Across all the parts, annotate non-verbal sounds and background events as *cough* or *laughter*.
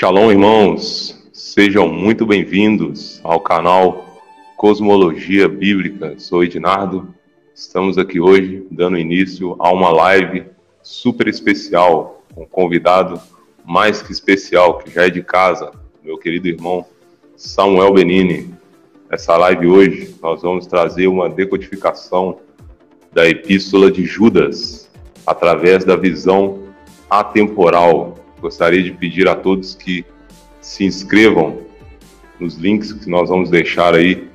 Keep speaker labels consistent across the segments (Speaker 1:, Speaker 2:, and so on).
Speaker 1: Shalom, irmãos. Sejam muito bem-vindos ao canal Cosmologia Bíblica. Sou Ednardo. Estamos aqui hoje dando início a uma live super especial, com um convidado mais que especial, que já é de casa, meu querido irmão Samuel Benini. Nessa live hoje, nós vamos trazer uma decodificação da Epístola de Judas através da visão atemporal Gostaria de pedir a todos que se inscrevam nos links que nós vamos deixar aí,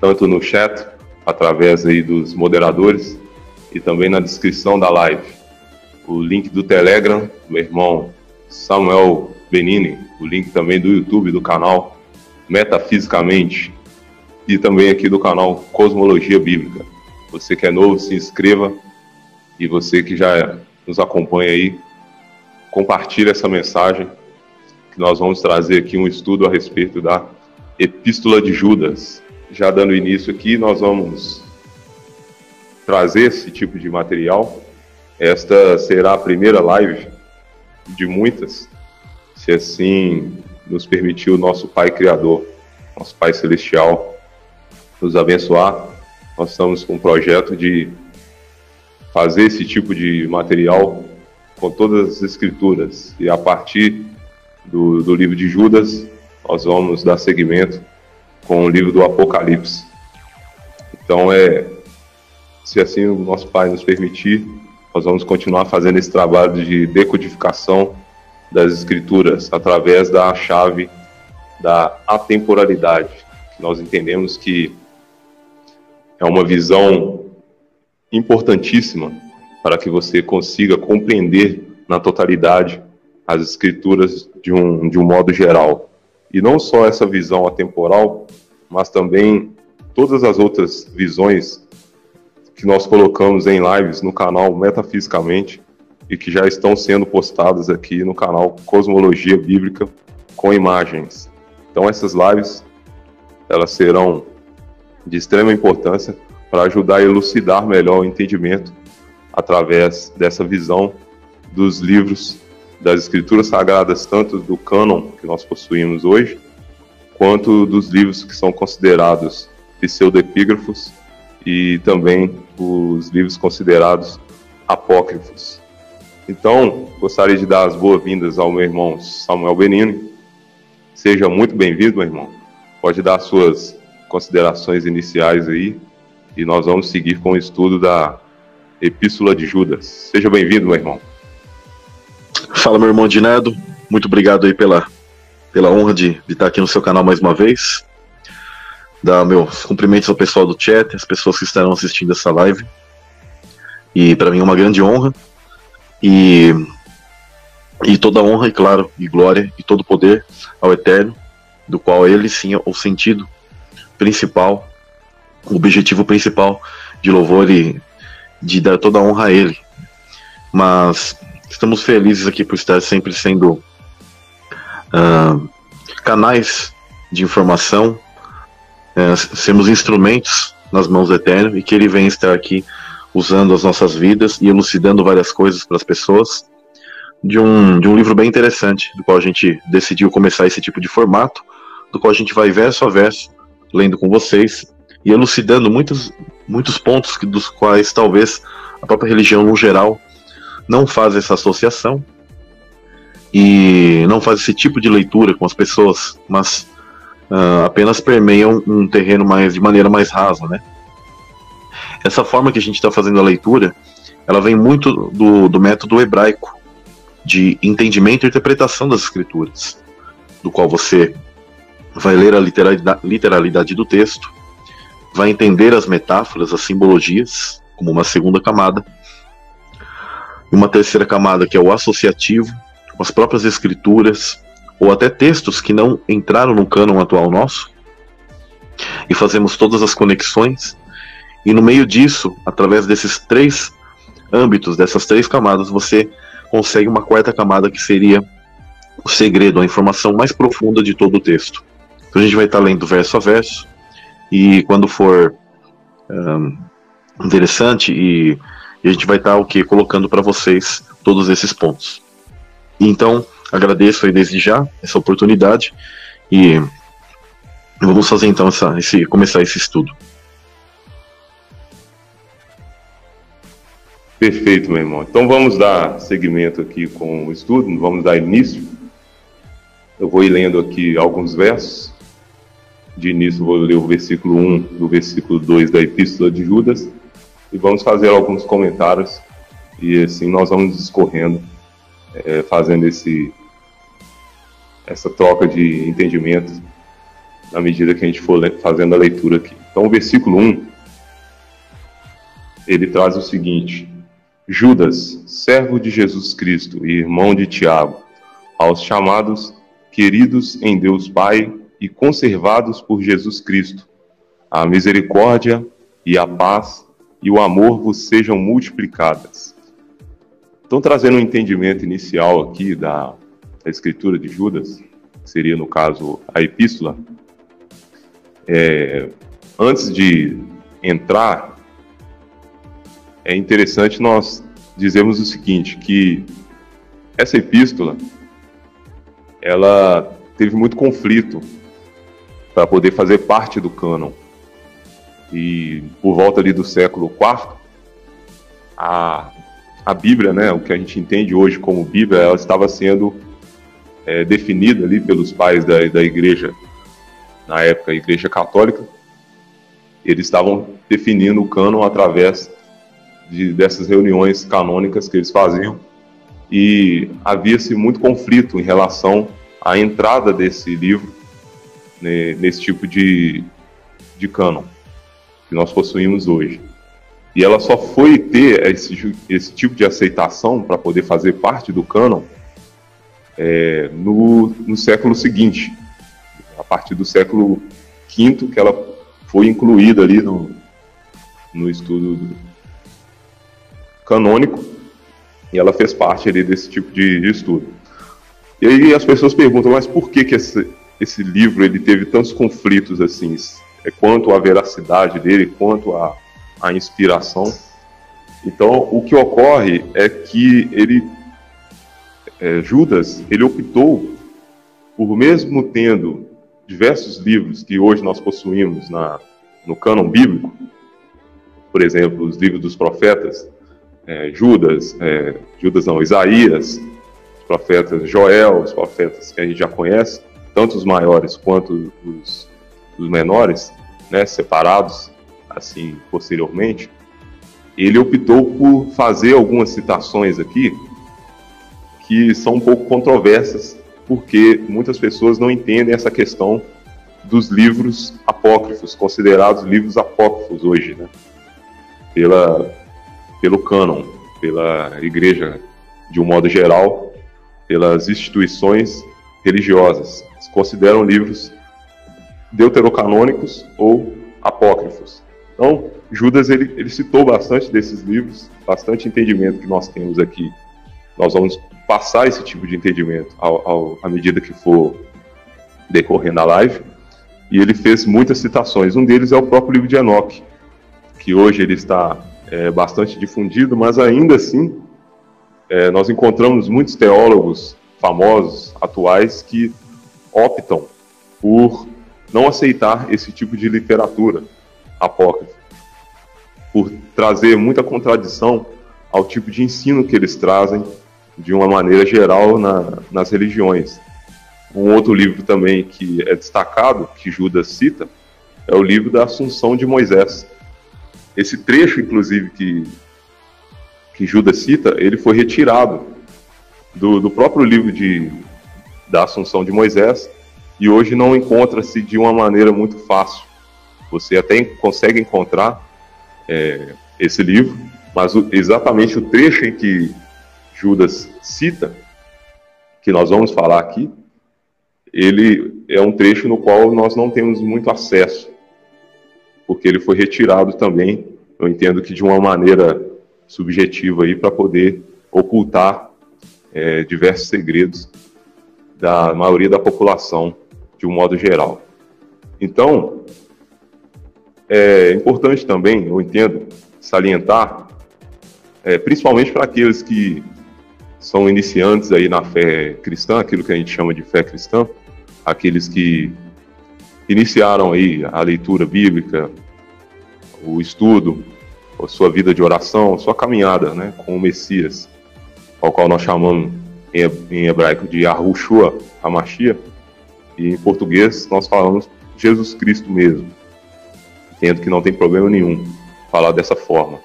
Speaker 1: tanto no chat, através aí dos moderadores, e também na descrição da live. O link do Telegram, do irmão Samuel Benini, o link também do YouTube, do canal Metafisicamente, e também aqui do canal Cosmologia Bíblica. Você que é novo, se inscreva, e você que já nos acompanha aí, compartilhe essa mensagem, que nós vamos trazer aqui um estudo a respeito da Epístola de Judas. Já dando início aqui, nós vamos trazer esse tipo de material. Esta será a primeira live de muitas, se assim nos permitir o nosso Pai Criador, nosso Pai Celestial, nos abençoar. Nós estamos com um projeto de fazer esse tipo de material com todas as escrituras. E a partir do, do livro de Judas, nós vamos dar seguimento com o livro do Apocalipse. Então, é, se assim o nosso Pai nos permitir, nós vamos continuar fazendo esse trabalho de decodificação das Escrituras através da chave da atemporalidade. Nós entendemos que é uma visão importantíssima para que você consiga compreender na totalidade as escrituras de um, de um modo geral. E não só essa visão atemporal, mas também todas as outras visões que nós colocamos em lives no canal Metafisicamente e que já estão sendo postadas aqui no canal Cosmologia Bíblica com imagens. Então essas lives elas serão de extrema importância para ajudar a elucidar melhor o entendimento através dessa visão dos livros das escrituras sagradas, tanto do cânon que nós possuímos hoje, quanto dos livros que são considerados pseudepígrafos e também os livros considerados apócrifos. Então, gostaria de dar as boas-vindas ao meu irmão Samuel Benini. Seja muito bem-vindo, meu irmão. Pode dar suas considerações iniciais aí e nós vamos seguir com o estudo da Epístola de Judas. Seja bem-vindo, meu irmão.
Speaker 2: Fala, meu irmão Dinado. Muito obrigado aí pela, pela honra de, de estar aqui no seu canal mais uma vez. Dar meus cumprimentos ao pessoal do chat, as pessoas que estarão assistindo essa live. E para mim é uma grande honra. E, e toda honra, e claro, e glória, e todo poder ao Eterno, do qual ele sim é o sentido principal, o objetivo principal de louvor e de dar toda a honra a ele. Mas estamos felizes aqui por estar sempre sendo uh, canais de informação, uh, sermos instrumentos nas mãos do Eterno e que ele venha estar aqui usando as nossas vidas e elucidando várias coisas para as pessoas de um, de um livro bem interessante, do qual a gente decidiu começar esse tipo de formato, do qual a gente vai verso a verso, lendo com vocês e elucidando muitos, muitos pontos que, dos quais talvez a própria religião no geral não faz essa associação e não faz esse tipo de leitura com as pessoas, mas uh, apenas permeiam um terreno mais de maneira mais rasa, né? Essa forma que a gente está fazendo a leitura, ela vem muito do, do método hebraico de entendimento e interpretação das escrituras, do qual você vai ler a literalidade, literalidade do texto, vai entender as metáforas, as simbologias, como uma segunda camada. E uma terceira camada que é o associativo, com as próprias escrituras, ou até textos que não entraram no cânon atual nosso. E fazemos todas as conexões. E no meio disso, através desses três âmbitos, dessas três camadas, você consegue uma quarta camada que seria o segredo, a informação mais profunda de todo o texto. Então a gente vai estar lendo verso a verso, e quando for um, interessante, e, e, a gente vai estar o que colocando para vocês todos esses pontos. Então, agradeço aí desde já essa oportunidade e vamos fazer então essa, esse, começar esse estudo.
Speaker 1: Perfeito, meu irmão. Então vamos dar seguimento aqui com o estudo, vamos dar início. Eu vou ir lendo aqui alguns versos. De início vou ler o versículo 1 do versículo 2 da Epístola de Judas. E vamos fazer alguns comentários. E assim nós vamos discorrendo, é, fazendo esse essa troca de entendimento na medida que a gente for fazendo a leitura aqui. Então o versículo 1 ele traz o seguinte: Judas, servo de Jesus Cristo e irmão de Tiago, aos chamados, queridos em Deus Pai e conservados por Jesus Cristo, a misericórdia e a paz e o amor vos sejam multiplicadas. Então, trazendo um entendimento inicial aqui da, da escritura de Judas, seria, no caso, a epístola, é, antes de entrar é interessante nós dizermos o seguinte, que essa epístola, ela teve muito conflito para poder fazer parte do cânon. E por volta ali do século IV, a, a Bíblia, né, o que a gente entende hoje como Bíblia, ela estava sendo é, definida ali pelos pais da, da igreja, na época a igreja católica, eles estavam definindo o cânon através de, dessas reuniões canônicas que eles faziam e havia-se muito conflito em relação à entrada desse livro né, nesse tipo de, de cânon que nós possuímos hoje. E ela só foi ter esse, esse tipo de aceitação para poder fazer parte do cânon é, no, no século seguinte, a partir do século V, que ela foi incluída ali no, no estudo canônico, e ela fez parte ali desse tipo de, de estudo. E aí as pessoas perguntam, mas por que, que esse, esse livro ele teve tantos conflitos assim? É quanto à veracidade dele, quanto à, à inspiração. Então, o que ocorre é que ele, é, Judas, ele optou por mesmo tendo diversos livros que hoje nós possuímos na, no cânon bíblico, por exemplo, os livros dos profetas, é, Judas, é, Judas não, Isaías, os profetas Joel, os profetas que a gente já conhece, tanto os maiores quanto os, os menores, né, separados assim posteriormente, ele optou por fazer algumas citações aqui que são um pouco controversas, porque muitas pessoas não entendem essa questão dos livros apócrifos, considerados livros apócrifos hoje, né? Pela, pelo cânon, pela igreja de um modo geral, pelas instituições religiosas. Se consideram livros deuterocanônicos ou apócrifos. Então, Judas ele, ele citou bastante desses livros, bastante entendimento que nós temos aqui. Nós vamos passar esse tipo de entendimento ao, ao, à medida que for decorrendo a live. E ele fez muitas citações. Um deles é o próprio livro de Enoch, que hoje ele está é, bastante difundido, mas ainda assim é, nós encontramos muitos teólogos famosos, atuais, que optam por não aceitar esse tipo de literatura apócrifa, por trazer muita contradição ao tipo de ensino que eles trazem de uma maneira geral na, nas religiões. Um outro livro também que é destacado, que Judas cita, é o livro da Assunção de Moisés, esse trecho, inclusive, que, que Judas cita, ele foi retirado do, do próprio livro de, da Assunção de Moisés e hoje não encontra-se de uma maneira muito fácil. Você até consegue encontrar é, esse livro, mas o, exatamente o trecho em que Judas cita, que nós vamos falar aqui, ele é um trecho no qual nós não temos muito acesso, porque ele foi retirado também, eu entendo que de uma maneira subjetiva aí para poder ocultar é, diversos segredos da maioria da população de um modo geral. Então, é importante também, eu entendo, salientar, é, principalmente para aqueles que são iniciantes aí na fé cristã, aquilo que a gente chama de fé cristã, aqueles que iniciaram aí a leitura bíblica, o estudo, a sua vida de oração, a sua caminhada né, com o Messias, ao qual nós chamamos em hebraico de Yahushua HaMashiach, e em português nós falamos Jesus Cristo mesmo. Entendo que não tem problema nenhum falar dessa forma.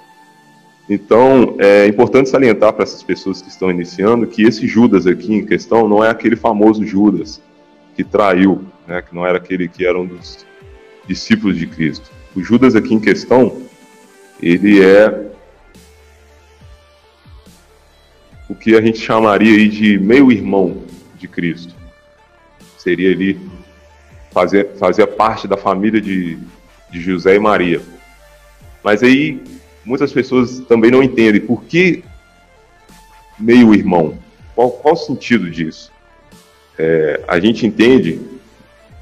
Speaker 1: Então, é importante salientar para essas pessoas que estão iniciando que esse Judas aqui em questão não é aquele famoso Judas que traiu, né, que não era aquele que era um dos discípulos de Cristo. O Judas aqui em questão, ele é o que a gente chamaria aí de meio irmão de Cristo. Seria ele fazer, fazia parte da família de, de José e Maria. Mas aí muitas pessoas também não entendem por que meio irmão. Qual, qual o sentido disso? É, a gente entende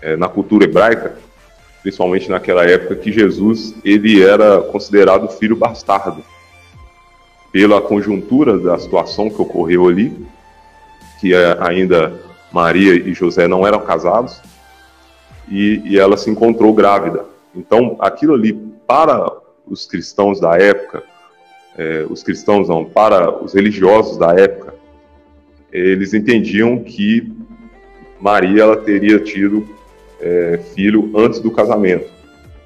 Speaker 1: é, na cultura hebraica, principalmente naquela época, que Jesus ele era considerado filho bastardo pela conjuntura da situação que ocorreu ali, que é, ainda Maria e José não eram casados e, e ela se encontrou grávida. Então, aquilo ali para os cristãos da época, é, os cristãos não, para os religiosos da época, eles entendiam que Maria ela teria tido é, filho antes do casamento.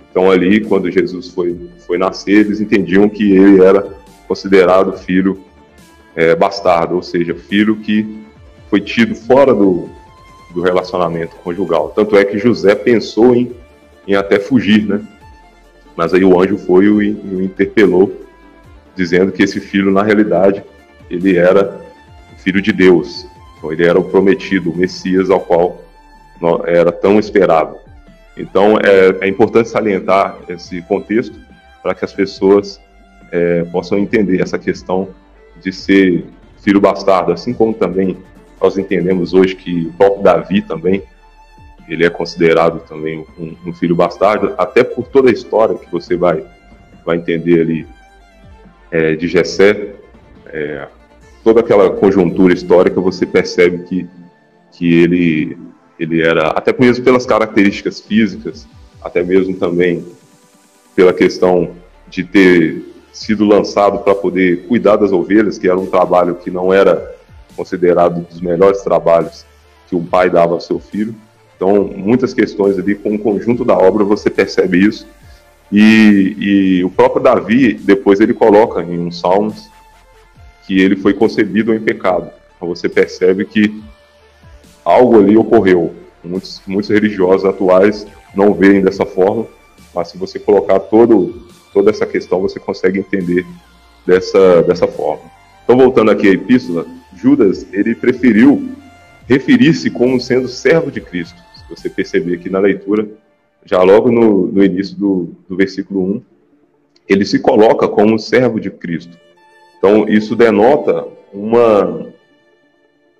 Speaker 1: Então ali, quando Jesus foi, foi nascer, eles entendiam que ele era considerado filho é, bastardo, ou seja, filho que foi tido fora do, do relacionamento conjugal. Tanto é que José pensou em, em até fugir, né? Mas aí o anjo foi e o interpelou, dizendo que esse filho, na realidade, ele era filho de Deus, então, ele era o prometido, o Messias ao qual era tão esperado. Então, é, é importante salientar esse contexto para que as pessoas é, possam entender essa questão de ser filho bastardo, assim como também nós entendemos hoje que o próprio Davi também ele é considerado também um, um, filho bastardo, até por toda a história que você vai, vai entender ali é, de Jessé, é, toda aquela conjuntura histórica, você percebe que, que ele, ele era, até mesmo pelas características físicas, até mesmo também pela questão de ter sido lançado para poder cuidar das ovelhas, que era um trabalho que não era considerado dos melhores trabalhos que um pai dava ao seu filho. Então, muitas questões ali, com o conjunto da obra, você percebe isso. E, e o próprio Davi, depois ele coloca em um Salmos, que ele foi concebido em pecado. Então você percebe que algo ali ocorreu. Muitos, muitos religiosos atuais não veem dessa forma, mas se você colocar todo, toda essa questão, você consegue entender dessa, dessa forma. Então, voltando aqui à epístola, Judas ele preferiu referir-se como sendo servo de Cristo. Se você perceber aqui na leitura, já logo no, no início do, do versículo 1, ele se coloca como servo de Cristo. Então, isso denota uma,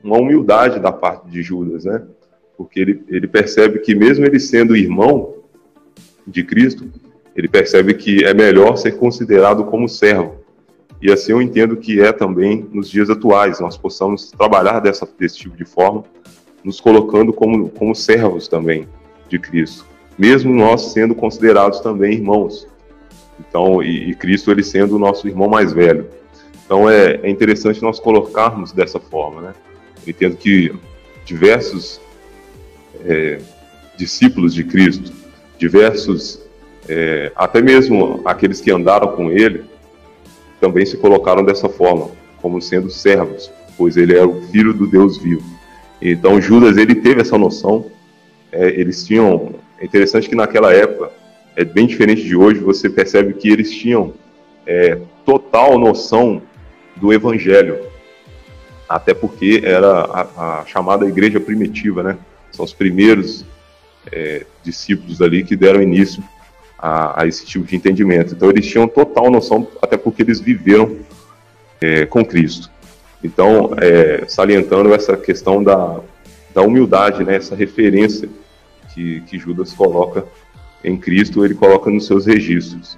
Speaker 1: uma humildade da parte de Judas, né? Porque ele, ele percebe que, mesmo ele sendo irmão de Cristo, ele percebe que é melhor ser considerado como servo. E assim eu entendo que é também nos dias atuais, nós possamos trabalhar dessa, desse tipo de forma, nos colocando como, como servos também de Cristo, mesmo nós sendo considerados também irmãos. Então, e, e Cristo ele sendo o nosso irmão mais velho. Então é, é interessante nós colocarmos dessa forma, né? Eu entendo que diversos é, discípulos de Cristo, diversos, é, até mesmo aqueles que andaram com ele, também se colocaram dessa forma, como sendo servos, pois ele era o filho do Deus vivo. Então Judas ele teve essa noção. É, eles tinham, é interessante que naquela época é bem diferente de hoje. Você percebe que eles tinham é, total noção do evangelho, até porque era a, a chamada igreja primitiva, né? São os primeiros é, discípulos ali que deram início a, a, esse tipo de entendimento. Então eles tinham total noção, até porque eles viveram é, com Cristo. Então, é, salientando essa questão da, da humildade, né, essa referência que, que Judas coloca em Cristo, ele coloca nos seus registros.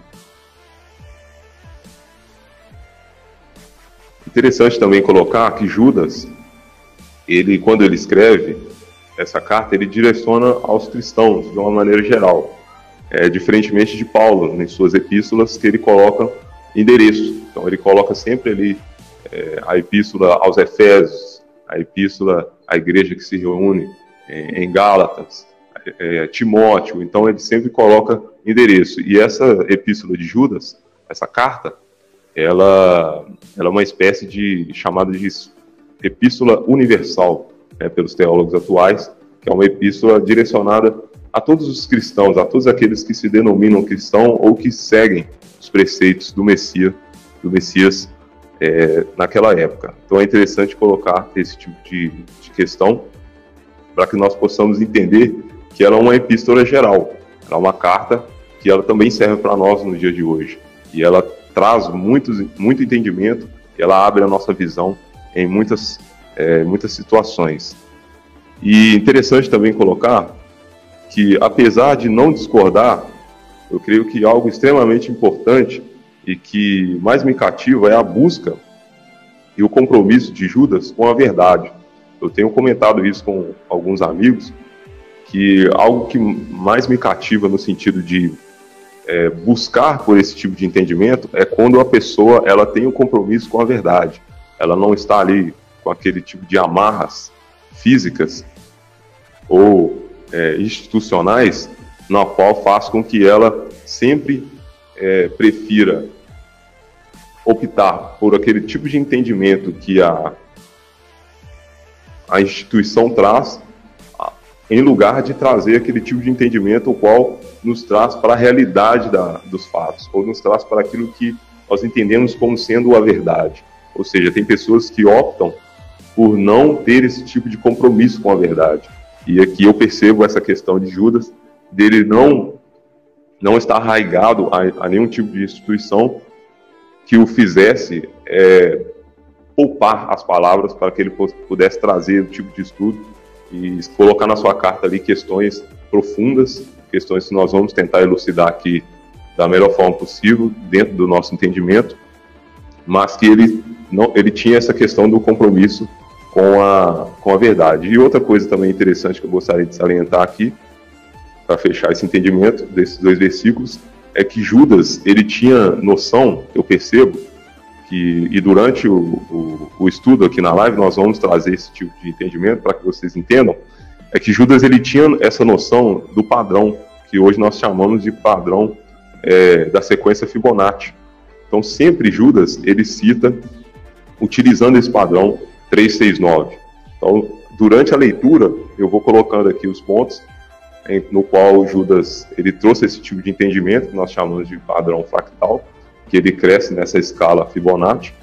Speaker 1: Interessante também colocar que Judas, ele quando ele escreve essa carta, ele direciona aos cristãos de uma maneira geral, é, diferentemente de Paulo em suas epístolas que ele coloca endereço. Então ele coloca sempre ali é, a epístola aos Efésios, a epístola à igreja que se reúne em, em Gálatas, é, Timóteo. Então ele sempre coloca endereço. E essa epístola de Judas, essa carta, ela, ela é uma espécie de chamada de epístola universal né, pelos teólogos atuais, que é uma epístola direcionada a todos os cristãos, a todos aqueles que se denominam cristão ou que seguem os preceitos do Messias, do Messias é, naquela época. Então é interessante colocar esse tipo de, de questão para que nós possamos entender que ela é uma epístola geral, ela é uma carta que ela também serve para nós no dia de hoje. E ela traz muito, muito entendimento, ela abre a nossa visão em muitas, é, muitas situações. E interessante também colocar que, apesar de não discordar, eu creio que algo extremamente importante e que mais me cativa é a busca e o compromisso de Judas com a verdade. Eu tenho comentado isso com alguns amigos, que algo que mais me cativa no sentido de é, buscar por esse tipo de entendimento é quando a pessoa ela tem um compromisso com a verdade. Ela não está ali com aquele tipo de amarras físicas ou é, institucionais na qual faz com que ela sempre é, prefira optar por aquele tipo de entendimento que a, a instituição traz em lugar de trazer aquele tipo de entendimento o qual nos traz para a realidade da, dos fatos, ou nos traz para aquilo que nós entendemos como sendo a verdade. Ou seja, tem pessoas que optam por não ter esse tipo de compromisso com a verdade. E aqui eu percebo essa questão de Judas, dele não não estar arraigado a, a nenhum tipo de instituição que o fizesse é, poupar as palavras para que ele pudesse trazer o tipo de estudo e colocar na sua carta ali questões profundas, questões que nós vamos tentar elucidar aqui da melhor forma possível, dentro do nosso entendimento, mas que ele, não, ele tinha essa questão do compromisso com a, com a verdade. E outra coisa também interessante que eu gostaria de salientar aqui, para fechar esse entendimento desses dois versículos, é que Judas, ele tinha noção, eu percebo, que, e durante o, o, o, estudo aqui na live nós vamos trazer esse tipo de entendimento para que vocês entendam, é que Judas ele tinha essa noção do padrão, que hoje nós chamamos de padrão é, da sequência Fibonacci. Então sempre Judas ele cita, utilizando esse padrão 369. Então durante a leitura eu vou colocando aqui os pontos em, no qual Judas ele trouxe esse tipo de entendimento que nós chamamos de padrão fractal que ele cresce nessa escala Fibonacci,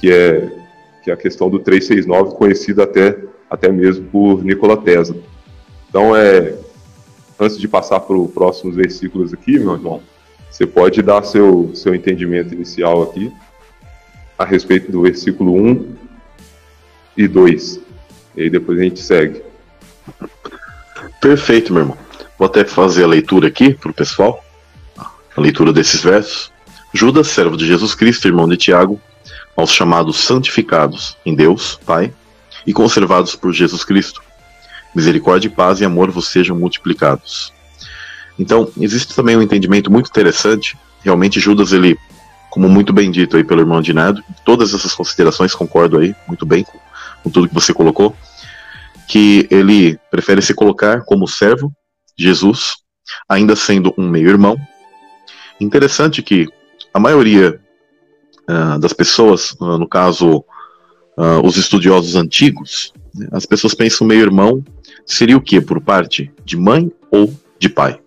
Speaker 1: que é, que é a questão do 369, conhecida até, até mesmo por Nikola Tesla. Então, é, antes de passar para os próximos versículos aqui, meu irmão, você pode dar seu, seu entendimento inicial aqui a respeito do versículo 1 e 2. E aí depois a gente segue.
Speaker 2: Perfeito, meu irmão. Vou até fazer a leitura aqui para o pessoal, a leitura desses versos. Judas, servo de Jesus Cristo, irmão de Tiago, aos chamados santificados em Deus, Pai, e conservados por Jesus Cristo. Misericórdia, paz e amor vos sejam multiplicados. Então, existe também um entendimento muito interessante. Realmente, Judas, ele, como muito bem dito aí pelo irmão Dinado, todas essas considerações concordo aí muito bem com, tudo que você colocou, que ele prefere se colocar como servo Jesus, ainda sendo um meio-irmão. Interessante que a maioria uh, das pessoas, uh, no caso, uh, os estudiosos antigos, né, as pessoas pensam meio irmão seria o que por parte de mãe ou de pai.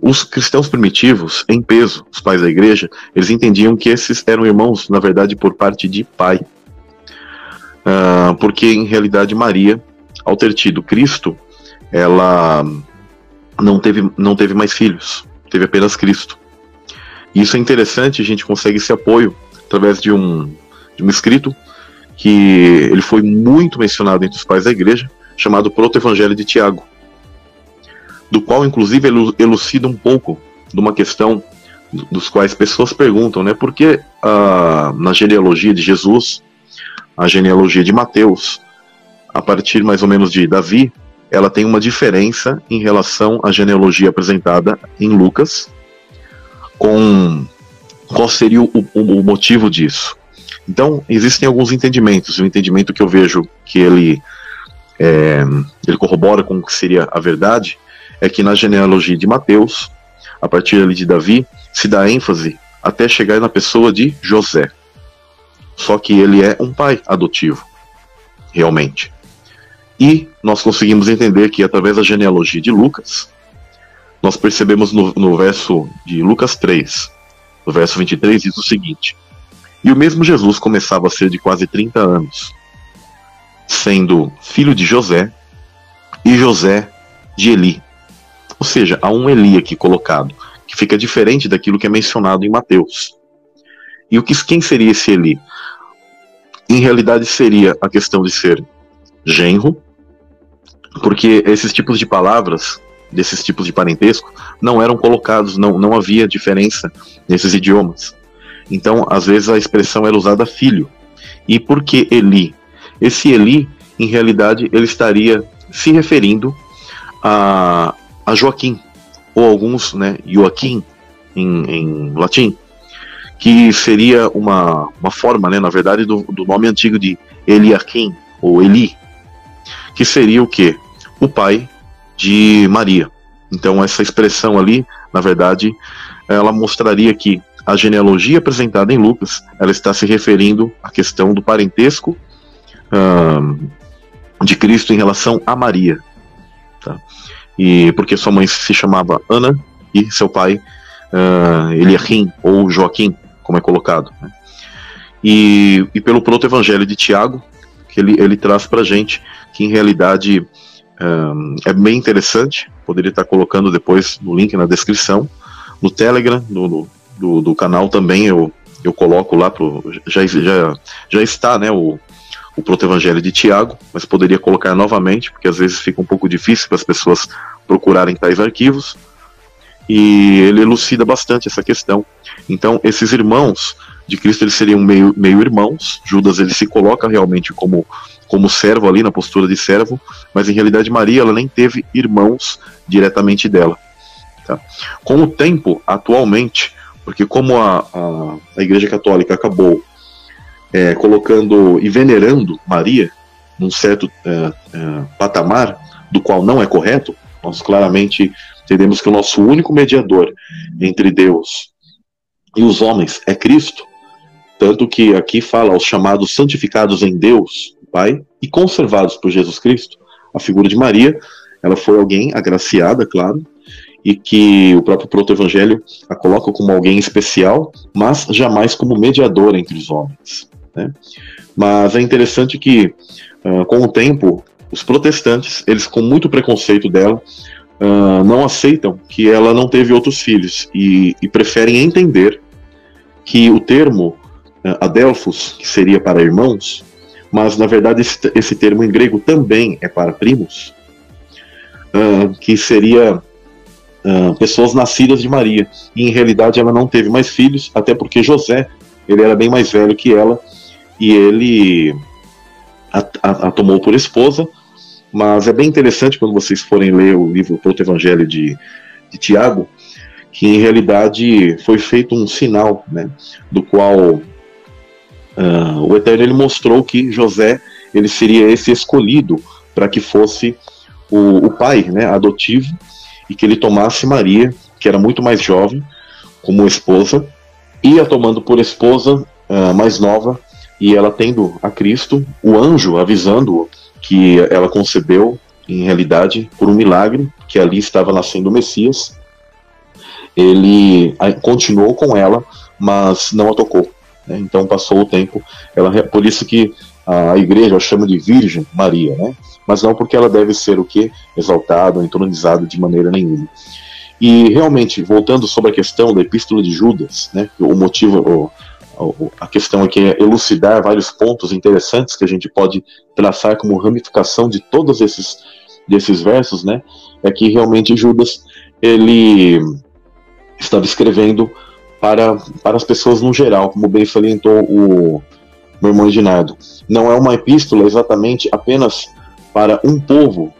Speaker 2: Os cristãos primitivos, em peso, os pais da igreja, eles entendiam que esses eram irmãos, na verdade, por parte de pai. Uh, porque, em realidade, Maria, ao ter tido Cristo, ela não teve, não teve mais filhos, teve apenas Cristo. E isso é interessante, a gente consegue esse apoio através de um, de um escrito que ele foi muito mencionado entre os pais da igreja, chamado Proto-Evangelho de Tiago, do qual, inclusive, ele elucida um pouco de uma questão dos quais pessoas perguntam, né? Por que ah, na genealogia de Jesus, a genealogia de Mateus, a partir mais ou menos de Davi, ela tem uma diferença em relação à genealogia apresentada em Lucas, com qual seria o, o, o motivo disso. Então, existem alguns entendimentos. O entendimento que eu vejo que ele, é, ele corrobora com o que seria a verdade é que na genealogia de Mateus, a partir ali de Davi, se dá ênfase até chegar na pessoa de José. Só que ele é um pai adotivo, realmente. E nós conseguimos entender que através da genealogia de Lucas, nós percebemos no, no verso de Lucas 3, no verso 23, diz o seguinte: E o mesmo Jesus começava a ser de quase 30 anos, sendo filho de José, e José de Eli, ou seja, há um Eli aqui colocado, que fica diferente daquilo que é mencionado em Mateus. E o que, quem seria esse Eli? Em realidade seria a questão de ser genro, porque esses tipos de palavras, desses tipos de parentesco, não eram colocados, não, não havia diferença nesses idiomas. Então, às vezes a expressão era usada filho. E por que Eli? Esse Eli, em realidade, ele estaria se referindo a, a Joaquim, ou alguns, né, Joaquim, em, em latim, que seria uma, uma forma, né, na verdade, do, do nome antigo de Eliakim, ou Eli, que seria o que? O pai de Maria. Então, essa expressão ali, na verdade, ela mostraria que a genealogia apresentada em Lucas, ela está se referindo à questão do parentesco de Cristo em relação a Maria. Tá? e porque sua mãe se chamava Ana e seu pai uh, Eliakim ou Joaquim, como é colocado. Né? E, e pelo proto-evangelho de Tiago, que ele, ele traz para gente que em realidade é bem interessante, poderia estar colocando depois no link na descrição, no Telegram, no, no do, do, canal também eu, eu coloco lá, pro, já, já, já está né, o, o proto-evangelho de Tiago, mas poderia colocar novamente, porque às vezes fica um pouco difícil para as pessoas procurarem tais arquivos. E ele elucida bastante essa questão. Então, esses irmãos de Cristo eles seriam meio, meio irmãos. Judas ele se coloca realmente como como servo ali na postura de servo, mas em realidade Maria ela nem teve irmãos diretamente dela. Tá? Com o tempo, atualmente, porque como a, a, a Igreja Católica acabou é, colocando e venerando Maria num certo é, é, patamar do qual não é correto, nós claramente entendemos que o nosso único mediador entre Deus e os homens é Cristo, tanto que aqui fala os chamados santificados em Deus, Pai, e conservados por Jesus Cristo. A figura de Maria, ela foi alguém agraciada, claro, e que o próprio proto-evangelho a coloca como alguém especial, mas jamais como mediador entre os homens. Né? Mas é interessante que, uh, com o tempo, os protestantes, eles com muito preconceito dela, uh, não aceitam que ela não teve outros filhos e, e preferem entender que o termo uh, adelphos, que seria para irmãos, mas na verdade esse, esse termo em grego também é para primos, uh, que seria uh, pessoas nascidas de Maria. E em realidade ela não teve mais filhos, até porque José ele era bem mais velho que ela e ele a, a, a tomou por esposa. Mas é bem interessante quando vocês forem ler o livro Proto Evangelho de, de Tiago, que em realidade foi feito um sinal, né, do qual uh, o Eterno ele mostrou que José ele seria esse escolhido para que fosse o, o, pai, né, adotivo, e que ele tomasse Maria, que era muito mais jovem, como esposa, ia tomando por esposa uh, mais nova e ela tendo a Cristo, o anjo avisando que ela concebeu em realidade, por um milagre, que ali estava nascendo o Messias, ele continuou com ela, mas não a tocou. Né? Então passou o tempo, ela, por isso que a igreja chama de Virgem Maria, né? mas não porque ela deve ser o que? Exaltada, entronizada de maneira nenhuma. E realmente, voltando sobre a questão da Epístola de Judas, né, o motivo, a questão aqui é elucidar vários pontos interessantes que a gente pode traçar como ramificação de todos esses desses versos, né, é que realmente Judas ele estava escrevendo para, para as pessoas no geral, como bem salientou o meu irmão Edinardo. Não é uma epístola exatamente apenas para um povo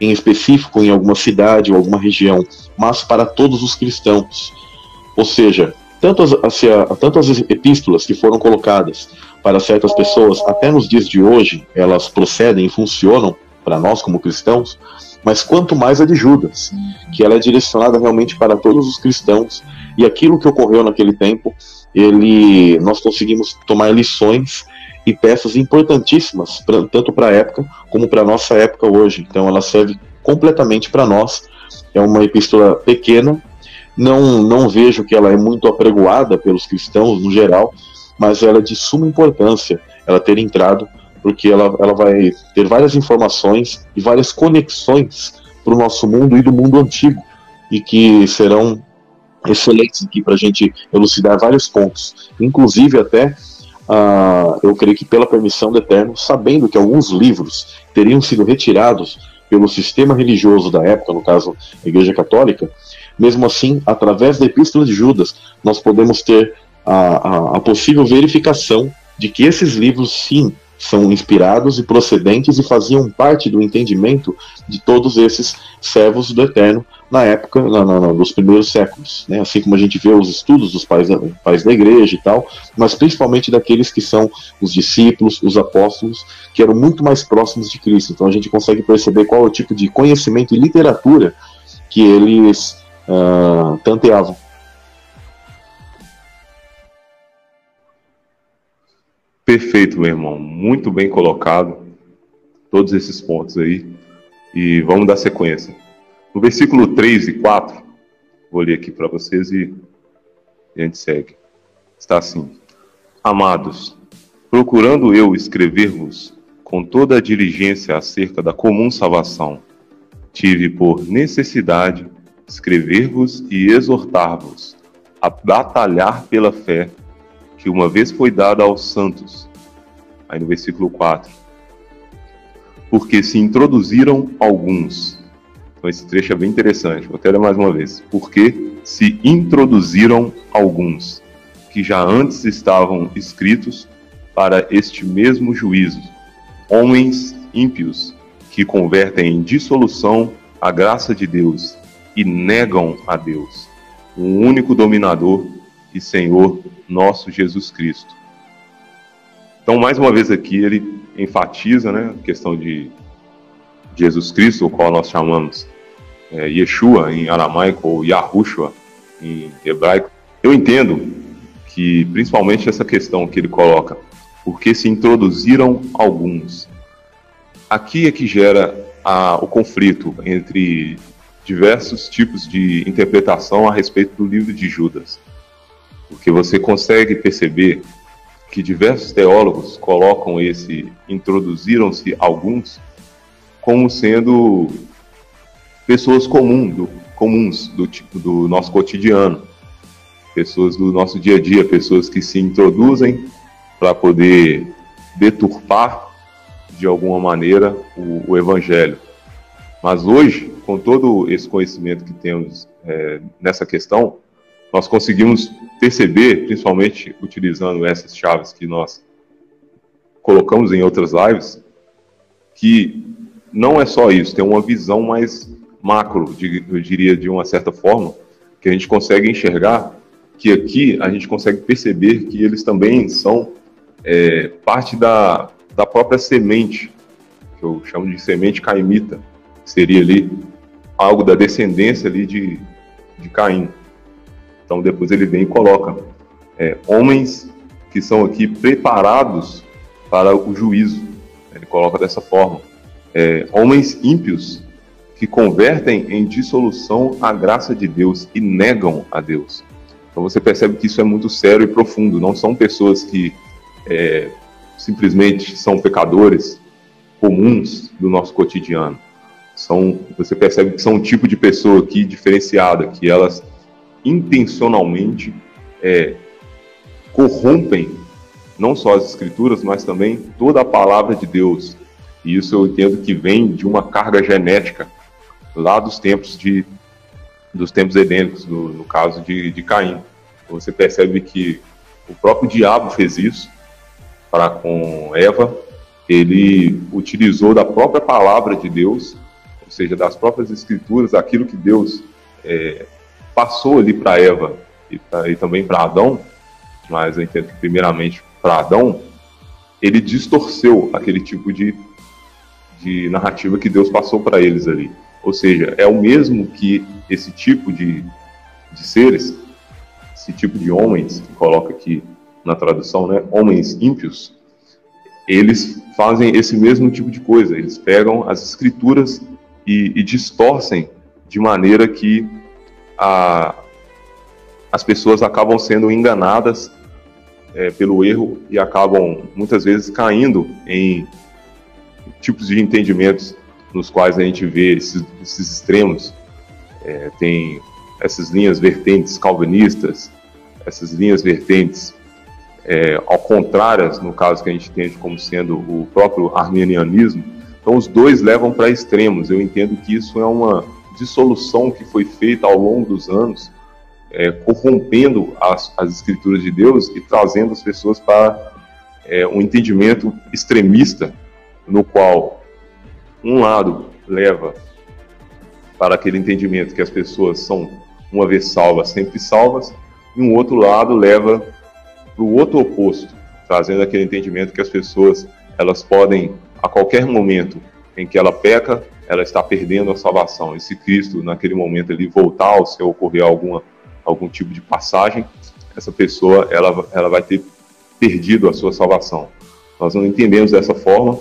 Speaker 2: em específico, em alguma cidade ou alguma região, mas para todos os cristãos. Ou seja, tanto as, tanto as epístolas que foram colocadas para certas pessoas, até nos dias de hoje, elas procedem e funcionam para nós como cristãos, mas quanto mais a de Judas, que ela é direcionada realmente para todos os cristãos, e aquilo que ocorreu naquele tempo, ele, nós conseguimos tomar lições e peças importantíssimas, pra, tanto para a época como para a nossa época hoje. Então ela serve completamente para nós. É uma epístola pequena, não, não vejo que ela é muito apregoada pelos cristãos no geral, mas ela é de suma importância ela ter entrado porque ela, ela vai ter várias informações e várias conexões para o nosso mundo e do mundo antigo, e que serão excelentes aqui para a gente elucidar vários pontos, inclusive até uh, eu creio que pela permissão do Eterno, sabendo que alguns livros teriam sido retirados pelo sistema religioso da época, no caso a Igreja Católica, mesmo assim, através da Epístola de Judas, nós podemos ter a, a, a possível verificação de que esses livros, sim, são inspirados e procedentes e faziam parte do entendimento de todos esses servos do Eterno na época, na, na, dos primeiros séculos, né? assim como a gente vê os estudos dos pais da, pais da igreja e tal, mas principalmente daqueles que são os discípulos, os apóstolos, que eram muito mais próximos de Cristo. Então a gente consegue perceber qual é o tipo de conhecimento e literatura que eles uh, tanteavam.
Speaker 1: Perfeito, meu irmão. Muito bem colocado. Todos esses pontos aí. E vamos dar sequência. No versículo 3 e 4, vou ler aqui para vocês e a gente segue. Está assim: Amados, procurando eu escrever-vos com toda a diligência acerca da comum salvação, tive por necessidade escrever-vos e exortar-vos a batalhar pela fé que uma vez foi dada aos santos. Aí no versículo 4. Porque se introduziram alguns. Então esse trecho é bem interessante. Vou até ler mais uma vez. Porque se introduziram alguns que já antes estavam escritos para este mesmo juízo, homens ímpios que convertem em dissolução a graça de Deus e negam a Deus, o único dominador e Senhor nosso Jesus Cristo. Então, mais uma vez aqui, ele enfatiza né, a questão de Jesus Cristo, o qual nós chamamos é, Yeshua em aramaico ou Yahushua em hebraico. Eu entendo que, principalmente essa questão que ele coloca, porque se introduziram alguns. Aqui é que gera a, o conflito entre diversos tipos de interpretação a respeito do livro de Judas porque você consegue perceber que diversos teólogos colocam esse, introduziram-se alguns como sendo pessoas comum, do, comuns do, do nosso cotidiano, pessoas do nosso dia a dia, pessoas que se introduzem para poder deturpar de alguma maneira o, o, Evangelho. Mas hoje, com todo esse conhecimento que temos é, nessa questão, nós conseguimos perceber, principalmente utilizando essas chaves que nós colocamos em outras lives, que não é só isso, tem uma visão mais macro, eu diria de uma certa forma, que a gente consegue enxergar que aqui a gente consegue perceber que eles também são é, parte da, da própria semente, que eu chamo de semente caimita, seria ali algo da descendência ali de, de Caim. Então depois ele vem e coloca é, homens que são aqui preparados para o juízo. Ele coloca dessa forma. é, homens ímpios que convertem em dissolução a graça de Deus e negam a Deus. Então você percebe que isso é muito sério e profundo. Não são pessoas que é, simplesmente são pecadores comuns do nosso cotidiano. São, você percebe que são um tipo de pessoa aqui diferenciada, que elas intencionalmente é, corrompem não só as escrituras, mas também toda a palavra de Deus. E isso eu entendo que vem de uma carga genética lá dos tempos de dos tempos edênicos, no, no caso de, de Caim. Você percebe que o próprio diabo fez isso para com Eva. Ele utilizou da própria palavra de Deus, ou seja, das próprias escrituras, aquilo que Deus é, passou ali para Eva e, e também para Adão, mas eu entendo que primeiramente para Adão, ele distorceu aquele tipo de, de narrativa que Deus passou para eles ali. Ou seja, é o mesmo que esse tipo de, de seres, esse tipo de homens, que coloca aqui na tradução, né, homens ímpios, eles fazem esse mesmo tipo de coisa. Eles pegam as escrituras e, e distorcem de maneira que a, as pessoas acabam sendo enganadas é, pelo erro e acabam muitas vezes caindo em tipos de entendimentos nos quais a gente vê esses, esses extremos. É, tem essas linhas vertentes calvinistas, essas linhas vertentes é, ao contrárias, no caso que a gente entende como sendo o próprio arminianismo. Então, os dois levam para extremos. Eu entendo que isso é uma dissolução que foi feita ao longo dos anos é, corrompendo as, as, escrituras de Deus e trazendo as pessoas para é, um entendimento extremista, no qual um lado leva para aquele entendimento que as pessoas são, uma vez salvas, sempre salvas, e um outro lado leva para o outro oposto, trazendo aquele entendimento que as pessoas elas podem, a qualquer momento em que ela peca, ela está perdendo a salvação. E se Cristo, naquele momento, ele voltar, ou se ocorrer alguma algum tipo de passagem, essa pessoa ela, ela vai ter perdido a sua salvação. Nós não entendemos dessa forma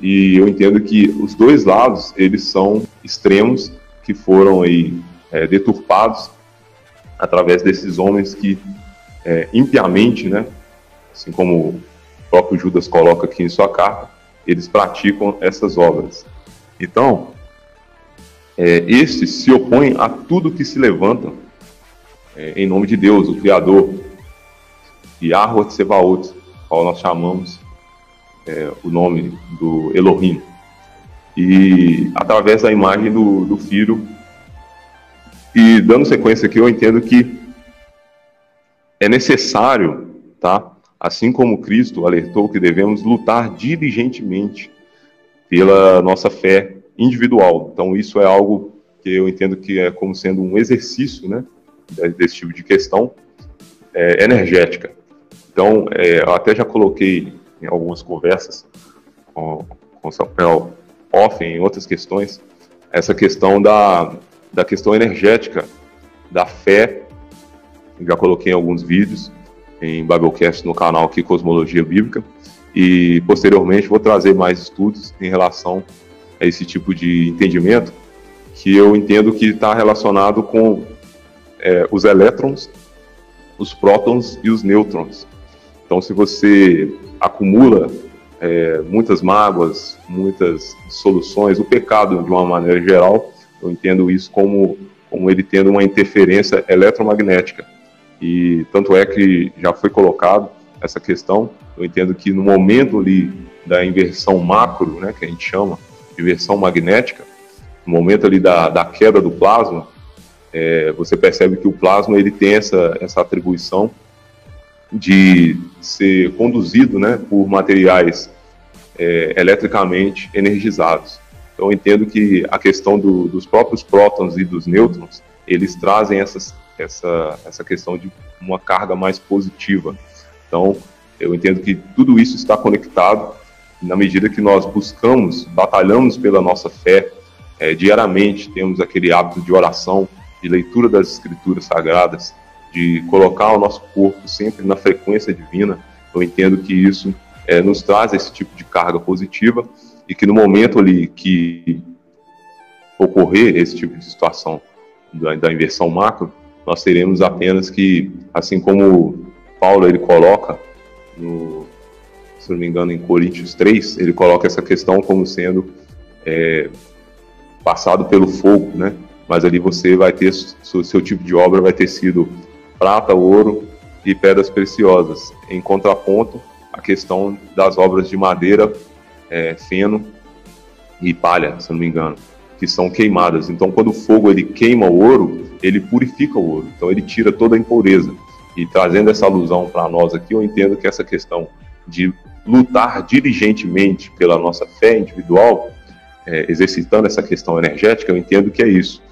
Speaker 1: e eu entendo que os dois lados eles são extremos que foram aí é, deturpados através desses homens que é, impiamente, né, assim como o próprio Judas coloca aqui em sua carta, eles praticam essas obras. Então, é, estes se opõem a tudo que se levanta é, em nome de Deus, o Criador, Yahweh Tsevaot, qual nós chamamos é, o nome do Elohim. E através da imagem do, do filho. E dando sequência aqui, eu entendo que é necessário, tá? Assim como Cristo alertou que devemos lutar diligentemente pela nossa fé individual. Então isso é algo que eu entendo que é como sendo um exercício, né? desse tipo de questão é, energética. Então, é, eu até já coloquei em algumas conversas com, com Samuel off, em outras questões, essa questão da, da questão energética, da fé. Já coloquei em alguns vídeos em Biblecast no canal aqui Cosmologia Bíblica e posteriormente vou trazer mais estudos em relação a esse tipo de entendimento que eu entendo que está relacionado com é, os elétrons, os prótons e os nêutrons. Então, se você acumula é, muitas mágoas, muitas soluções, o pecado de uma maneira geral, eu entendo isso como, como ele tendo uma interferência eletromagnética. E tanto é que já foi colocado essa questão, eu entendo que no momento ali da inversão macro, né, que a gente chama de inversão magnética, no momento ali da, da queda do plasma, é, você percebe que o plasma ele tem essa, essa atribuição de ser conduzido né, por materiais é, eletricamente energizados. Então, eu entendo que a questão do, dos próprios prótons e dos nêutrons, eles trazem essas, essa, essa questão de uma carga mais positiva. Então, eu entendo que tudo isso está conectado na medida que nós buscamos, batalhamos pela nossa fé, é, diariamente temos aquele hábito de oração, de leitura das escrituras sagradas, de colocar o nosso corpo sempre na frequência divina, eu entendo que isso é, nos traz esse tipo de carga positiva e que no momento ali que ocorrer esse tipo de situação da, da inversão macro, nós teremos apenas que, assim como Paulo ele coloca, no, se não me engano, em Coríntios 3, ele coloca essa questão como sendo é, passado pelo fogo, né? Mas ali você vai ter, seu, seu tipo de obra vai ter sido prata, ouro e pedras preciosas. Em contraponto, a questão das obras de madeira, é, feno e palha, se não me engano, que são queimadas. Então, quando o fogo ele queima o ouro, ele purifica o ouro. Então, ele tira toda a impureza. E trazendo essa alusão para nós aqui, eu entendo que essa questão de lutar diligentemente pela nossa fé individual, é, exercitando essa questão energética, eu entendo que é isso.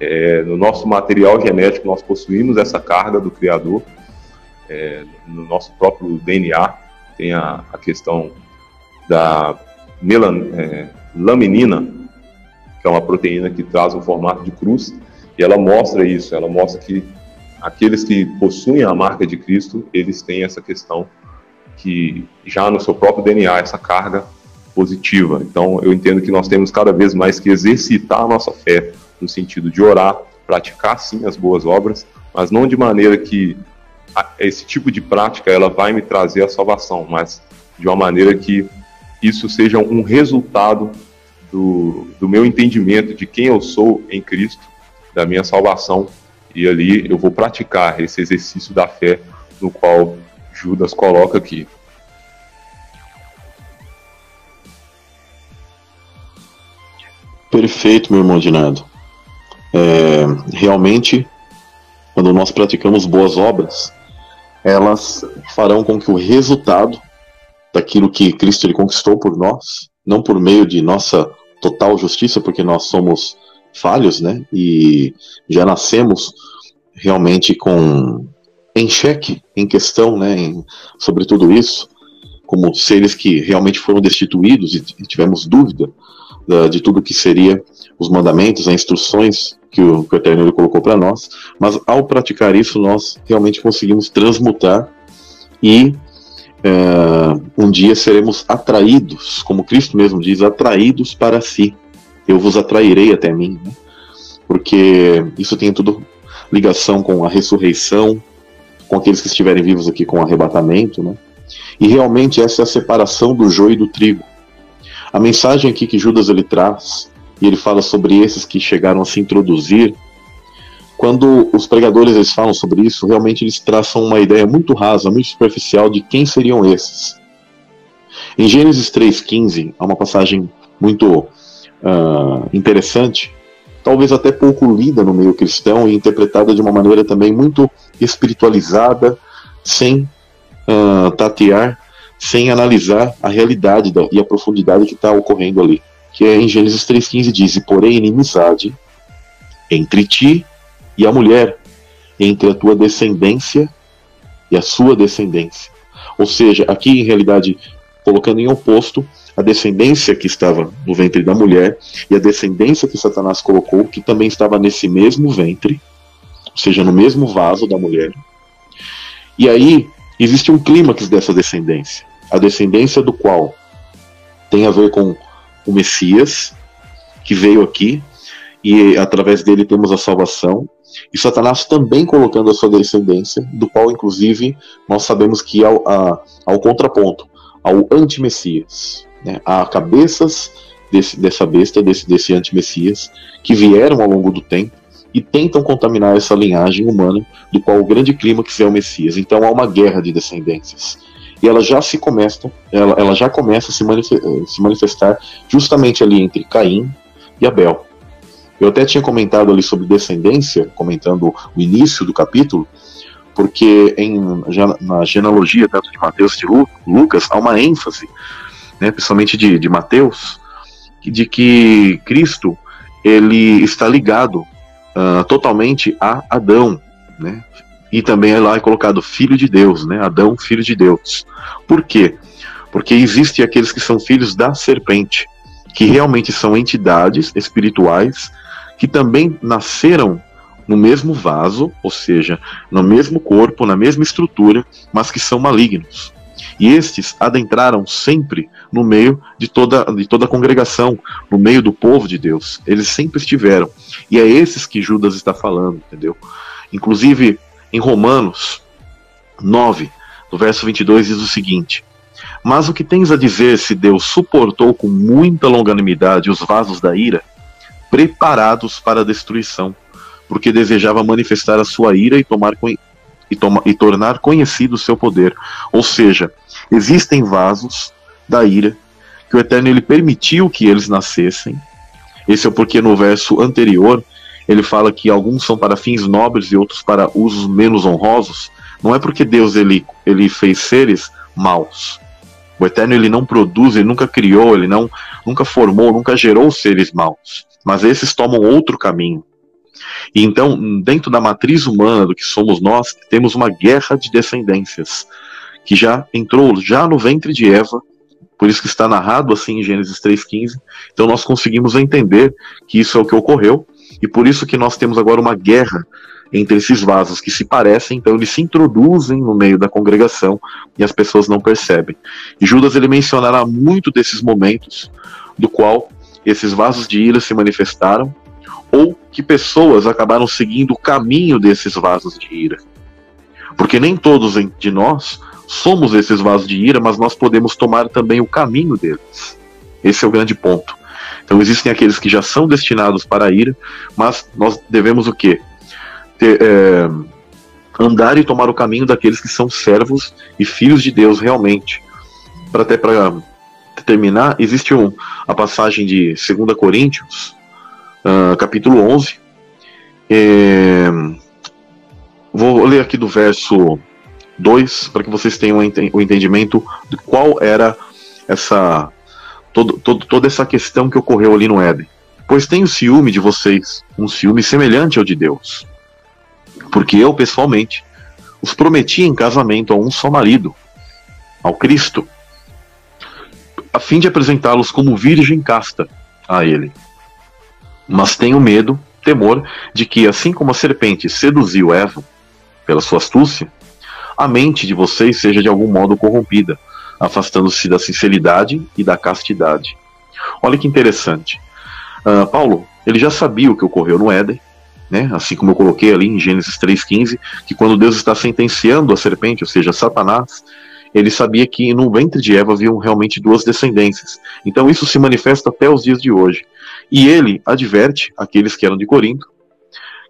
Speaker 1: É, no nosso material genético, nós possuímos essa carga do Criador, é, no nosso próprio DNA, tem a, a questão da melan, é, laminina, que é uma proteína que traz um formato de cruz, e ela mostra isso, ela mostra que aqueles que possuem a marca de Cristo, eles têm essa questão que já no seu próprio DNA, essa carga positiva. Então, eu entendo que nós temos cada vez mais que exercitar a nossa fé, no sentido de orar, praticar sim as boas obras, mas não de maneira que esse tipo de prática ela vai me trazer a salvação, mas de uma maneira que isso seja um resultado do, do meu entendimento de quem eu sou em Cristo, da minha salvação, e ali eu vou praticar esse exercício da fé no qual Judas coloca aqui.
Speaker 2: Perfeito, meu irmão Dinado. É, realmente, quando nós praticamos boas obras, elas farão com que o resultado daquilo que Cristo ele conquistou por nós, não por meio de nossa total justiça, porque nós somos falhos, né? E já nascemos realmente com em xeque, em questão, né, em, sobre tudo isso, como seres que realmente foram destituídos e, e tivemos dúvida da, de tudo que seria os mandamentos, as instruções que o, que o Eterno colocou para nós, mas ao praticar isso, nós realmente conseguimos transmutar e um dia seremos atraídos, como Cristo mesmo diz, atraídos para si. Eu vos atrairei até mim, né? porque isso tem tudo ligação com a ressurreição, com aqueles que estiverem vivos aqui com o arrebatamento, né? E realmente essa é a separação do joio e do trigo. A mensagem aqui que Judas ele traz e ele fala sobre esses que chegaram a se introduzir. Quando os pregadores eles falam sobre isso, realmente eles traçam uma ideia muito rasa, muito superficial de quem seriam esses. Em Gênesis 3,15, há uma passagem muito uh, interessante, talvez até pouco lida no meio cristão e interpretada de uma maneira também muito espiritualizada, sem uh, tatear, sem analisar a realidade da, e a profundidade que está ocorrendo ali que é em Gênesis 3,15 diz: porém inimizade entre ti e a mulher, entre a tua descendência e a sua descendência. Ou seja, aqui em realidade, colocando em oposto a descendência que estava no ventre da mulher e a descendência que Satanás colocou, que também estava nesse mesmo ventre, ou seja, no mesmo vaso da mulher. E aí existe um clímax dessa descendência, a descendência do qual tem a ver com o Messias, que veio aqui, e através dele temos a salvação, e Satanás também colocando a sua descendência, do qual, inclusive, nós sabemos que ao, a, ao contraponto, ao anti-Messias, né, há cabeças desse, dessa besta, desse, desse anti-Messias, que vieram ao longo do tempo e tentam contaminar essa linhagem humana, do qual o grande clímax é o Messias. Então há uma guerra de descendências e ela já se começa, ela, ela já começa a se manifestar justamente ali entre Caim e Abel. Eu até tinha comentado ali sobre descendência, comentando o início do capítulo, porque em, na genealogia tanto de Mateus de Lucas há uma ênfase, né, principalmente de, de Mateus, de que Cristo ele está ligado uh, totalmente a Adão, né, e também é lá é colocado filho de Deus, né? Adão, filho de Deus. Por quê? Porque existem aqueles que são filhos da serpente, que realmente são entidades espirituais que também nasceram no mesmo vaso, ou seja, no mesmo corpo, na mesma estrutura, mas que são malignos. E estes adentraram sempre no meio de toda, de toda a congregação, no meio do povo de Deus. Eles sempre estiveram. E é esses que Judas está falando, entendeu? Inclusive, em Romanos 9, no verso 22, diz o seguinte: Mas o que tens a dizer se Deus suportou com muita longanimidade os vasos da ira, preparados para a destruição, porque desejava manifestar a sua ira e tomar e, toma, e tornar conhecido o seu poder. Ou seja, existem vasos da ira que o Eterno ele permitiu que eles nascessem. Esse é porque no verso anterior ele fala que alguns são para fins nobres e outros para usos menos honrosos. Não é porque Deus ele, ele fez seres maus. O Eterno ele não produz, ele nunca criou, ele não nunca formou, nunca gerou seres maus. Mas esses tomam outro caminho. E então, dentro da matriz humana do que somos nós, temos uma guerra de descendências que já entrou já no ventre de Eva, por isso que está narrado assim em Gênesis 3:15. Então nós conseguimos entender que isso é o que ocorreu e por isso que nós temos agora uma guerra entre esses vasos que se parecem, então eles se introduzem no meio da congregação e as pessoas não percebem. E Judas ele mencionará muito desses momentos do qual esses vasos de ira se manifestaram ou que pessoas acabaram seguindo o caminho desses vasos de ira. Porque nem todos de nós somos esses vasos de ira, mas nós podemos tomar também o caminho deles. Esse é o grande ponto. Então existem aqueles que já são destinados para a ira, mas nós devemos o quê? Ter, é, andar e tomar o caminho daqueles que são servos e filhos de Deus realmente. Para até para terminar, existe um, a passagem de 2 Coríntios, uh, capítulo 11. É, vou ler aqui do verso 2 para que vocês tenham o entendimento de qual era essa todo, todo, toda essa questão que ocorreu ali no Éden. Pois tenho ciúme de vocês, um ciúme semelhante ao de Deus. Porque eu, pessoalmente, os prometi em casamento a um só marido, ao Cristo, a fim de apresentá-los como virgem casta a Ele. Mas tenho medo, temor, de que, assim como a serpente seduziu Eva pela sua astúcia, a mente de vocês seja de algum modo corrompida, afastando-se da sinceridade e da castidade. Olha que interessante. Uh, Paulo, ele já sabia o que ocorreu no Éden, né? assim como eu coloquei ali em Gênesis 3,15, que quando Deus está sentenciando a serpente, ou seja, Satanás, ele sabia que no ventre de Eva haviam realmente duas descendências. Então isso se manifesta até os dias de hoje. E ele adverte aqueles que eram de Corinto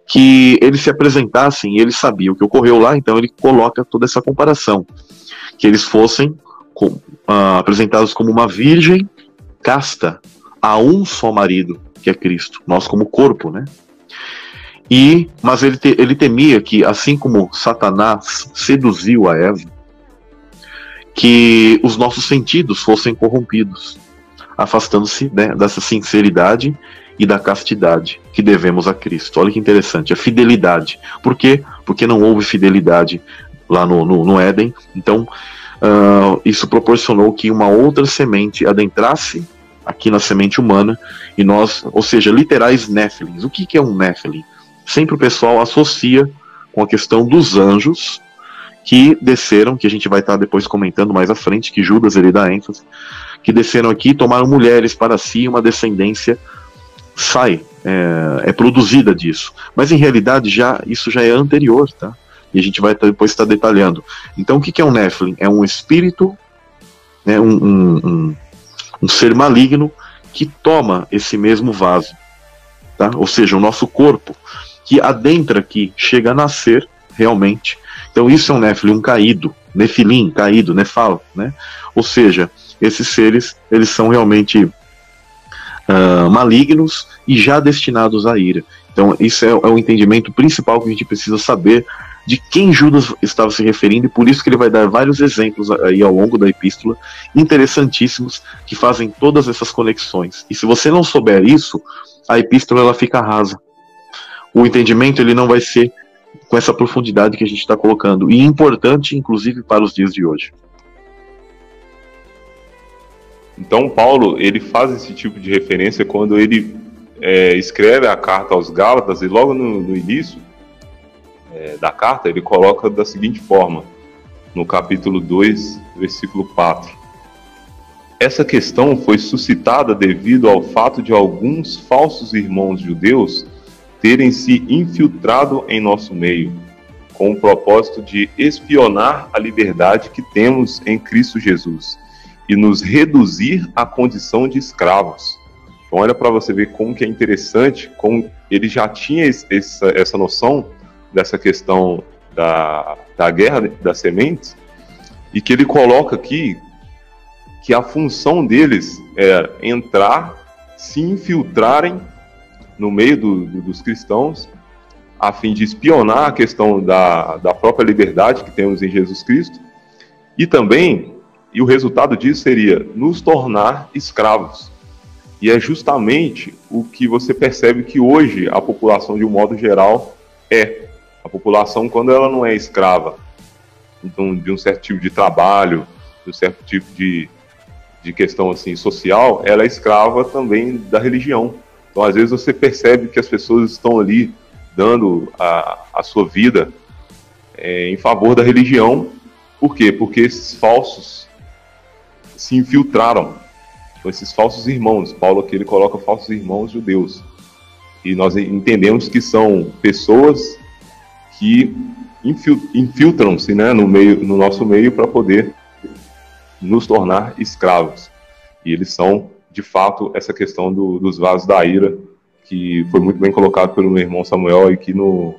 Speaker 2: que eles se apresentassem ele sabia o que ocorreu lá, então ele coloca toda essa comparação. Que eles fossem com, uh, apresentados como uma virgem casta a um só marido, que é Cristo, nós como corpo, né? E, mas ele, te, ele temia que, assim como Satanás seduziu a Eva, que os nossos sentidos fossem corrompidos, afastando-se né, dessa sinceridade e da castidade que devemos a Cristo. Olha que interessante, a fidelidade. Por quê? Porque não houve fidelidade lá no, no, no Éden. Então, uh, isso proporcionou que uma outra semente adentrasse aqui na semente humana e nós, ou seja, literais Néfilins. O que, que é um Néfilim? Sempre o pessoal associa com a questão dos anjos que desceram, que a gente vai estar depois comentando mais à frente, que Judas ele dá ênfase, que desceram aqui tomaram mulheres para si, uma descendência sai, é, é, produzida disso. Mas em realidade já isso já é anterior, tá? E a gente vai depois estar detalhando. Então o que, que é um Nephilim? É um espírito, né, um, um, um, um ser maligno que toma esse mesmo vaso, tá? Ou seja, o nosso corpo que adentra aqui, chega a nascer realmente. Então isso é um Nephilim, um caído, Nefilim, caído, Nefal, né? Ou seja, esses seres, eles são realmente uh, malignos e já destinados à ira. Então, isso é, é o entendimento principal que a gente precisa saber de quem Judas estava se referindo, e por isso que ele vai dar vários exemplos aí ao longo da epístola, interessantíssimos, que fazem todas essas conexões. E se você não souber isso, a epístola ela fica rasa. O entendimento ele não vai ser com essa profundidade que a gente está colocando, e importante, inclusive, para os dias de hoje.
Speaker 1: Então Paulo ele faz esse tipo de referência quando ele é, escreve a carta aos Gálatas e logo no, no início é, da carta ele coloca da seguinte forma: no capítulo 2, versículo 4. Essa questão foi suscitada devido ao fato de alguns falsos irmãos judeus terem se infiltrado em nosso meio, com o propósito de espionar a liberdade que temos em Cristo Jesus e nos reduzir à condição de escravos. Então, olha para você ver como que é interessante, como ele já tinha essa, essa noção dessa questão da, da guerra das sementes, e que ele coloca aqui que a função deles é entrar, se infiltrarem no meio do, do, dos cristãos, a fim de espionar a questão da, da própria liberdade que temos em Jesus Cristo, e também, e o resultado disso seria nos tornar escravos. E é justamente o que você percebe que hoje a população, de um modo geral, é. A população, quando ela não é escrava então, de um certo tipo de trabalho, de um certo tipo de, de questão assim social, ela é escrava também da religião. Então, às vezes, você percebe que as pessoas estão ali dando a, a sua vida é, em favor da religião. Por quê? Porque esses falsos se infiltraram. Então, esses falsos irmãos, Paulo aqui ele coloca falsos irmãos judeus. E nós entendemos que são pessoas que infiltram-se né, no, meio, no nosso meio para poder nos tornar escravos. E eles são, de fato, essa questão do, dos vasos da ira, que foi muito bem colocado pelo meu irmão Samuel aqui no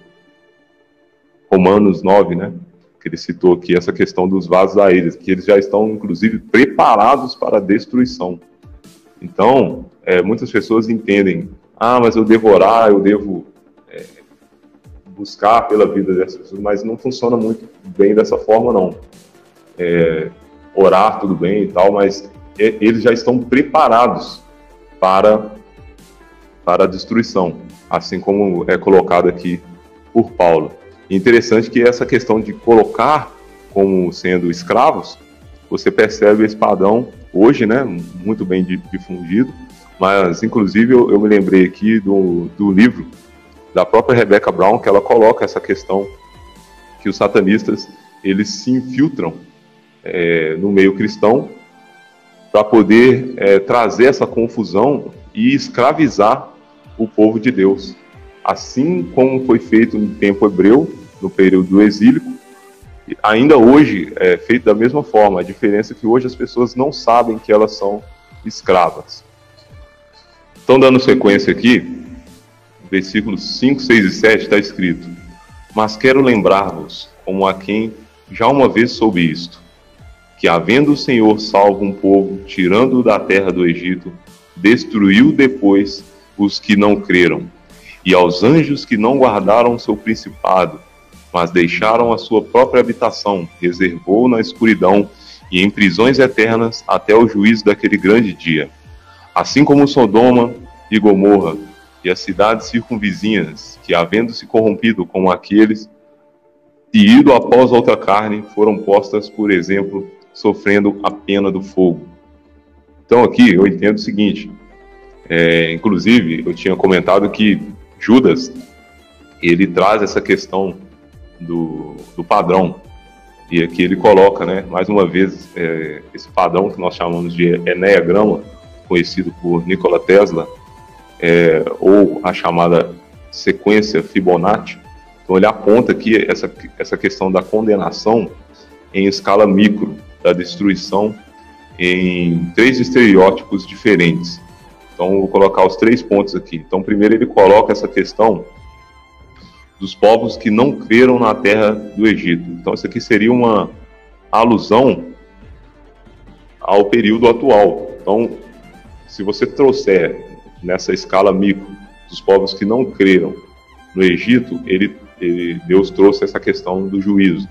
Speaker 1: Romanos 9, né? Que ele citou aqui essa questão dos vasos da ira, que eles já estão, inclusive, preparados para a destruição. Então, é, muitas pessoas entendem, ah, mas eu devo orar, eu devo buscar pela vida dessas pessoas, mas não funciona muito bem dessa forma, não. É, orar, tudo bem e tal, mas eles já estão preparados para, para a destruição, assim como é colocado aqui por Paulo. interessante que essa questão de colocar como sendo escravos, você percebe esse padrão hoje, né, muito bem difundido, mas inclusive eu, eu me lembrei aqui do, do livro da própria Rebecca Brown, que ela coloca essa questão que os satanistas eles se infiltram é, no meio cristão para poder é, trazer essa confusão e escravizar o povo de Deus. Assim como foi feito no tempo hebreu, no período do exílico, ainda hoje é feito da mesma forma. A diferença é que hoje as pessoas não sabem que elas são escravas. Então, dando sequência aqui, versículos 5, 6 e 7 está escrito: Mas quero lembrar-vos, como a quem já uma vez soube isto, que havendo o Senhor salvo um povo, tirando-o da terra do Egito, destruiu depois os que não creram, e aos anjos que não guardaram seu principado, mas deixaram a sua própria habitação, reservou na escuridão e em prisões eternas até o juízo daquele grande dia. Assim como Sodoma e Gomorra e as cidades circunvizinhas, que havendo se corrompido com aqueles e ido após outra carne, foram postas, por exemplo, sofrendo a pena do fogo. Então aqui eu entendo o seguinte, é, inclusive eu tinha comentado que Judas ele traz essa questão do, do padrão e aqui ele coloca, né, mais uma vez é, esse padrão que nós chamamos de Enneagrama, conhecido por Nikola Tesla, é, ou a chamada sequência Fibonacci. Então ele aponta aqui essa, essa questão da condenação em escala micro, da destruição em três estereótipos diferentes. Então vou colocar os três pontos aqui. Então primeiro ele coloca essa questão dos povos que não creram na terra do Egito. Então isso aqui seria uma alusão ao período atual. Então, se você trouxer nessa escala micro dos povos que não creram no Egito, ele, ele, Deus trouxe essa questão do juízo.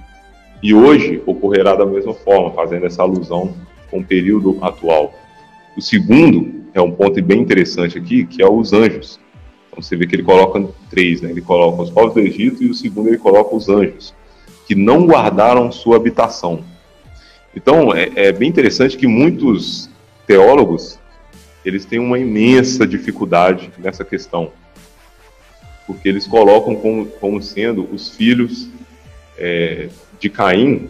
Speaker 1: E hoje ocorrerá da mesma forma, fazendo essa alusão com o período atual. O segundo é um ponto bem interessante aqui, que é os anjos. Então você vê que ele coloca três, né? Ele coloca os povos do Egito e o segundo ele coloca os anjos, que não guardaram sua habitação. Então é, é bem interessante que muitos teólogos eles têm uma imensa dificuldade nessa questão, porque eles colocam como, como sendo os filhos é, de Caim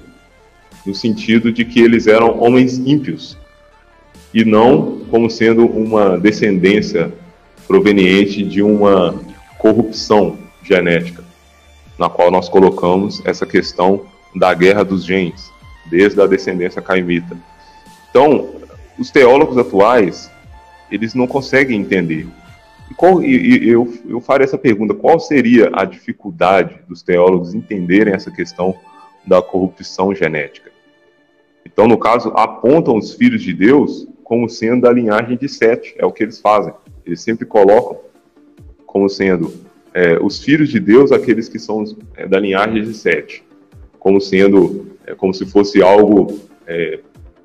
Speaker 1: no sentido de que eles eram homens ímpios e não como sendo uma descendência proveniente de uma corrupção genética, na qual nós colocamos essa questão da guerra dos genes, desde a descendência caimita. Então, os teólogos atuais, eles não conseguem entender. E, qual, eu, eu faria essa pergunta: qual seria a dificuldade dos teólogos entenderem essa questão da corrupção genética? Então, no caso, apontam os filhos de Deus como sendo da linhagem de Sete, é o que eles fazem. Eles sempre colocam como sendo é, os filhos de Deus aqueles que são é, da linhagem de Sete, como sendo, é, como se fosse algo é,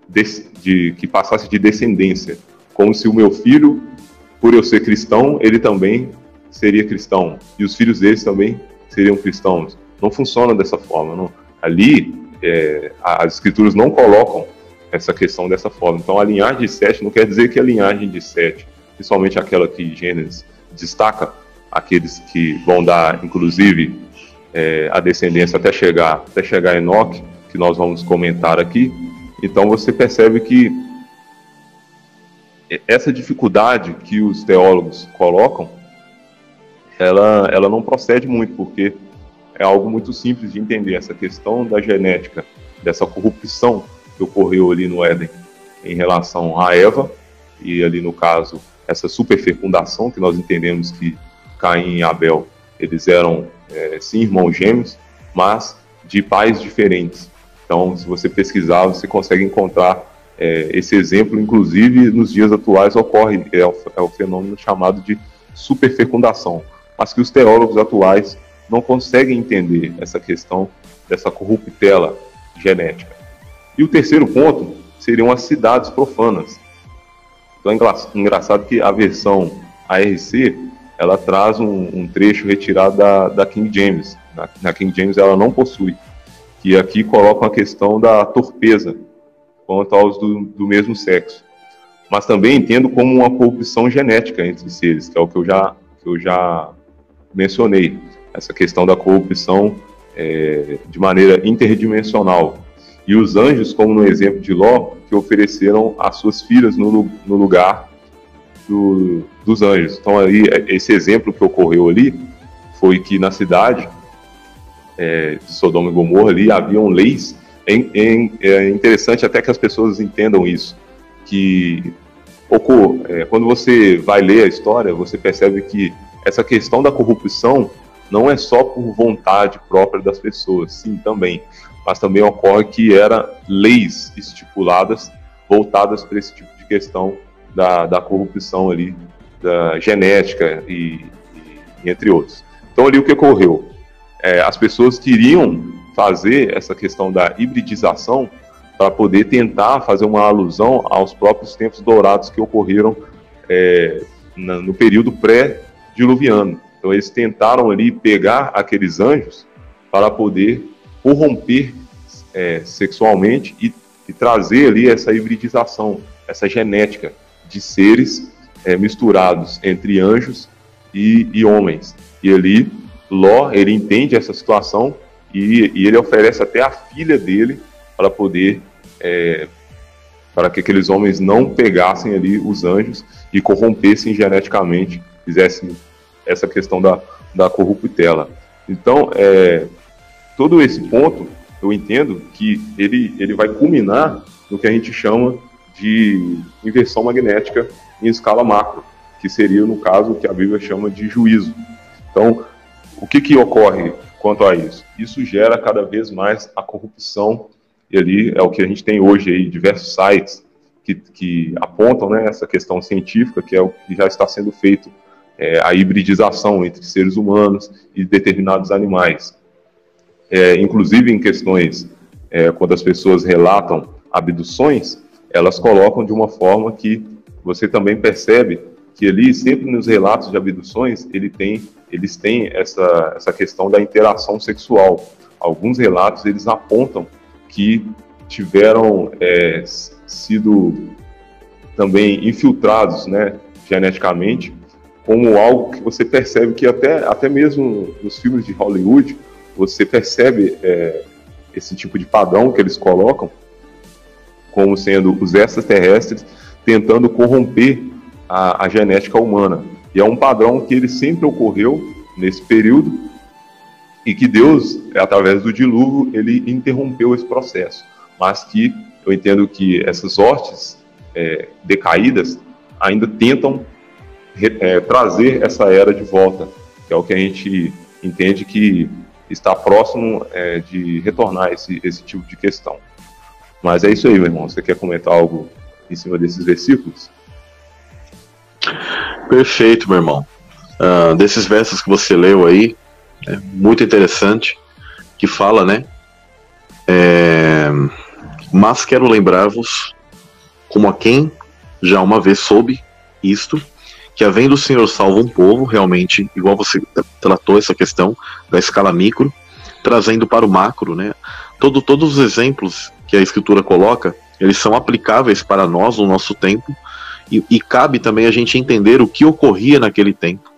Speaker 1: de, de, que passasse de descendência, como se o meu filho, por eu ser cristão, ele também seria cristão, e os filhos deles também seriam cristãos. Não funciona dessa forma. Não. Ali, é, as escrituras não colocam essa questão dessa forma. Então, a linhagem de Sete não quer dizer que a linhagem de Sete, principalmente aquela que Gênesis destaca, aqueles que vão dar, inclusive, é, a descendência até chegar, até chegar a Enoque, que nós vamos comentar aqui. Então, você percebe que essa dificuldade que os teólogos colocam, ela, ela não procede muito, porque é algo muito simples de entender. Essa questão da genética, dessa corrupção que ocorreu ali no Éden em relação a Eva, e ali no caso, essa superfecundação, que nós entendemos que Caim e Abel, eles eram é, sim irmãos gêmeos, mas de pais diferentes. Então, se você pesquisar, você consegue encontrar é, esse exemplo, inclusive nos dias atuais ocorre, é o, é o fenômeno chamado de superfecundação, mas que os teólogos atuais não conseguem entender essa questão dessa corruptela genética. E o terceiro ponto seriam as cidades profanas. Então é engraçado que a versão ARC ela traz um, um trecho retirado da, da King James. Na, na, King James ela não possui. Que aqui coloca a questão da torpeza quanto aos do, do mesmo sexo. Mas também entendo como uma corrupção genética entre seres, que é o que eu já, que eu já mencionei essa questão da corrupção é, de maneira interdimensional. E os anjos, como no exemplo de Ló, que ofereceram as suas filhas no, no lugar do, dos anjos. Então, aí, esse exemplo que ocorreu ali foi que na cidade é, de Sodoma e Gomorra ali haviam leis. É, é, interessante até que as pessoas entendam isso, que ocorre, é, quando você vai ler a história, você percebe que essa questão da corrupção não é só por vontade própria das pessoas, sim, também, mas também ocorre que era leis estipuladas voltadas para esse tipo de questão da, da corrupção ali, da genética e, e, entre outros. Então ali o que ocorreu? É, as pessoas queriam fazer essa questão da hibridização para poder tentar fazer uma alusão aos próprios tempos dourados que ocorreram é, no período pré-diluviano. Então eles tentaram ali pegar aqueles anjos para poder corromper é, sexualmente e, e, trazer ali essa hibridização, essa genética de seres é, misturados entre anjos e, e, homens. E ali Ló ele entende essa situação e, e ele oferece até a filha dele para poder é, para que aqueles homens não pegassem ali os anjos e corrompessem geneticamente, fizessem essa questão da, da corruptela. Então, é, todo esse ponto, eu entendo que ele, ele vai culminar no que a gente chama de inversão magnética em escala macro, que seria, no caso, o que a Bíblia chama de juízo. Então, o que, que ocorre quanto a isso? Isso gera cada vez mais a corrupção, e ali é o que a gente tem hoje aí, diversos sites que, que apontam né, essa questão científica, que é o que já está sendo feito é, a hibridização entre seres humanos e determinados animais. É, inclusive em questões, é, quando as pessoas relatam abduções, elas colocam de uma forma que você também percebe que ali, sempre nos relatos de abduções, ele tem, eles têm essa, essa questão da interação sexual. Alguns relatos, eles apontam que tiveram é, sido também infiltrados né, geneticamente como algo que você percebe que até, até mesmo nos filmes de Hollywood, você percebe é, esse tipo de padrão que eles colocam, como sendo os extraterrestres tentando corromper a, a genética humana. E é um padrão que ele sempre ocorreu nesse período e que Deus, através do dilúvio, ele interrompeu esse processo. Mas que eu entendo que essas hostes é, decaídas ainda tentam é, trazer essa era de volta, que é o que a gente entende que está próximo é, de retornar esse, esse tipo de questão. Mas é isso aí, meu irmão. Você quer comentar algo em cima desses versículos?
Speaker 2: Perfeito, meu irmão. Uh, desses versos que você leu aí, é muito interessante, que fala, né? É, mas quero lembrar-vos, como a quem já uma vez soube isto, que havendo o Senhor salvo um povo, realmente, igual você tratou essa questão da escala micro, trazendo para o macro, né? Todo, todos os exemplos que a Escritura coloca, eles são aplicáveis para nós no nosso tempo, e, e cabe também a gente entender o que ocorria naquele tempo.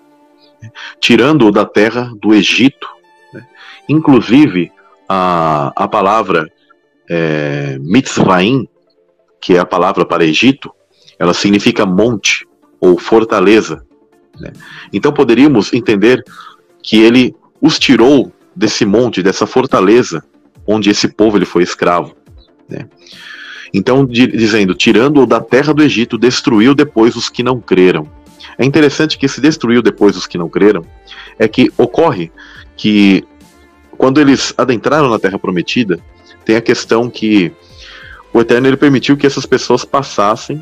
Speaker 2: Tirando-o da terra do Egito, né? inclusive a, a palavra é, que é a palavra para Egito, ela significa monte ou fortaleza. Né? Então poderíamos entender que ele os tirou desse monte, dessa fortaleza, onde esse povo ele foi escravo. Né? Então, dizendo, tirando-o da terra do Egito, destruiu depois os que não creram. É interessante que se destruiu depois os que não creram, é que ocorre que quando eles adentraram na terra prometida, tem a questão que o Eterno ele permitiu que essas pessoas passassem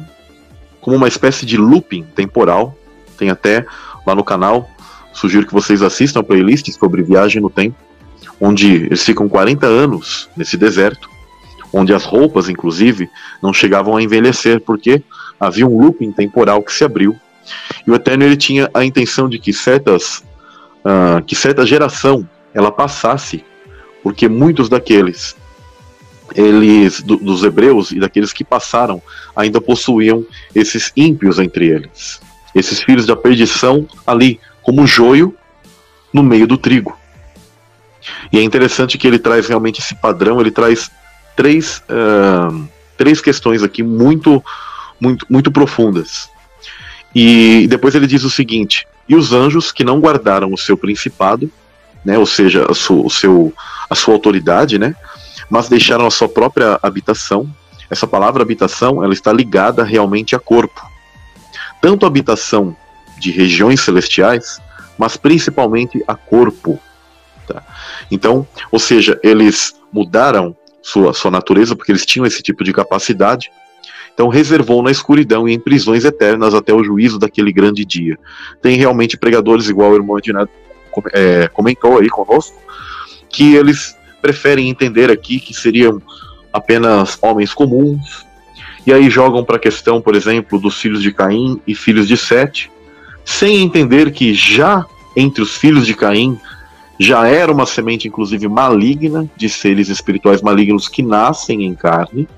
Speaker 2: como uma espécie de looping temporal. Tem até lá no canal, sugiro que vocês assistam a playlist sobre viagem no tempo, onde eles ficam 40 anos nesse deserto onde as roupas, inclusive, não chegavam a envelhecer, porque havia um looping temporal que se abriu. E o Eterno ele tinha a intenção de que certas, uh, que certa geração ela passasse, porque muitos daqueles eles do, dos hebreus e daqueles que passaram ainda possuíam esses ímpios entre eles, esses filhos da perdição ali como joio no meio do trigo. E é interessante que ele traz realmente esse padrão, ele traz três, uh, três questões aqui muito, muito, muito profundas. E depois ele diz o seguinte: e os anjos que não guardaram o seu principado, né, ou seja, a, su, o seu, a sua autoridade, né, mas deixaram a sua própria habitação. Essa palavra habitação, ela está ligada realmente a corpo. Tanto a habitação de regiões celestiais, mas principalmente a corpo. Tá? Então, ou seja, eles mudaram sua, sua natureza, porque eles tinham esse tipo de capacidade. Então reservou na escuridão e em prisões eternas até o juízo daquele grande dia. Tem realmente pregadores, igual o irmão Edinado é, comentou aí conosco, que eles preferem entender aqui que seriam apenas homens comuns, e aí jogam para a questão, por exemplo, dos filhos de Caim e filhos de Sete, sem entender que já entre os filhos de Caim já era uma semente, inclusive, maligna, de seres espirituais malignos que nascem em carne,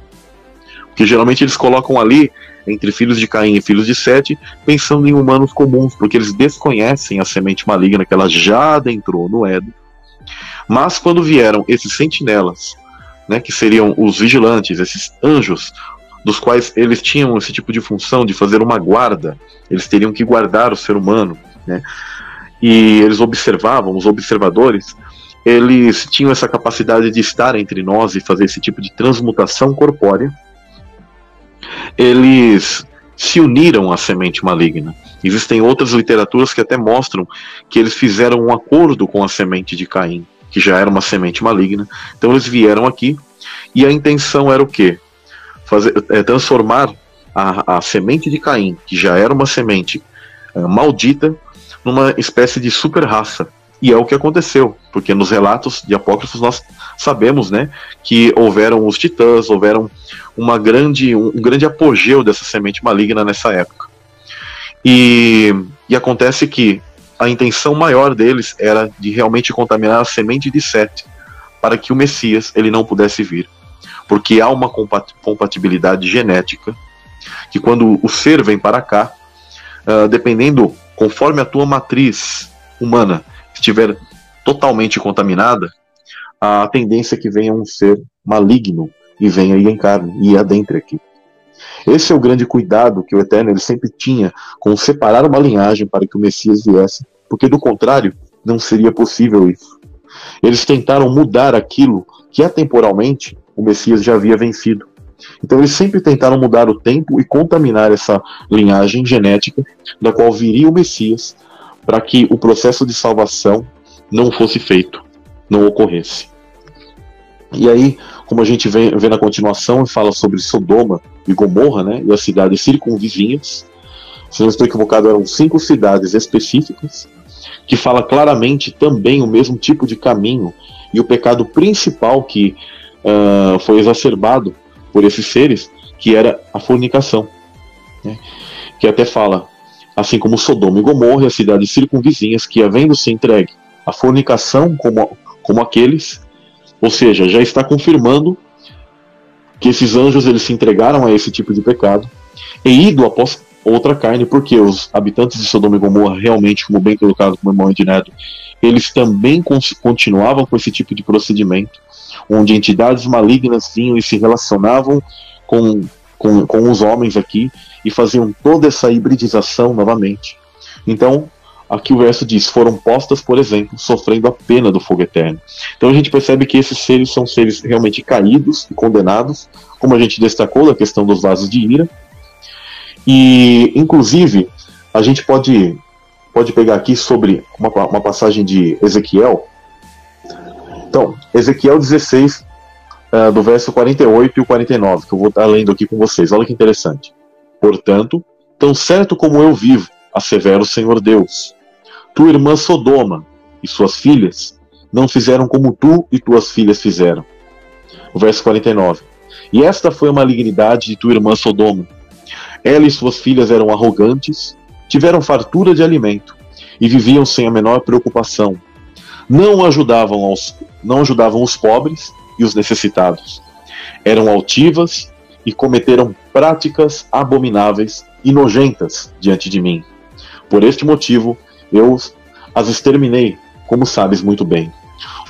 Speaker 2: que geralmente eles colocam ali entre filhos de Caim e filhos de Sete, pensando em humanos comuns, porque eles desconhecem a semente maligna que ela já adentrou no Éden. Mas quando vieram esses sentinelas, né, que seriam os vigilantes, esses anjos, dos quais eles tinham esse tipo de função de fazer uma guarda, eles teriam que guardar o ser humano, né? e eles observavam, os observadores, eles tinham essa capacidade de estar entre nós e fazer esse tipo de transmutação corpórea. Eles se uniram à semente maligna. Existem outras literaturas que até mostram que eles fizeram um acordo com a semente de Caim, que já era uma semente maligna. Então eles vieram aqui e a intenção era o quê? Fazer, é, transformar a, a semente de Caim, que já era uma semente é, maldita, numa espécie de super raça. E é o que aconteceu, porque nos relatos de apócrifos nós sabemos, né, que houveram os titãs, houveram uma grande, um, um grande apogeu dessa semente maligna nessa época. E, e acontece que a intenção maior deles era de realmente contaminar a semente de Sete, para que o Messias ele não pudesse vir. Porque há uma compatibilidade genética que quando o ser vem para cá, uh, dependendo conforme a tua matriz humana estiver totalmente contaminada, a tendência é que venha um ser maligno e venha e encarne e adentre aqui. Esse é o grande cuidado que o Eterno ele sempre tinha com separar uma linhagem para que o Messias viesse, porque do contrário não seria possível isso. Eles tentaram mudar aquilo que atemporalmente o Messias já havia vencido. Então eles sempre tentaram mudar o tempo e contaminar essa linhagem genética da qual viria o Messias para que o processo de salvação não fosse feito, não ocorresse. E aí, como a gente vê, vê na continuação, fala sobre Sodoma e Gomorra, né, e as cidades circunvizinhas. Se não estou equivocado, eram cinco cidades específicas, que fala claramente também o mesmo tipo de caminho e o pecado principal que uh, foi exacerbado por esses seres, que era a fornicação. Né? Que até fala, assim como Sodoma e Gomorra, as cidades circunvizinhas, que havendo se entregue à fornicação como, como aqueles, ou seja, já está confirmando que esses anjos eles se entregaram a esse tipo de pecado e ido após outra carne, porque os habitantes de Sodoma e Gomorra realmente, como bem colocado como irmão Ednedo, eles também continuavam com esse tipo de procedimento, onde entidades malignas vinham e se relacionavam com, com, com os homens aqui e faziam toda essa hibridização novamente. Então, aqui o verso diz: foram postas, por exemplo, sofrendo a pena do fogo eterno. Então a gente percebe que esses seres são seres realmente caídos e condenados, como a gente destacou da questão dos vasos de ira. E, inclusive, a gente pode, pode pegar aqui sobre uma, uma passagem de Ezequiel, então, Ezequiel 16, uh, eh, do verso 48 e 49, que eu vou estar lendo aqui com vocês. Olha que interessante. Portanto, tão certo como eu vivo, assevera o Senhor Deus, tua irmã Sodoma e suas filhas não fizeram como tu e tuas filhas fizeram. O verso 49. E esta foi a malignidade de tua irmã Sodoma. Ela e suas filhas eram arrogantes, tiveram fartura de alimento e viviam sem a menor preocupação não ajudavam, aos, não ajudavam os pobres e os necessitados. Eram altivas e cometeram práticas abomináveis e nojentas diante de mim. Por este motivo, eu as exterminei, como sabes muito bem.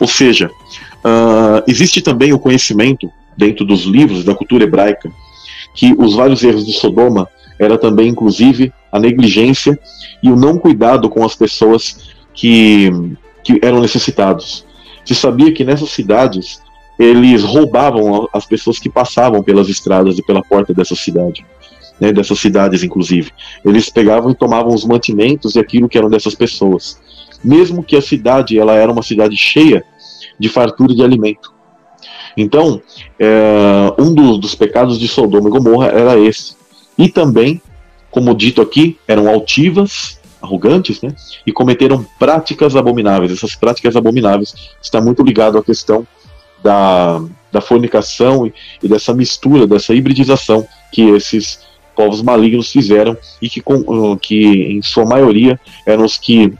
Speaker 2: Ou seja, uh, existe também o conhecimento dentro dos livros da cultura hebraica que os vários erros de Sodoma era também, inclusive, a negligência e o não cuidado com as pessoas que que eram necessitados. Se sabia que nessas cidades eles roubavam as pessoas que passavam pelas estradas e pela porta dessa cidade, né, dessas cidades inclusive. Eles pegavam e tomavam os mantimentos e aquilo que eram dessas pessoas, mesmo que a cidade ela era uma cidade cheia de fartura de alimento. Então, é, um do, dos pecados de Sodoma e Gomorra era esse. E também, como dito aqui, eram altivas arrogantes, né? E cometeram práticas abomináveis. Essas práticas abomináveis está muito ligado à questão da, da fornicação e, e dessa mistura, dessa hibridização que esses povos malignos fizeram e que, com, que em sua maioria eram os que,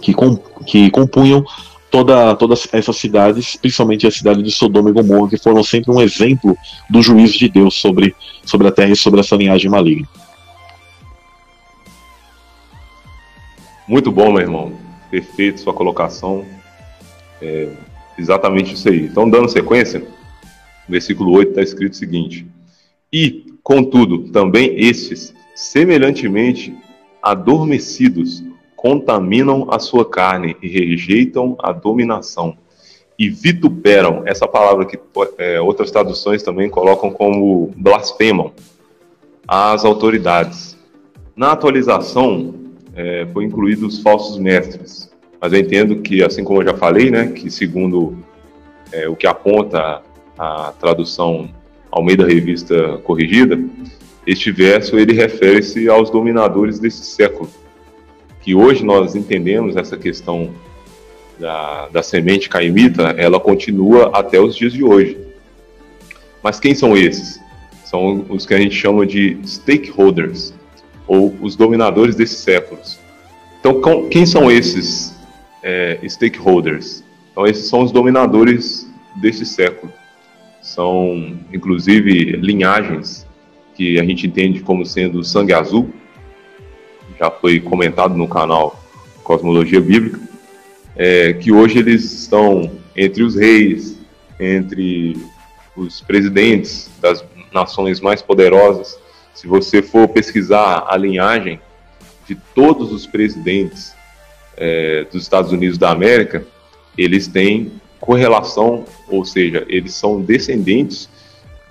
Speaker 2: que, com, que compunham toda, todas essas cidades, principalmente a cidade de Sodoma e Gomorra, que foram sempre um exemplo do juízo de Deus sobre, sobre a terra e sobre essa linhagem maligna.
Speaker 1: Muito bom, meu irmão. Perfeito sua colocação. É exatamente isso aí. Então, dando sequência, versículo 8 está escrito o seguinte: E, contudo, também estes, semelhantemente adormecidos, contaminam a sua carne e rejeitam a dominação. E vituperam, essa palavra que é, outras traduções também colocam como blasfemam as autoridades. Na atualização, é, foi incluído os falsos mestres. Mas eu entendo que, assim como eu já falei, né, que segundo é, o que aponta a tradução Almeida Revista Corrigida, este verso ele refere-se aos dominadores desse século, que hoje nós entendemos essa questão da, da semente caimita, ela continua até os dias de hoje. Mas quem são esses? São os que a gente chama de stakeholders, ou os dominadores desses séculos. Então, com, quem são esses é, stakeholders? Então, esses são os dominadores desse século. São, inclusive, linhagens que a gente entende como sendo sangue azul. Já foi comentado no canal Cosmologia Bíblica. É, que hoje eles estão entre os reis, entre os presidentes das nações mais poderosas. Se você for pesquisar a linhagem de todos os presidentes é, dos Estados Unidos da América, eles têm correlação, ou seja, eles são descendentes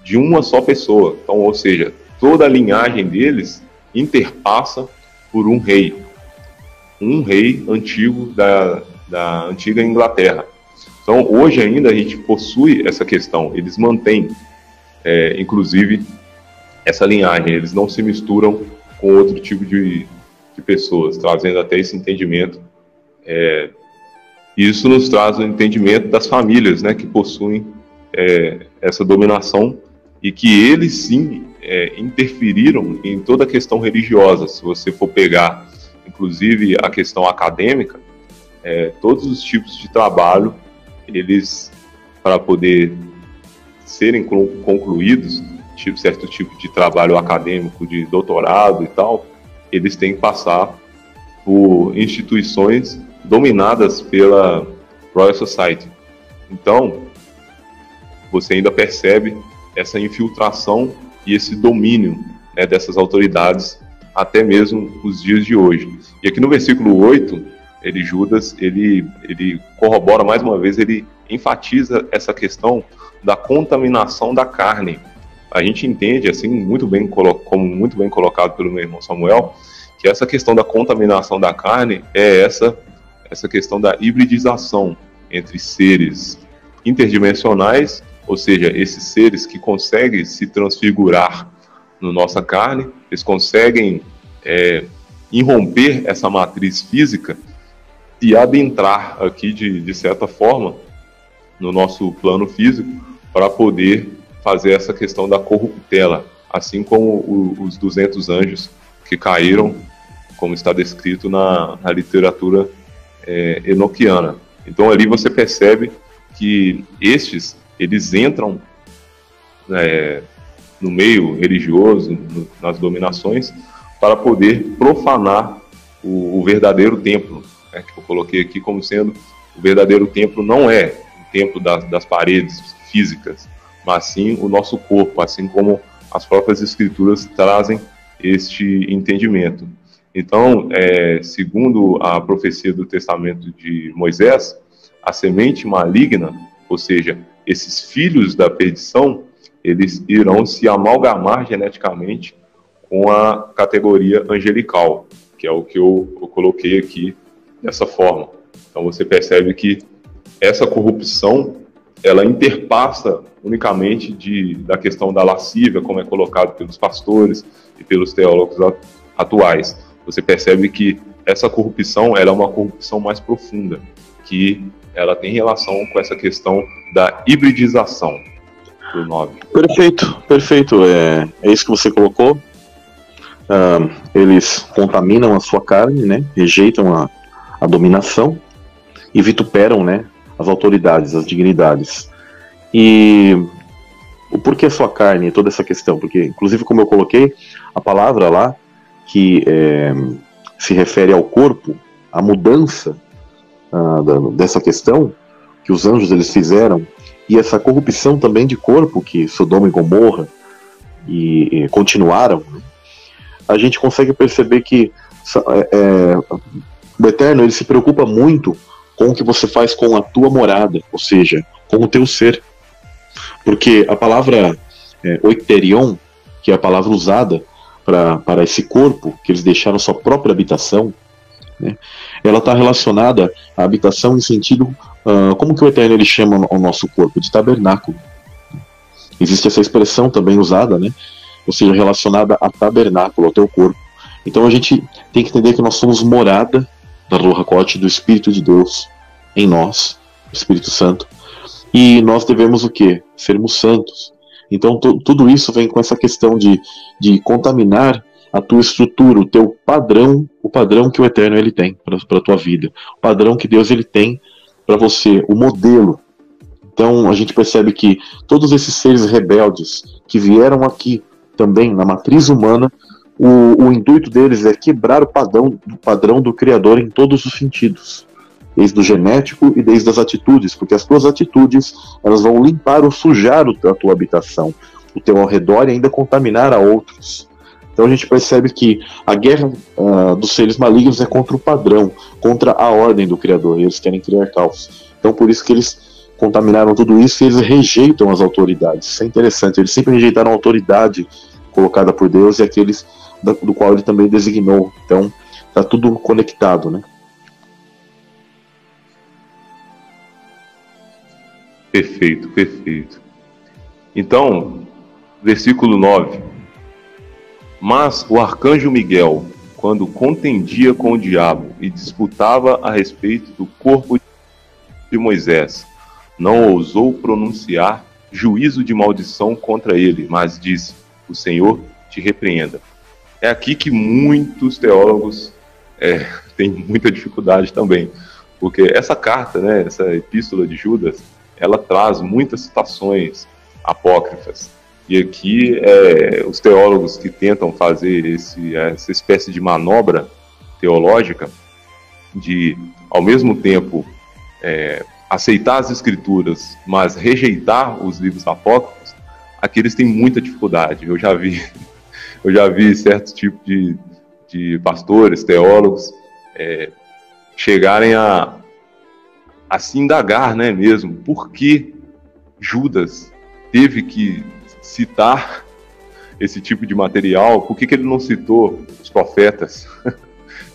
Speaker 1: de uma só pessoa. Então, ou seja, toda a linhagem deles interpassa por um rei, um rei antigo da, da antiga Inglaterra. Então, hoje ainda a gente possui essa questão, eles mantêm, é, inclusive, essa linhagem, eles não se misturam com outro tipo de, de pessoas, trazendo até esse entendimento. É, isso nos traz o entendimento das famílias né, que possuem é, essa dominação e que eles sim é, interferiram em toda a questão religiosa. Se você for pegar, inclusive, a questão acadêmica, é, todos os tipos de trabalho, eles, para poder serem concluídos, tipo, certo tipo de trabalho acadêmico, de doutorado e tal, eles têm que passar por instituições dominadas pela Royal Society. Então, você ainda percebe essa infiltração e esse domínio né, dessas autoridades até mesmo os dias de hoje. E aqui no versículo 8, ele Judas, ele, ele corrobora mais uma vez, ele enfatiza essa questão da contaminação da carne. A gente entende, assim, muito bem, como muito bem colocado pelo meu irmão Samuel, que essa questão da contaminação da carne é essa, essa questão da hibridização entre seres interdimensionais ou seja, esses seres que conseguem se transfigurar na nossa carne, eles conseguem é, irromper essa matriz física e adentrar aqui, de, de certa forma, no nosso plano físico, para poder fazer essa questão da corruptela, assim como o, os 200 anjos que caíram, como está descrito na, na literatura é, enoquiana. Então ali você percebe que estes eles entram é, no meio religioso, no, nas dominações, para poder profanar o, o verdadeiro templo, né, que eu coloquei aqui como sendo o verdadeiro templo não é o templo das, das paredes físicas, mas sim o nosso corpo, assim como as próprias escrituras trazem este entendimento. Então, é, segundo a profecia do Testamento de Moisés, a semente maligna, ou seja, esses filhos da perdição, eles irão se amalgamar geneticamente com a categoria angelical, que é o que eu, eu coloquei aqui dessa forma. Então você percebe que essa corrupção ela interpassa unicamente de, da questão da lascívia, como é colocado pelos pastores e pelos teólogos atuais. Você percebe que essa corrupção ela é uma corrupção mais profunda, que ela tem relação com essa questão da hibridização do nome.
Speaker 2: Perfeito, perfeito. É, é isso que você colocou. Uh, eles contaminam a sua carne, né? Rejeitam a, a dominação e vituperam, né? As autoridades, as dignidades. E o porquê sua carne, toda essa questão? Porque, inclusive, como eu coloquei, a palavra lá que é, se refere ao corpo, a mudança uh, da, dessa questão que os anjos eles fizeram e essa corrupção também de corpo que Sodoma e Gomorra e, e continuaram, né? a gente consegue perceber que é, é, o Eterno ele se preocupa muito com o que você faz com a tua morada, ou seja, com o teu ser. Porque a palavra é, oiterion, que é a palavra usada para esse corpo, que eles deixaram sua própria habitação, né? Ela está relacionada à habitação em sentido, uh, como que o Eterno ele chama o nosso corpo? De tabernáculo. Existe essa expressão também usada, né? ou seja, relacionada a tabernáculo, ao teu corpo. Então a gente tem que entender que nós somos morada da Ruach do Espírito de Deus em nós, Espírito Santo. E nós devemos o quê? Sermos santos. Então tudo isso vem com essa questão de, de contaminar a tua estrutura, o teu padrão, o padrão que o Eterno ele tem para a tua vida, o padrão que Deus ele tem para você, o modelo. Então a gente percebe que todos esses seres rebeldes que vieram aqui também na matriz humana, o, o intuito deles é quebrar o padrão, o padrão do Criador em todos os sentidos. desde o genético e desde as atitudes, porque as tuas atitudes elas vão limpar ou sujar a tua habitação, o teu ao redor e ainda contaminar a outros. Então a gente percebe que a guerra uh, dos seres malignos é contra o padrão, contra a ordem do Criador. Eles querem criar caos. Então por isso que eles contaminaram tudo isso e eles rejeitam as autoridades. Isso é interessante. Eles sempre rejeitaram a autoridade colocada por Deus e aqueles do qual ele também designou. Então está tudo conectado, né?
Speaker 1: Perfeito, perfeito. Então, versículo 9. Mas o arcanjo Miguel, quando contendia com o diabo e disputava a respeito do corpo de Moisés, não ousou pronunciar juízo de maldição contra ele, mas disse: O Senhor te repreenda. É aqui que muitos teólogos é, *laughs* têm muita dificuldade também, porque essa carta, né, essa epístola de Judas, ela traz muitas citações apócrifas. E aqui é, os teólogos que tentam fazer esse, essa espécie de manobra teológica de, ao mesmo tempo, é, aceitar as escrituras, mas rejeitar os livros apócrifos, aqui eles têm muita dificuldade. Eu já vi, *laughs* eu já vi certos tipos de, de pastores, teólogos, é, chegarem a, a se indagar, né, mesmo, por que Judas teve que citar esse tipo de material, por que, que ele não citou os profetas? *laughs*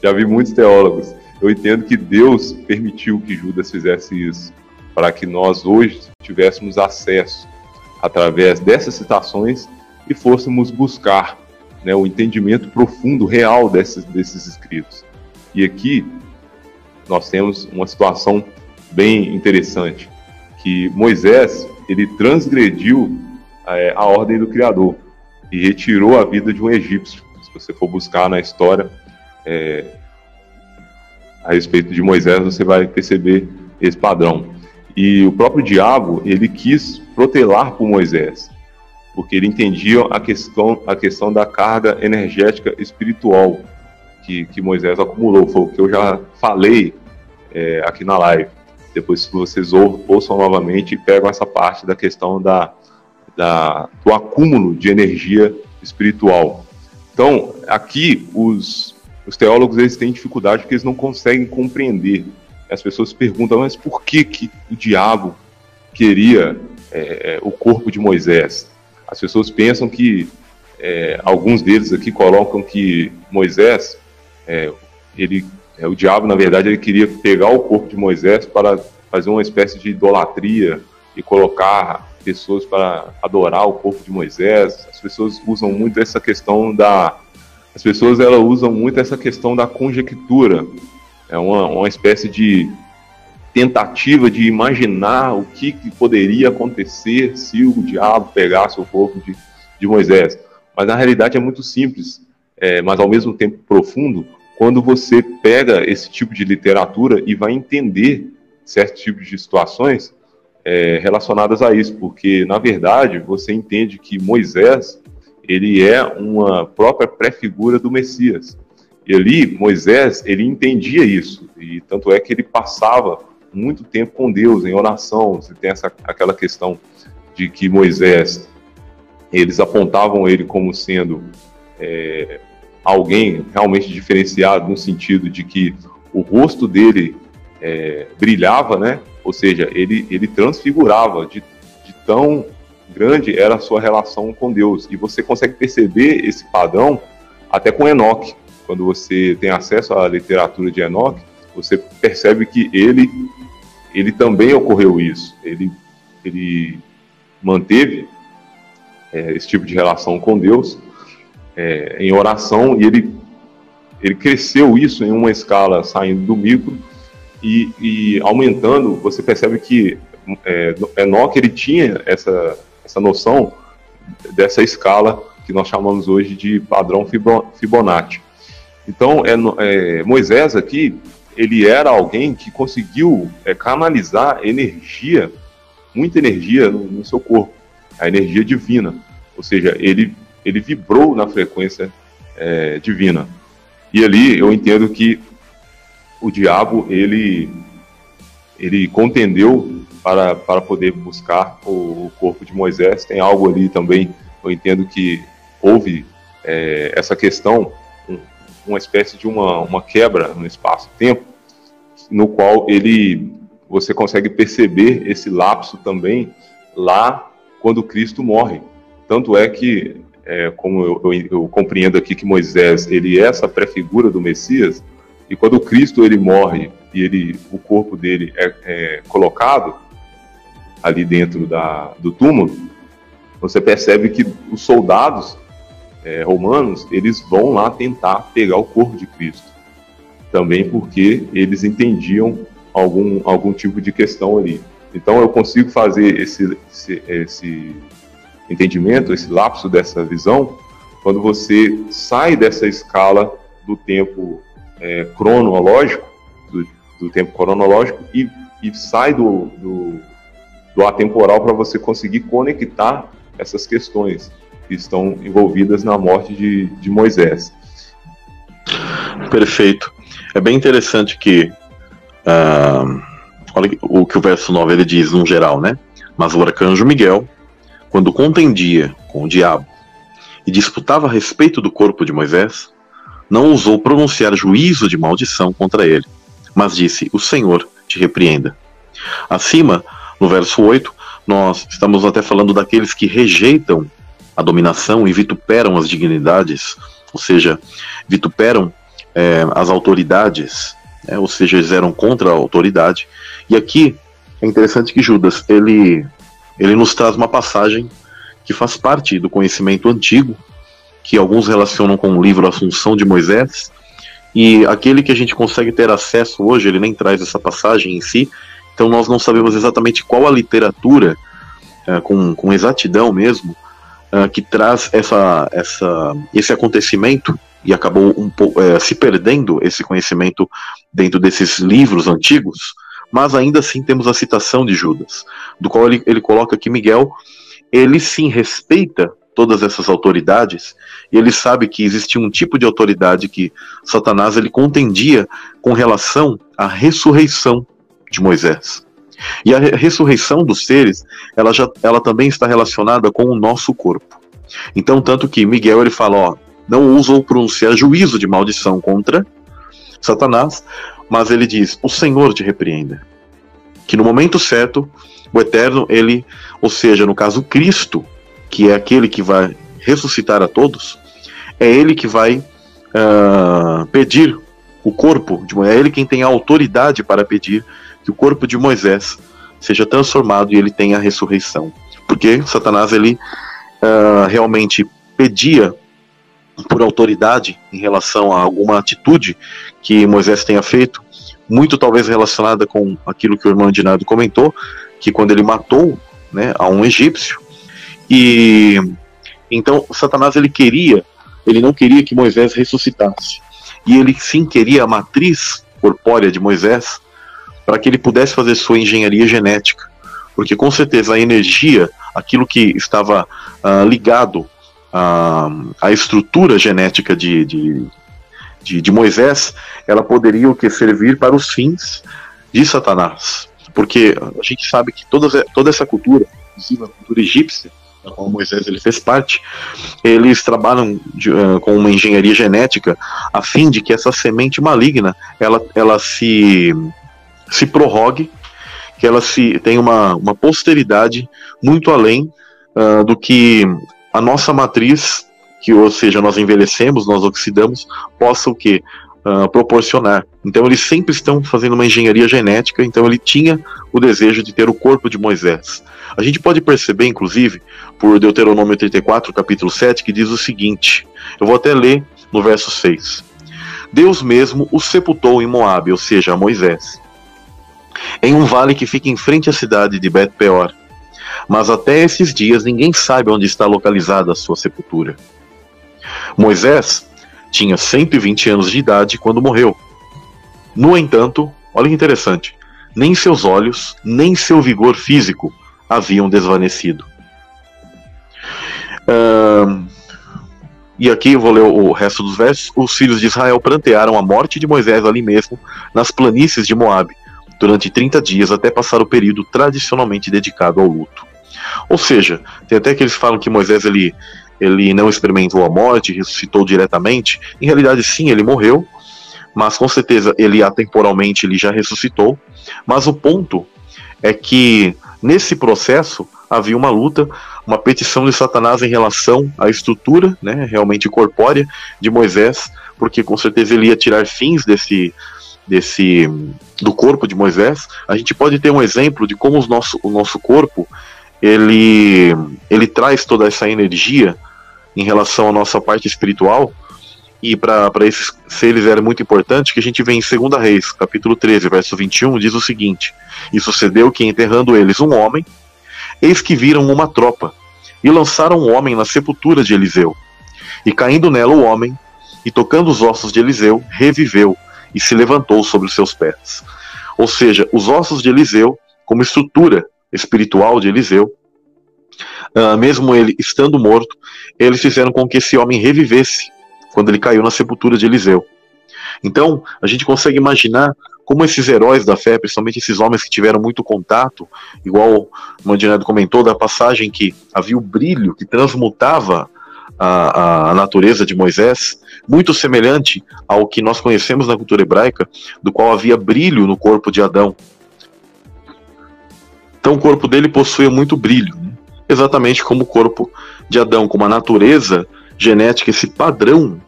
Speaker 1: Já vi muitos teólogos. Eu entendo que Deus permitiu que Judas fizesse isso, para que nós hoje tivéssemos acesso, através dessas citações, e fôssemos buscar né, o entendimento profundo, real desses, desses escritos. E aqui nós temos uma situação bem interessante, que Moisés ele transgrediu é, a ordem do Criador e retirou a vida de um egípcio. Se você for buscar na história é, a respeito de Moisés, você vai perceber esse padrão. E o próprio diabo ele quis protelar por Moisés, porque ele entendia a questão, a questão da carga energética espiritual que, que Moisés acumulou. Foi o que eu já falei é, aqui na live. Depois, se vocês ouçam novamente, pegam essa parte da questão da, da, do acúmulo de energia espiritual. Então, aqui, os, os teólogos eles têm dificuldade porque eles não conseguem compreender. As pessoas perguntam, mas por que, que o diabo queria é, é o corpo de Moisés? As pessoas pensam que, é, alguns deles aqui colocam que Moisés, é, ele é, o diabo, na verdade, ele queria pegar o corpo de Moisés para fazer uma espécie de idolatria e colocar pessoas para adorar o corpo de Moisés. As pessoas usam muito essa questão da as pessoas elas usam muito essa questão da conjectura. É uma, uma espécie de tentativa de imaginar o que, que poderia acontecer se o diabo pegasse o corpo de, de Moisés. Mas na realidade é muito simples, é, mas ao mesmo tempo profundo, quando você pega esse tipo de literatura e vai entender certos tipos de situações é, relacionadas a isso, porque na verdade você entende que Moisés ele é uma própria pré-figura do Messias. E ali Moisés ele entendia isso e tanto é que ele passava muito tempo com Deus em oração. Você tem essa aquela questão de que Moisés eles apontavam ele como sendo é, alguém realmente diferenciado no sentido de que o rosto dele é, brilhava, né? Ou seja, ele, ele transfigurava de, de tão grande era a sua relação com Deus. E você consegue perceber esse padrão até com Enoque. Quando você tem acesso à literatura de Enoque, você percebe que ele, ele também ocorreu isso. Ele, ele manteve é, esse tipo de relação com Deus é, em oração e ele, ele cresceu isso em uma escala saindo do micro e, e aumentando. Você percebe que é, Enoch ele tinha essa, essa noção dessa escala que nós chamamos hoje de padrão Fibonacci. Então, é, é, Moisés aqui, ele era alguém que conseguiu é, canalizar energia, muita energia no, no, seu corpo, a energia divina. Ou seja, ele ele vibrou na frequência é, divina. E ali eu entendo que o diabo ele ele contendeu para, para poder buscar o, o corpo de Moisés. Tem algo ali também, eu entendo que houve é, essa questão, um, uma espécie de uma, uma quebra no espaço-tempo, no qual ele você consegue perceber esse lapso também lá quando Cristo morre. Tanto é que, é, como eu, eu, eu, compreendo aqui que Moisés ele é essa pré-figura do Messias, e quando Cristo ele morre e ele, o corpo dele é, é colocado ali dentro da, do túmulo, você percebe que os soldados é, romanos eles vão lá tentar pegar o corpo de Cristo, também porque eles entendiam algum, algum tipo de questão ali. Então eu consigo fazer esse, esse, esse entendimento, esse lapso dessa visão, quando você sai dessa escala do tempo é, cronológico, do, do, tempo cronológico, e, e sai do, do, do atemporal para você conseguir conectar essas questões que estão envolvidas na morte de, de Moisés.
Speaker 2: Perfeito. É bem interessante que uh, olha o que o verso 9 ele diz no geral, né? Mas o arcanjo Miguel, quando contendia com o diabo e disputava a respeito do corpo de Moisés, não ousou pronunciar juízo de maldição contra ele, mas disse: O Senhor te repreenda. Acima, no verso 8, nós estamos até falando daqueles que rejeitam a dominação e vituperam as dignidades, ou seja, vituperam é, as autoridades, né, ou seja, eles eram contra a autoridade. E aqui é interessante que Judas ele, ele nos traz uma passagem que faz parte do conhecimento antigo, que alguns relacionam com o livro Assunção de Moisés, e aquele que a gente consegue ter acesso hoje, ele nem traz essa passagem em si, então nós não sabemos exatamente qual a literatura, é, com, com exatidão mesmo, uh, que traz essa, essa, esse acontecimento e acabou um é, se perdendo esse conhecimento dentro desses livros antigos, mas ainda assim temos a citação de Judas, do qual ele, ele coloca que Miguel ele sim respeita todas essas autoridades e ele sabe que existia um tipo de autoridade que Satanás ele contendia com relação à ressurreição de Moisés. E a ressurreição dos seres, ela, já, ela também está relacionada com o nosso corpo. Então, tanto que Miguel ele fala, ó, não usa ou pronunciar juízo de maldição contra Satanás, mas ele diz, o Senhor te repreenda. Que no momento certo, o Eterno, ele, ou seja, no caso Cristo, que é aquele que vai ressuscitar a todos, é ele que vai uh, pedir o corpo de é ele quem tem a autoridade para pedir que o corpo de Moisés seja transformado e ele tenha a ressurreição. Porque Satanás ele uh, realmente pedia por autoridade em relação a alguma atitude que Moisés tenha feito, muito talvez relacionada com aquilo que o irmão Dinardo comentou, que quando ele matou né, a um egípcio, e então Satanás ele queria, ele não queria que Moisés ressuscitasse, e ele sim queria a matriz corpórea de Moisés para que ele pudesse fazer sua engenharia genética. Porque com certeza a energia, aquilo que estava uh, ligado à, à estrutura genética de, de, de, de, Moisés, ela poderia o que servir para os fins de Satanás. Porque a gente sabe que toda, toda essa cultura, inclusive a cultura egípcia, da qual Moisés ele fez parte, eles trabalham de, uh, com uma engenharia genética a fim de que essa semente maligna ela, ela se se prorrogue, que ela se tenha uma, uma posteridade muito além uh, do que a nossa matriz, que ou seja, nós envelhecemos, nós oxidamos, possa o que? Uh, proporcionar. Então eles sempre estão fazendo uma engenharia genética, então ele tinha o desejo de ter o corpo de Moisés. A gente pode perceber, inclusive, por Deuteronômio 34, capítulo 7, que diz o seguinte: eu vou até ler no verso 6. Deus mesmo o sepultou em Moabe, ou seja, Moisés em um vale que fica em frente à cidade de Bet Peor. Mas até esses dias ninguém sabe onde está localizada a sua sepultura. Moisés tinha 120 anos de idade quando morreu. No entanto, olha que interessante, nem seus olhos, nem seu vigor físico haviam desvanecido. E aqui eu vou ler o resto dos versos. Os filhos de Israel prantearam a morte de Moisés ali mesmo, nas planícies de Moabe, durante 30 dias até passar o período tradicionalmente dedicado ao luto. Ou seja, tem até que eles falam que Moisés ele, ele não experimentou a morte, ressuscitou diretamente. Em realidade, sim, ele morreu, mas com certeza ele atemporalmente ele já ressuscitou. Mas o ponto é que nesse processo havia uma luta, uma petição de Satanás em relação à estrutura, né, realmente corpórea de Moisés, porque com certeza ele ia tirar fins desse desse do corpo de Moisés. A gente pode ter um exemplo de como o nosso, o nosso corpo ele ele traz toda essa energia em relação à nossa parte espiritual. E para esses seres era muito importante que a gente vê em 2 Reis, capítulo 13, verso 21, diz o seguinte: E sucedeu que, enterrando eles um homem, eis que viram uma tropa, e lançaram um homem na sepultura de Eliseu. E caindo nela o homem, e tocando os ossos de Eliseu, reviveu, e se levantou sobre os seus pés. Ou seja, os ossos de Eliseu, como estrutura espiritual de Eliseu, uh, mesmo ele estando morto, eles fizeram com que esse homem revivesse quando ele caiu na sepultura de Eliseu. Então, a gente consegue imaginar como esses heróis da fé, principalmente esses homens que tiveram muito contato, igual o Mandinado comentou, da passagem que havia o brilho que transmutava a, a natureza de Moisés, muito semelhante ao que nós conhecemos na cultura hebraica, do qual havia brilho no corpo de Adão. Então o corpo dele possuía muito brilho, né? exatamente como o corpo de Adão, como a natureza genética, esse padrão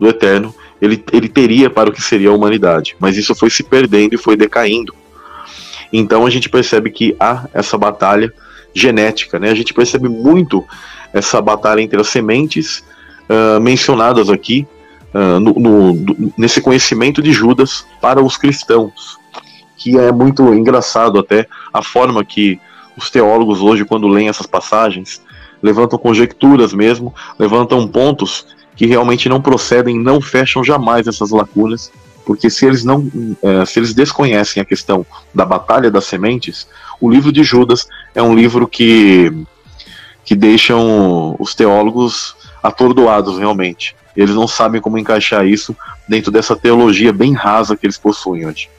Speaker 2: do eterno, ele, ele teria para o que seria a humanidade. Mas isso foi se perdendo e foi decaindo. Então a gente percebe que há essa batalha genética, né? A gente percebe muito essa batalha entre as sementes uh, mencionadas aqui uh, no, no, nesse conhecimento de Judas para os cristãos, que é muito engraçado até a forma que os teólogos hoje, quando leem essas passagens, levantam conjecturas mesmo, levantam pontos que realmente não procedem, não fecham jamais essas lacunas, porque se eles não, é, se eles desconhecem a questão da batalha das sementes, o livro de Judas é um livro que que deixam os teólogos atordoados realmente. Eles não sabem como encaixar isso dentro dessa teologia bem rasa que eles possuem hoje.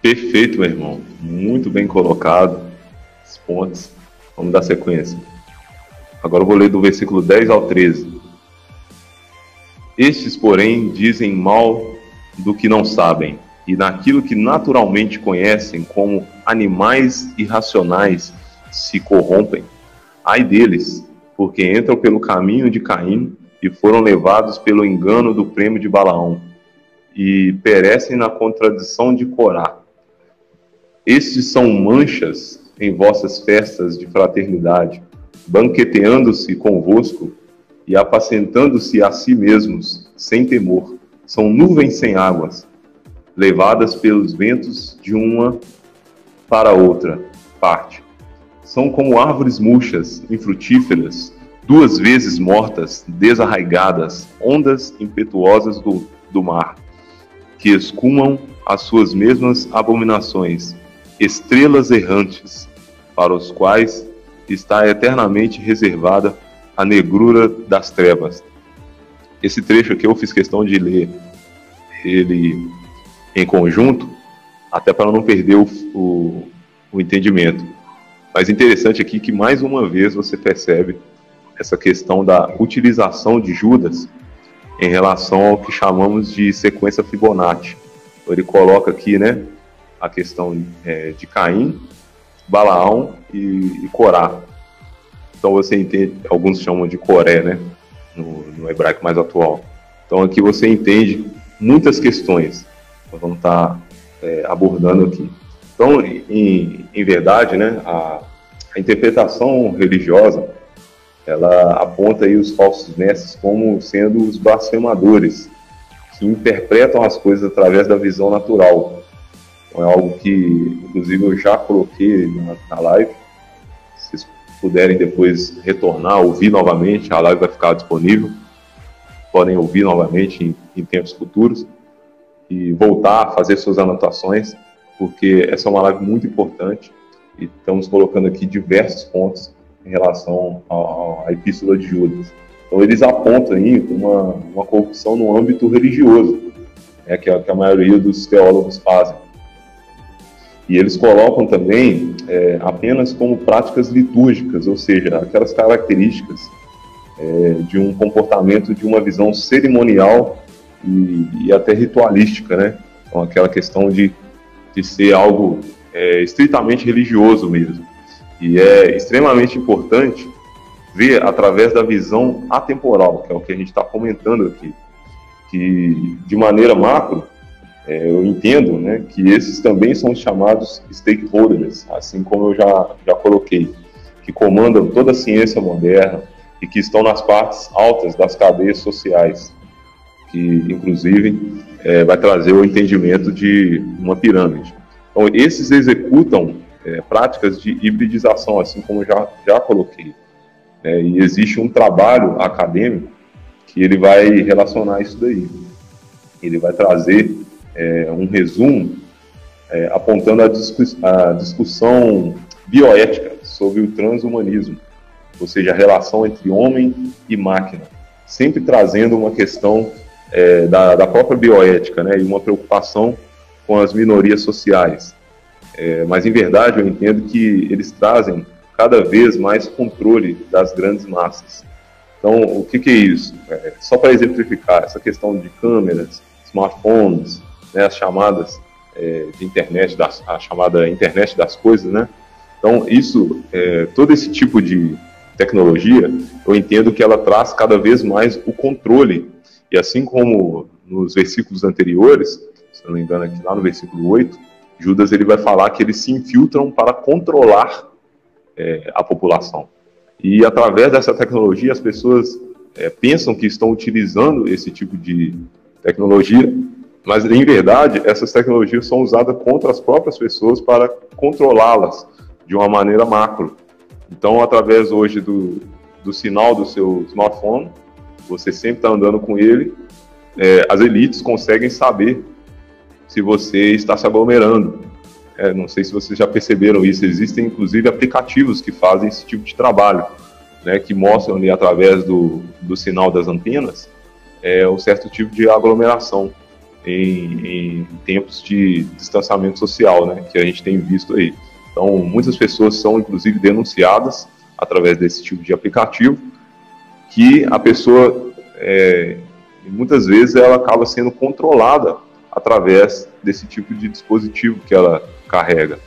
Speaker 1: Perfeito, meu irmão. Muito bem colocado. Os pontos. Vamos dar sequência. Agora eu vou ler do versículo 10 ao 13. Estes, porém, dizem mal do que não sabem, e naquilo que naturalmente conhecem como animais irracionais se corrompem. Ai deles, porque entram pelo caminho de Caim e foram levados pelo engano do prêmio de Balaão, e perecem na contradição de Corá estes são manchas em vossas festas de fraternidade, banqueteando-se convosco e apacentando-se a si mesmos, sem temor. São nuvens sem águas, levadas pelos ventos de uma para outra parte. São como árvores murchas, infrutíferas, duas vezes mortas, desarraigadas, ondas impetuosas do, do mar, que escumam as suas mesmas abominações estrelas errantes, para os quais está eternamente reservada a negrura das trevas. Esse trecho aqui eu fiz questão de ler ele em conjunto, até para não perder o, o, o entendimento. Mas interessante aqui que mais uma vez você percebe essa questão da utilização de Judas em relação ao que chamamos de sequência Fibonacci. Ele coloca aqui, né, a questão é, de Caim, Balaão e, e, Corá. Então você entende, alguns chamam de Coré, né? No, no, hebraico mais atual. Então aqui você entende muitas questões. Nós vamos estar é, abordando aqui. Então, em, em verdade, né, a, a, interpretação religiosa ela aponta aí os falsos mestres como sendo os blasfemadores que interpretam as coisas através da visão natural, é algo que, inclusive, eu já coloquei na, na live. Se vocês puderem depois retornar, ouvir novamente, a live vai ficar disponível. Podem ouvir novamente em, em tempos futuros e voltar a fazer suas anotações, porque essa é uma live muito importante e estamos colocando aqui diversos pontos em relação à Epístola de Judas. Então, eles apontam aí uma, uma corrupção no âmbito religioso, né, que, é, que a maioria dos teólogos fazem. E eles colocam também é, apenas como práticas litúrgicas, ou seja, aquelas características é, de um comportamento, de uma visão cerimonial e, e, até ritualística, né? Então, aquela questão de, de ser algo é, estritamente religioso mesmo. E é extremamente importante ver através da visão atemporal, que é o que a gente está comentando aqui, que de maneira macro, é, eu entendo né, que esses também são chamados stakeholders, assim como eu já, já coloquei, que comandam toda a ciência moderna e que estão nas partes altas das cadeias sociais, que inclusive é, vai trazer o entendimento de uma pirâmide. Então, esses executam é, práticas de hibridização, assim como eu já, já coloquei. É, e existe um trabalho acadêmico que ele vai relacionar isso daí. Ele vai trazer é, um resumo é, apontando a, discuss a, discussão bioética sobre o transhumanismo, ou seja, a relação entre homem e máquina, sempre trazendo uma questão é, da, da, própria bioética né, e uma preocupação com as minorias sociais. É, mas, em verdade, eu entendo que eles trazem cada vez mais controle das grandes massas. Então, o que, que é isso? É, só para exemplificar, essa questão de câmeras, smartphones, né, as chamadas é, de internet, das, a chamada internet das coisas, né? Então, isso, é, todo esse tipo de tecnologia, eu entendo que ela traz cada vez mais o controle. E assim como nos versículos anteriores, se não me engano aqui lá no versículo 8, Judas ele vai falar que eles se infiltram para controlar é, a população. E através dessa tecnologia, as pessoas é, pensam que estão utilizando esse tipo de tecnologia, mas em verdade, essas tecnologias são usadas contra as próprias pessoas para controlá-las de uma maneira macro. Então, através hoje do, do sinal do seu smartphone, você sempre está andando com ele, é, as elites conseguem saber se você está se aglomerando, é, não sei se vocês já perceberam isso, existem inclusive aplicativos que fazem esse tipo de trabalho, né, que mostram ali através do, do sinal das antenas é, um certo tipo de aglomeração em, em tempos de distanciamento social, né, que a gente tem visto aí. Então, muitas pessoas são inclusive denunciadas através desse tipo de aplicativo, que a pessoa é, muitas vezes ela acaba sendo controlada através desse tipo de dispositivo que ela carrega.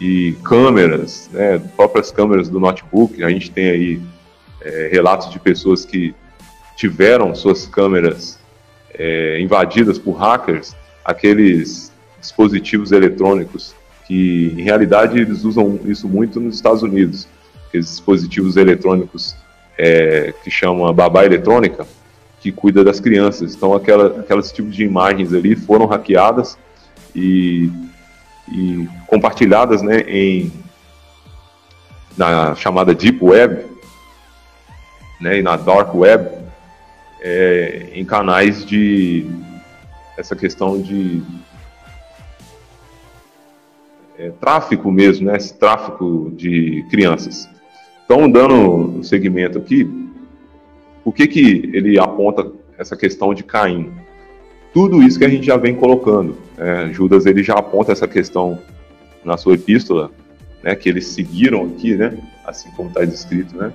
Speaker 1: E câmeras, né, próprias câmeras do notebook, a gente tem aí é, relatos de pessoas que tiveram suas câmeras é, invadidas por hackers, aqueles dispositivos eletrônicos que, em realidade, eles usam isso muito nos Estados Unidos, aqueles dispositivos eletrônicos é, que chamam babá eletrônica, que cuida das crianças. Então, aquela, aquelas tipos de imagens ali foram hackeadas e e compartilhadas né, em, na chamada Deep Web né, e na Dark Web é, em canais de essa questão de é, tráfico mesmo, né, esse tráfico de crianças. Então, dando segmento aqui, o que, que ele aponta essa questão de Caim? Tudo isso que a gente já vem colocando. É, Judas ele já aponta essa questão na sua epístola, né, que eles seguiram aqui, né, assim como está descrito, né,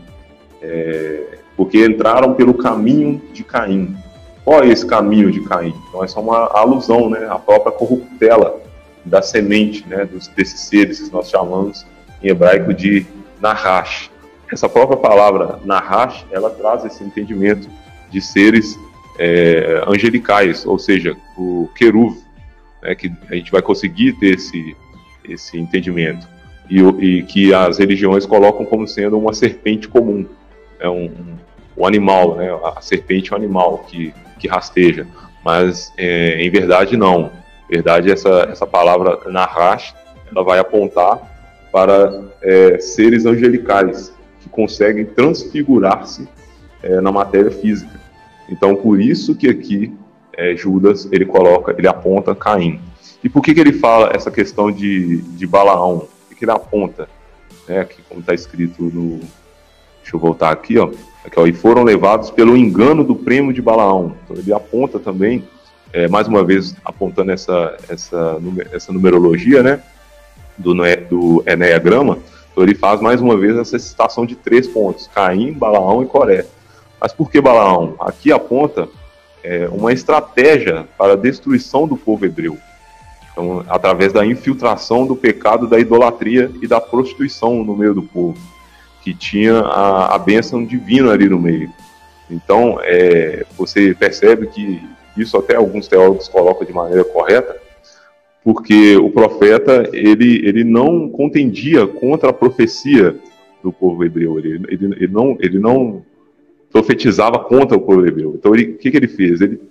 Speaker 1: é, porque entraram pelo caminho de Caim. Qual é esse caminho de Caim? Então, essa é uma alusão, né, à própria corruptela da semente, né, dos, desses seres que nós chamamos em hebraico de Nahash. Essa própria palavra Nahash, ela traz esse entendimento de seres é, angelicais, ou seja, o queruv, né, que a gente vai conseguir ter esse, esse entendimento. E, e, que as religiões colocam como sendo uma serpente comum, é um, um, animal, né, a serpente é um animal que, que rasteja, mas é, em verdade não. Em verdade, essa, essa palavra Nahash, ela vai apontar para é, seres angelicais que conseguem transfigurar-se é, na matéria física. Então, por isso que aqui é, Judas ele coloca, ele aponta Caim. E por que, que ele fala essa questão de, de Balaão? O que, que ele aponta? Né, aqui, como está escrito no, Deixa eu voltar aqui, ó. Aqui, ó. E foram levados pelo engano do prêmio de Balaão. Então ele aponta também, é, mais uma vez apontando essa, essa, essa numerologia, né? Do, do Enneagrama. Então ele faz mais uma vez essa citação de três pontos: Caim, Balaão e Coré. Mas por que Balaão? Aqui aponta é, uma estratégia para a destruição do povo hebreu. Então, através da infiltração do pecado da idolatria e da prostituição no meio do povo, que tinha a, a bênção divina ali no meio. Então, é, você percebe que isso até alguns teólogos colocam de maneira correta, porque o profeta ele, ele não contendia contra a profecia do povo hebreu, ele, ele, ele, não, ele não profetizava contra o povo hebreu. Então, o que, que ele fez? Ele,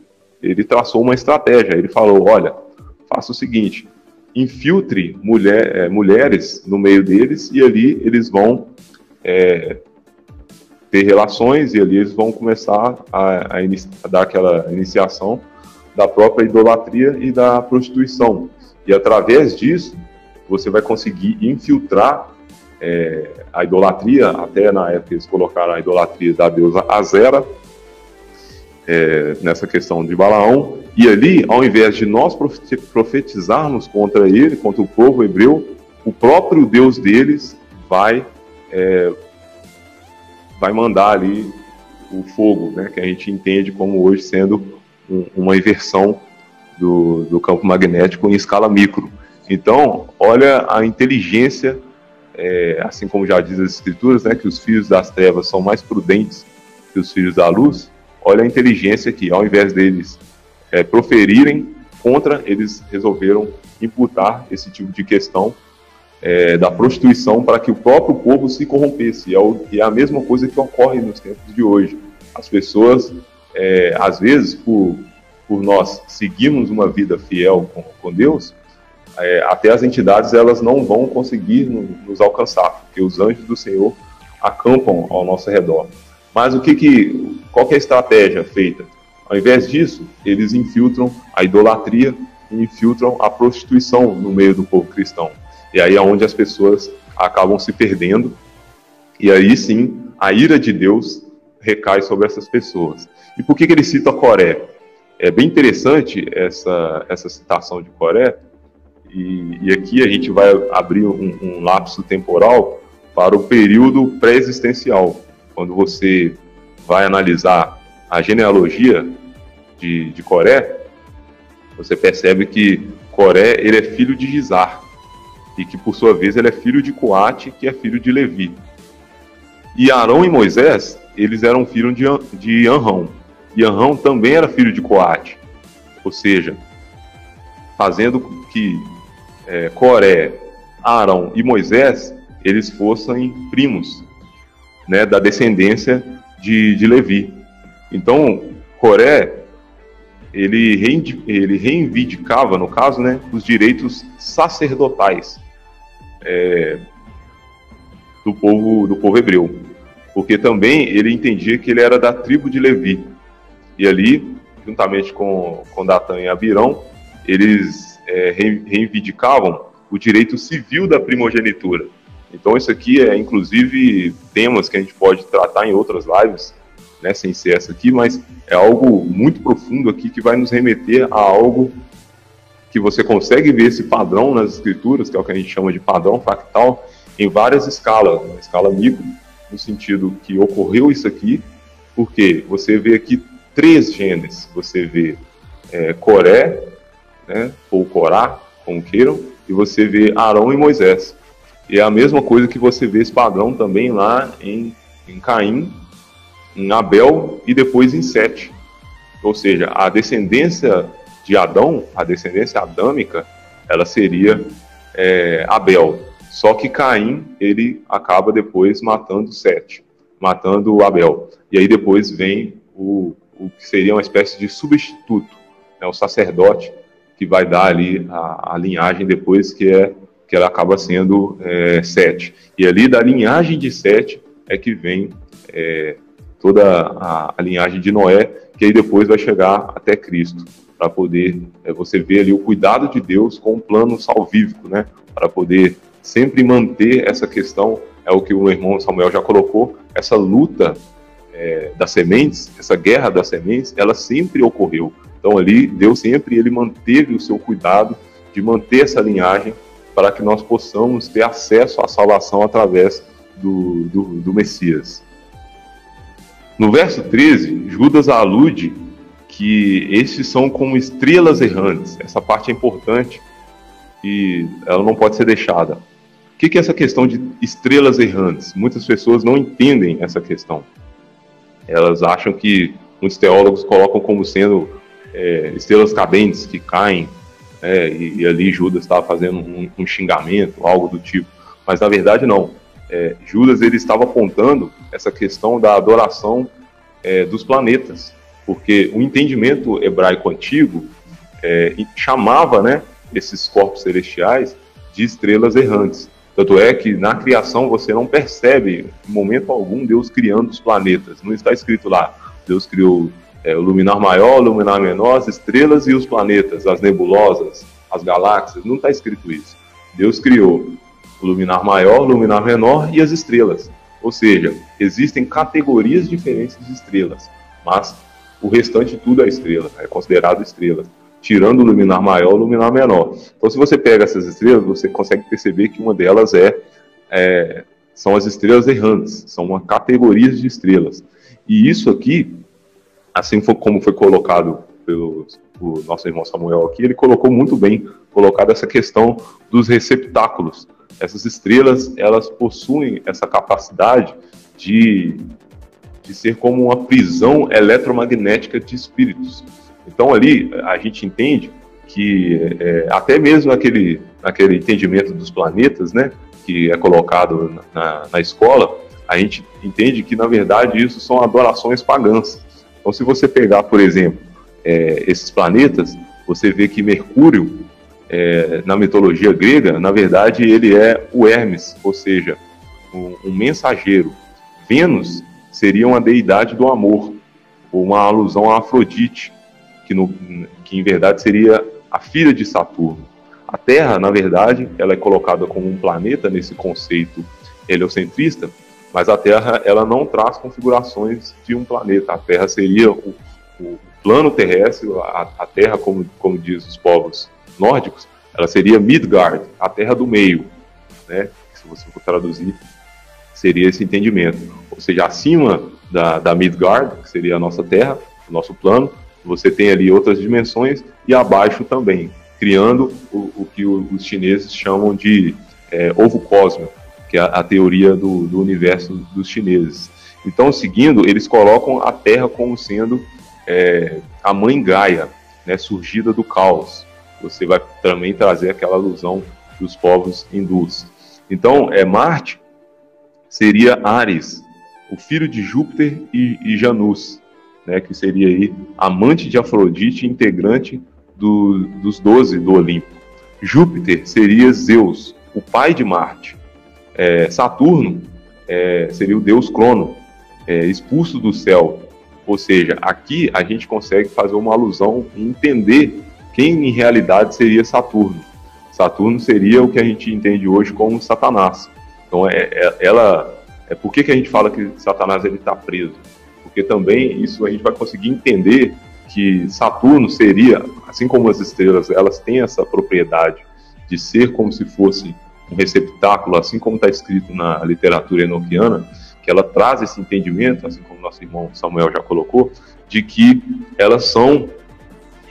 Speaker 1: ele traçou uma estratégia, ele falou, olha, faça o seguinte: infiltre mulher, é, mulheres no meio deles e ali eles vão é, ter relações e ali eles vão começar a, a, a, dar aquela iniciação da própria idolatria e da prostituição. E através disso, você vai conseguir infiltrar é, a idolatria, até na época eles colocaram a idolatria da deusa Azera, é, nessa questão de Balaão, e ali, ao invés de nós profetizarmos contra ele, contra o povo hebreu, o próprio Deus deles vai, é, vai mandar ali o fogo, né, que a gente entende como hoje sendo um, uma inversão do, do, campo magnético em escala micro. Então, olha a inteligência, é, assim como já diz as escrituras, né, que os filhos das trevas são mais prudentes que os filhos da luz. Olha a inteligência aqui, ao invés deles é, proferirem contra, eles resolveram imputar esse tipo de questão é, da prostituição para que o próprio povo se corrompesse. E é, o, e é, a mesma coisa que ocorre nos tempos de hoje. As pessoas, é, às vezes, por, por nós seguirmos uma vida fiel com, com Deus, é, até as entidades elas não vão conseguir nos alcançar, porque os anjos do Senhor acampam ao nosso redor. Mas o que que, qual que é a estratégia feita? Ao invés disso, eles infiltram a idolatria e infiltram a prostituição no meio do povo cristão. E aí é onde as pessoas acabam se perdendo. E aí sim, a ira de Deus recai sobre essas pessoas. E por que, que ele cita Coré? É bem interessante essa, essa citação de Coré, e, e aqui a gente vai abrir um, um lapso temporal para o período pré-existencial, quando você vai analisar a genealogia de, de Coré, você percebe que Coré ele é filho de Gizar e que por sua vez ele é filho de Coate, que é filho de Levi. E Arão e Moisés, eles eram filhos de, de Anrão. E Anrão também era filho de Coate. Ou seja, fazendo que é, Coré, Arão e Moisés, eles fossem primos né, da descendência de, de Levi. Então, Coré ele, ele reivindicava, no caso, né, os direitos sacerdotais é, do, povo, do povo hebreu. Porque também ele entendia que ele era da tribo de Levi. E ali, juntamente com, com Datã e Abirão, eles é, reivindicavam o direito civil da primogenitura. Então, isso aqui é, inclusive, temas que a gente pode tratar em outras lives, né, sem ser essa aqui, mas é algo muito profundo aqui que vai nos remeter a algo que você consegue ver esse padrão nas escrituras, que é o que a gente chama de padrão fractal, em várias escalas, na escala micro, no sentido que ocorreu isso aqui, porque você vê aqui três genes, você vê é, Coré, né, ou Corá, como queiram, e você vê Arão e Moisés. E é a mesma coisa que você vê esse padrão também lá em, em Caim em Abel e depois em Sete. Ou seja, a descendência de Adão, a descendência adâmica, ela seria é, Abel. Só que Caim, ele acaba depois matando Sete, matando Abel. E aí depois vem o, o que seria uma espécie de substituto, né, o sacerdote, que vai dar ali a, a linhagem depois que é que ela acaba sendo é, Sete. E ali da linhagem de Sete é que vem é, toda a, a, linhagem de Noé, que aí depois vai chegar até Cristo, para poder é, você ver ali o cuidado de Deus com um plano salvífico, né? Para poder sempre manter essa questão é o que o irmão Samuel já colocou, essa luta é, das sementes, essa guerra das sementes, ela sempre ocorreu. Então ali, Deus sempre ele manteve o seu cuidado de manter essa linhagem para que nós possamos ter acesso à salvação através do, do, do Messias. No verso 13, Judas alude que estes são como estrelas errantes. Essa parte é importante e ela não pode ser deixada. O que é essa questão de estrelas errantes? Muitas pessoas não entendem essa questão. Elas acham que muitos teólogos colocam como sendo é, estrelas cadentes que caem, né, e, e, ali Judas estava fazendo um, um, xingamento, algo do tipo. Mas na verdade não. É, Judas ele estava apontando essa questão da adoração é, dos planetas, porque o entendimento hebraico antigo é, chamava, né, esses corpos celestiais de estrelas errantes. Tanto é que na criação você não percebe, em momento algum, Deus criando os planetas. Não está escrito lá, Deus criou é, o luminar maior, o luminar menor, as estrelas e os planetas, as nebulosas, as galáxias. Não está escrito isso. Deus criou o luminar maior, o luminar menor e as estrelas. Ou seja, existem categorias diferentes de estrelas, mas o restante tudo é estrela, é considerado estrela tirando o luminar maior e o luminar menor. Então, se você pega essas estrelas, você consegue perceber que uma delas é, é são as estrelas errantes, são uma categoria de estrelas. E isso aqui, assim como foi colocado pelo nosso irmão Samuel aqui, ele colocou muito bem colocado essa questão dos receptáculos. Essas estrelas, elas possuem essa capacidade de, de ser como uma prisão eletromagnética de espíritos. Então ali a gente entende que é, até mesmo aquele, aquele entendimento dos planetas, né, que é colocado na, na escola, a gente entende que na verdade isso são adorações pagãs. Então se você pegar, por exemplo, é, esses planetas, você vê que Mercúrio, é, na mitologia grega, na verdade ele é o Hermes, ou seja, um, um mensageiro. Vênus seria uma deidade do amor, ou uma alusão a Afrodite que, no, que em verdade seria a filha de Saturno. A Terra, na verdade, ela é colocada como um planeta nesse conceito heliocentrista, mas a Terra ela não traz configurações de um planeta. A Terra seria o, o plano terrestre, a, a, Terra, como, como diz os povos nórdicos, ela seria Midgard, a Terra do meio, né? Se você for traduzir, seria esse entendimento. Ou seja, acima da, da Midgard, que seria a nossa Terra, o nosso plano, você tem ali outras dimensões e abaixo também, criando o, o que os chineses chamam de é, ovo cósmico, que é a, teoria do, do, universo dos chineses. Então, seguindo, eles colocam a Terra como sendo é, a mãe Gaia, né, surgida do caos. Você vai também trazer aquela alusão dos povos hindus. Então, é Marte seria Ares, o filho de Júpiter e, e Janus, né, que seria aí amante de Afrodite, integrante do, dos doze do Olimpo. Júpiter seria Zeus, o pai de Marte. É, Saturno é, seria o deus Crono, é, expulso do céu. Ou seja, aqui a gente consegue fazer uma alusão e entender quem em realidade seria Saturno. Saturno seria o que a gente entende hoje como Satanás. Então, é, é ela, é por que, que a gente fala que Satanás ele está preso? porque também isso a gente vai conseguir entender que Saturno seria, assim como as estrelas, elas têm essa propriedade de ser como se fosse um receptáculo, assim como está escrito na literatura enoquiana, que ela traz esse entendimento, assim como nosso irmão Samuel já colocou, de que elas são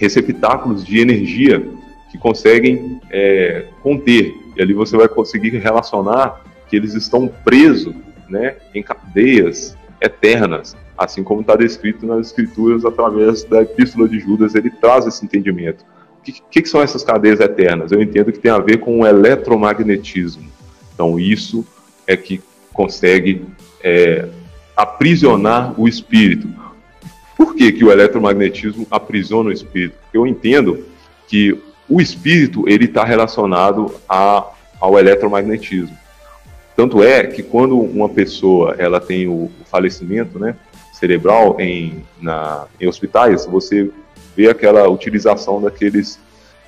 Speaker 1: receptáculos de energia que conseguem é, conter. E ali você vai conseguir relacionar que eles estão presos né, em cadeias eternas, assim como está descrito nas Escrituras através da Epístola de Judas, ele traz esse entendimento. O que, que, que, são essas cadeias eternas? Eu entendo que tem a ver com o eletromagnetismo. Então, isso é que consegue é, aprisionar o espírito. Por que, que o eletromagnetismo aprisiona o espírito? Eu entendo que o espírito ele está relacionado a, ao eletromagnetismo. Tanto é que quando uma pessoa ela tem o, falecimento, né, cerebral em, na, em hospitais, você vê aquela utilização daqueles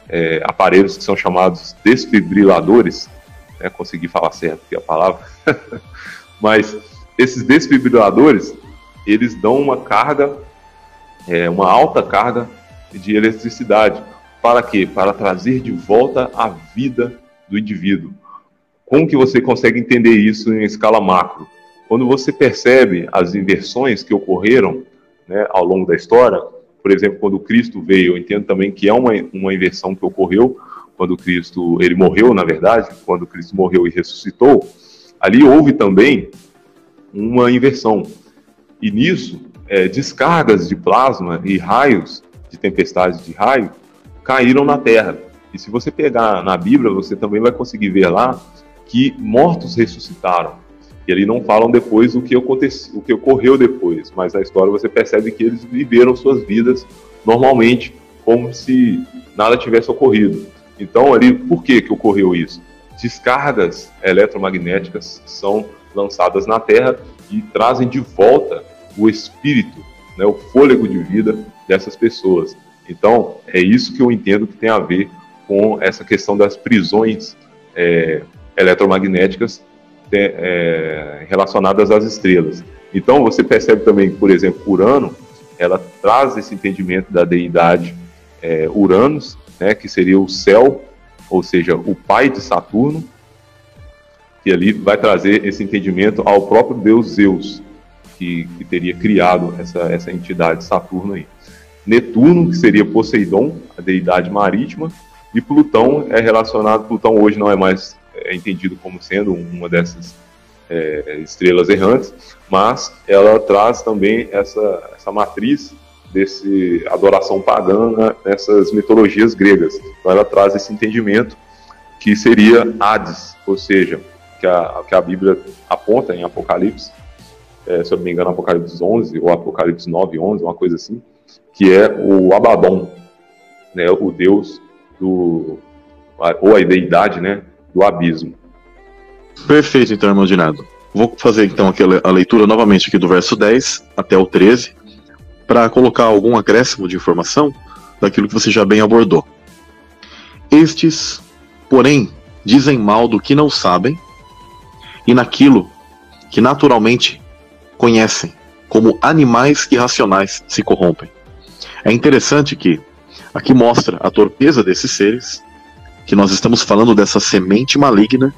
Speaker 1: é, aparelhos que são chamados desfibriladores, né, conseguir falar certo aqui a palavra, *laughs* mas esses desfibriladores, eles dão uma carga, é, uma alta carga de eletricidade. Para quê? Para trazer de volta a vida do indivíduo. Como que você consegue entender isso em escala macro? Quando você percebe as inversões que ocorreram né, ao longo da história, por exemplo, quando Cristo veio, eu entendo também que é uma, uma inversão que ocorreu quando Cristo, ele morreu, na verdade, quando Cristo morreu e ressuscitou, ali houve também uma inversão. E nisso, é, descargas de plasma e raios, de tempestades de raio, caíram na Terra. E se você pegar na Bíblia, você também vai conseguir ver lá que mortos ressuscitaram. E ali não falam depois o que, aconteceu, o que ocorreu depois, mas na história você percebe que eles viveram suas vidas normalmente, como se nada tivesse ocorrido. Então, ali, por que, que ocorreu isso? Descargas eletromagnéticas são lançadas na Terra e trazem de volta o espírito, né, o fôlego de vida dessas pessoas. Então, é isso que eu entendo que tem a ver com essa questão das prisões é, eletromagnéticas é, relacionadas às estrelas. Então você percebe também, por exemplo, Urano, ela traz esse entendimento da deidade é, Uranus, né, que seria o céu, ou seja, o pai de Saturno, que ali vai trazer esse entendimento ao próprio deus Zeus, que, que teria criado essa, essa entidade Saturno aí. Netuno, que seria Poseidon, a deidade marítima, e Plutão é relacionado, Plutão hoje não é mais é entendido como sendo uma dessas é, estrelas errantes, mas ela traz também essa, essa matriz desse adoração pagã nessas mitologias gregas. Então ela traz esse entendimento que seria Hades, ou seja, que a, que a Bíblia aponta em Apocalipse, é, se eu não me engano, Apocalipse 11 ou Apocalipse 9, 11, uma coisa assim, que é o Abaddon, né, o deus do ou a deidade, né, do abismo.
Speaker 2: Perfeito, então, irmão Dinado. Vou fazer então aqui a leitura novamente aqui do verso 10 até o 13, para colocar algum acréscimo de informação daquilo que você já bem abordou. Estes, porém, dizem mal do que não sabem e naquilo que naturalmente conhecem, como animais irracionais se corrompem. É interessante que aqui mostra a torpeza desses seres que nós estamos falando dessa semente maligna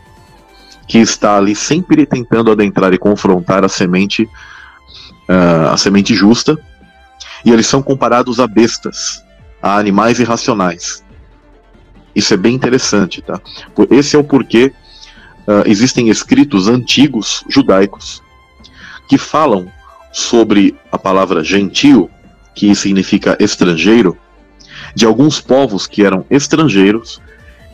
Speaker 2: que está ali sempre tentando adentrar e confrontar a semente, uh, a semente justa, e eles são comparados a bestas, a animais irracionais. Isso é bem interessante, tá? Esse é o porquê uh, existem escritos antigos judaicos que falam sobre a palavra gentio, que significa estrangeiro, de alguns povos que eram estrangeiros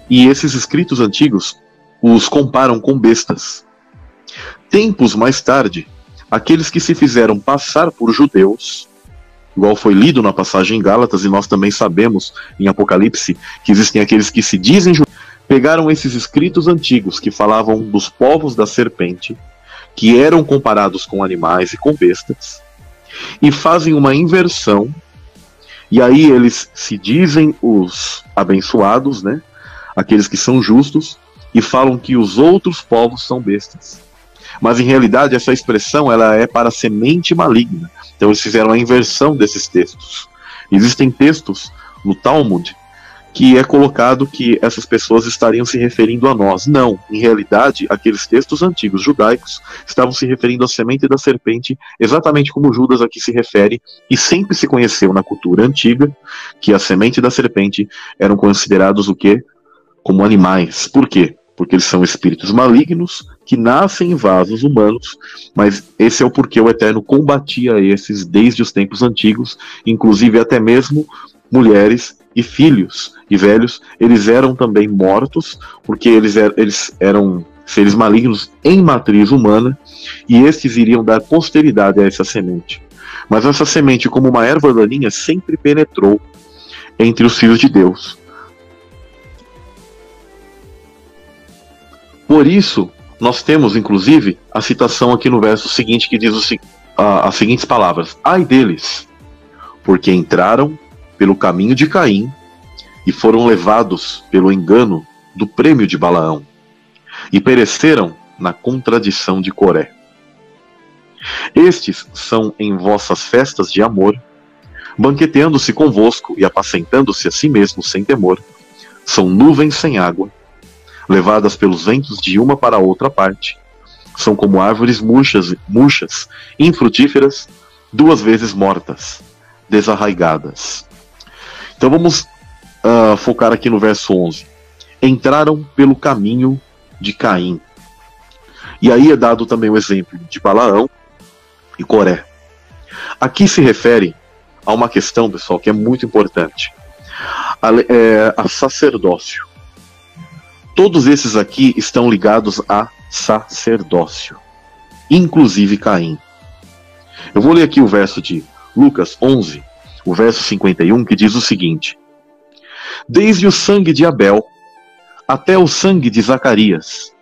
Speaker 2: e esses escritos antigos os comparam com bestas. Tempos mais tarde, aqueles que se fizeram passar por judeus, igual foi lido na passagem em Gálatas, e nós também sabemos em Apocalipse que existem aqueles que se dizem judeus, pegaram esses escritos antigos que falavam dos povos da serpente, que eram comparados com animais e com bestas, e fazem uma inversão, e aí eles se dizem os abençoados, né? aqueles que são justos, e falam que os outros povos são bestas. Mas em realidade essa expressão ela é para semente maligna. Então eles fizeram a inversão desses textos. Existem textos no Talmud que é colocado que essas pessoas estariam se referindo a nós. Não, em realidade, aqueles textos antigos judaicos estavam se referindo à semente da serpente, exatamente como Judas aqui se refere, e sempre se conheceu na cultura antiga que a semente da serpente eram considerados o que? como animais. Por quê? Porque eles são espíritos malignos que nascem em vasos humanos, mas esse é o porquê o Eterno combatia esses desde os tempos antigos, inclusive até mesmo mulheres e filhos e velhos, eles eram também mortos, porque eles, er eles eram seres malignos em matriz humana, e estes iriam dar posteridade a essa semente. Mas essa semente, como uma erva daninha, sempre penetrou entre os filhos de Deus. Por isso, nós temos, inclusive, a citação aqui no verso seguinte que diz o, a, as seguintes palavras: Ai deles, porque entraram pelo caminho de Caim e foram levados pelo engano do prêmio de Balaão. e pereceram na contradição de Coré. Estes são em vossas festas de amor, banqueteando-se convosco e apacentando-se a si mesmos sem temor, são nuvens sem água, levadas pelos ventos de uma para outra parte, são como árvores murchas, murchas infrutíferas, duas vezes mortas, desarraigadas. Então vamos uh, focar aqui no verso 11. Entraram pelo caminho de Caim. E aí é dado também o exemplo de Balaão e Coré. Aqui se refere a uma questão, pessoal, que é muito importante: a, é, a sacerdócio. Todos esses aqui estão ligados a sacerdócio, inclusive Caim. Eu vou ler aqui o verso de Lucas 11, o verso 51, que diz o seguinte: Desde o sangue de Abel até o sangue de Zacarias,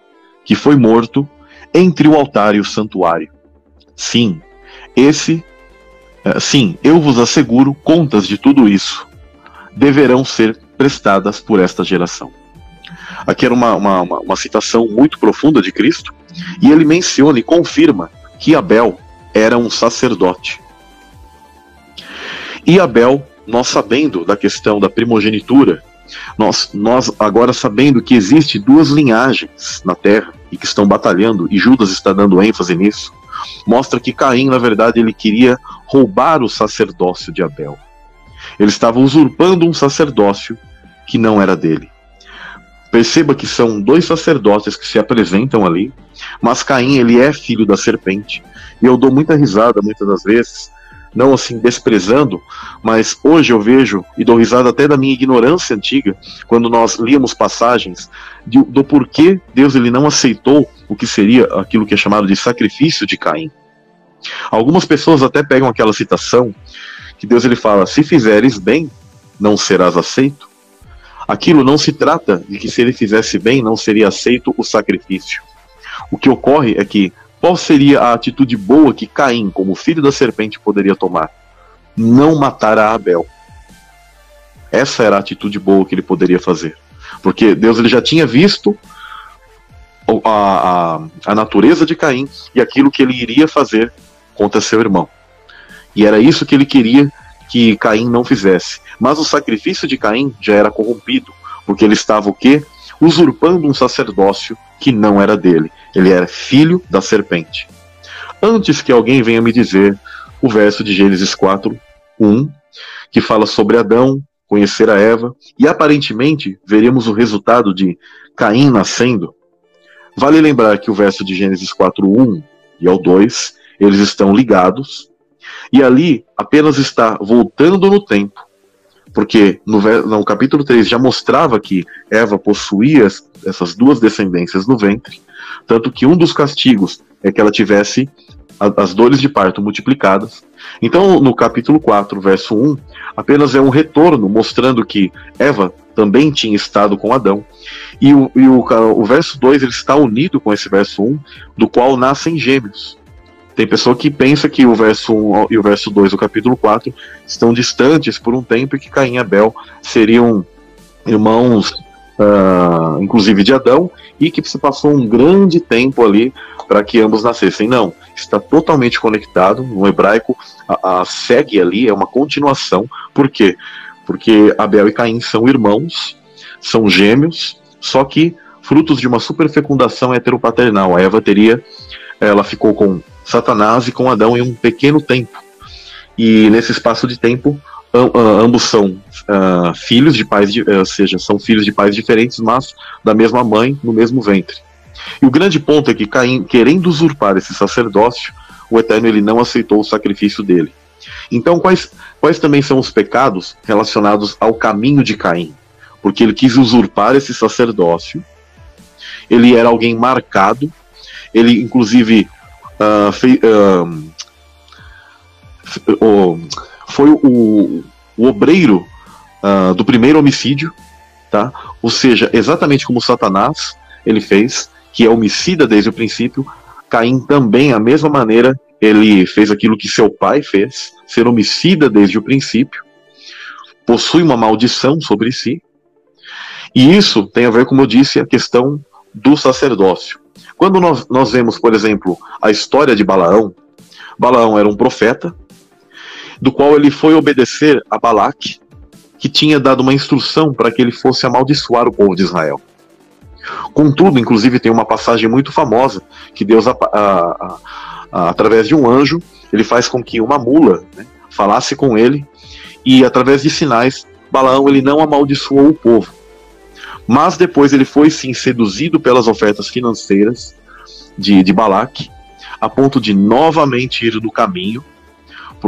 Speaker 2: que foi morto entre o altar e o santuário. Sim, esse, eh, sim, eu vos asseguro, contas de tudo isso deverão ser prestadas por esta geração. Aqui era uma, uma, uma, uma citação muito profunda de Cristo, e ele menciona e confirma que Abel era um sacerdote. E Abel, nós sabendo da questão da primogenitura, nós, nós agora sabendo que existe duas linhagens na terra e que estão batalhando, e Judas está dando ênfase nisso, mostra que Caim, na verdade, ele queria roubar o sacerdócio de Abel. Ele estava usurpando um sacerdócio que não era dele. Perceba que são dois sacerdotes que se apresentam ali, mas Caim ele é filho da serpente. E eu dou muita risada muitas das vezes, não assim desprezando, mas hoje eu vejo e dou risada até da minha ignorância antiga, quando nós líamos passagens de, do porquê Deus ele não aceitou o que seria aquilo que é chamado de sacrifício de Caim. Algumas pessoas até pegam aquela citação que Deus ele fala: "Se fizeres bem, não serás aceito". Aquilo não se trata de que se ele fizesse bem, não seria aceito o sacrifício. O que ocorre é que qual seria a atitude boa que Caim, como filho da serpente, poderia tomar? Não matar a Abel. Essa era a atitude boa que ele poderia fazer. Porque Deus ele já tinha visto a, a, a natureza de Caim e aquilo que ele iria fazer contra seu irmão. E era isso que ele queria que Caim não fizesse. Mas o sacrifício de Caim já era corrompido, porque ele estava o quê? Usurpando um sacerdócio que não era dele. Ele era filho da serpente. Antes que alguém venha me dizer o verso de Gênesis 4, 1, que fala sobre Adão conhecer a Eva, e aparentemente veremos o resultado de Caim nascendo. Vale lembrar que o verso de Gênesis 4, 1 e ao 2, eles estão ligados, e ali apenas está voltando no tempo, porque no, no capítulo 3 já mostrava que Eva possuía essas duas descendências no ventre, tanto que um dos castigos é que ela tivesse as dores de parto multiplicadas. Então, no capítulo 4, verso 1, apenas é um retorno mostrando que Eva também tinha estado com Adão. E o, e o, o verso 2 ele está unido com esse verso 1, do qual nascem gêmeos. Tem pessoa que pensa que o verso 1 e o verso 2 do capítulo 4 estão distantes por um tempo e que Caim e Abel seriam irmãos, uh, inclusive de Adão, e que se passou um grande tempo ali para que ambos nascessem. Não, está totalmente conectado. No hebraico, a, a segue ali, é uma continuação. Por quê? Porque Abel e Caim são irmãos, são gêmeos, só que frutos de uma superfecundação heteropaternal. A Eva teria, ela ficou com Satanás e com Adão em um pequeno tempo. E nesse espaço de tempo, ambos são uh, filhos de pais, de, ou seja, são filhos de pais diferentes, mas da mesma mãe, no mesmo ventre. E o grande ponto é que Caim, querendo usurpar esse sacerdócio, o Eterno ele não aceitou o sacrifício dele. Então, quais, quais também são os pecados relacionados ao caminho de Caim? Porque ele quis usurpar esse sacerdócio, ele era alguém marcado, ele inclusive uh, fei, uh, o, foi o, o obreiro uh, do primeiro homicídio, tá? Ou seja, exatamente como Satanás ele fez, que é homicida desde o princípio, Caim também, a mesma maneira, ele fez aquilo que seu pai fez, ser homicida desde o princípio, possui uma maldição sobre si, e isso tem a ver, como eu disse, a questão do sacerdócio. Quando nós, nós vemos, por exemplo, a história de Balaão, Balaão era um profeta, do qual ele foi obedecer a Balaque, que tinha dado uma instrução para que ele fosse amaldiçoar o povo de Israel. Contudo, inclusive, tem uma passagem muito famosa que Deus, a, a, a, através de um anjo, ele faz com que uma mula né, falasse com ele e, através de sinais, Balaão ele não amaldiçoou o povo. Mas depois ele foi sim seduzido pelas ofertas financeiras de, de Balaque, a ponto de novamente ir do caminho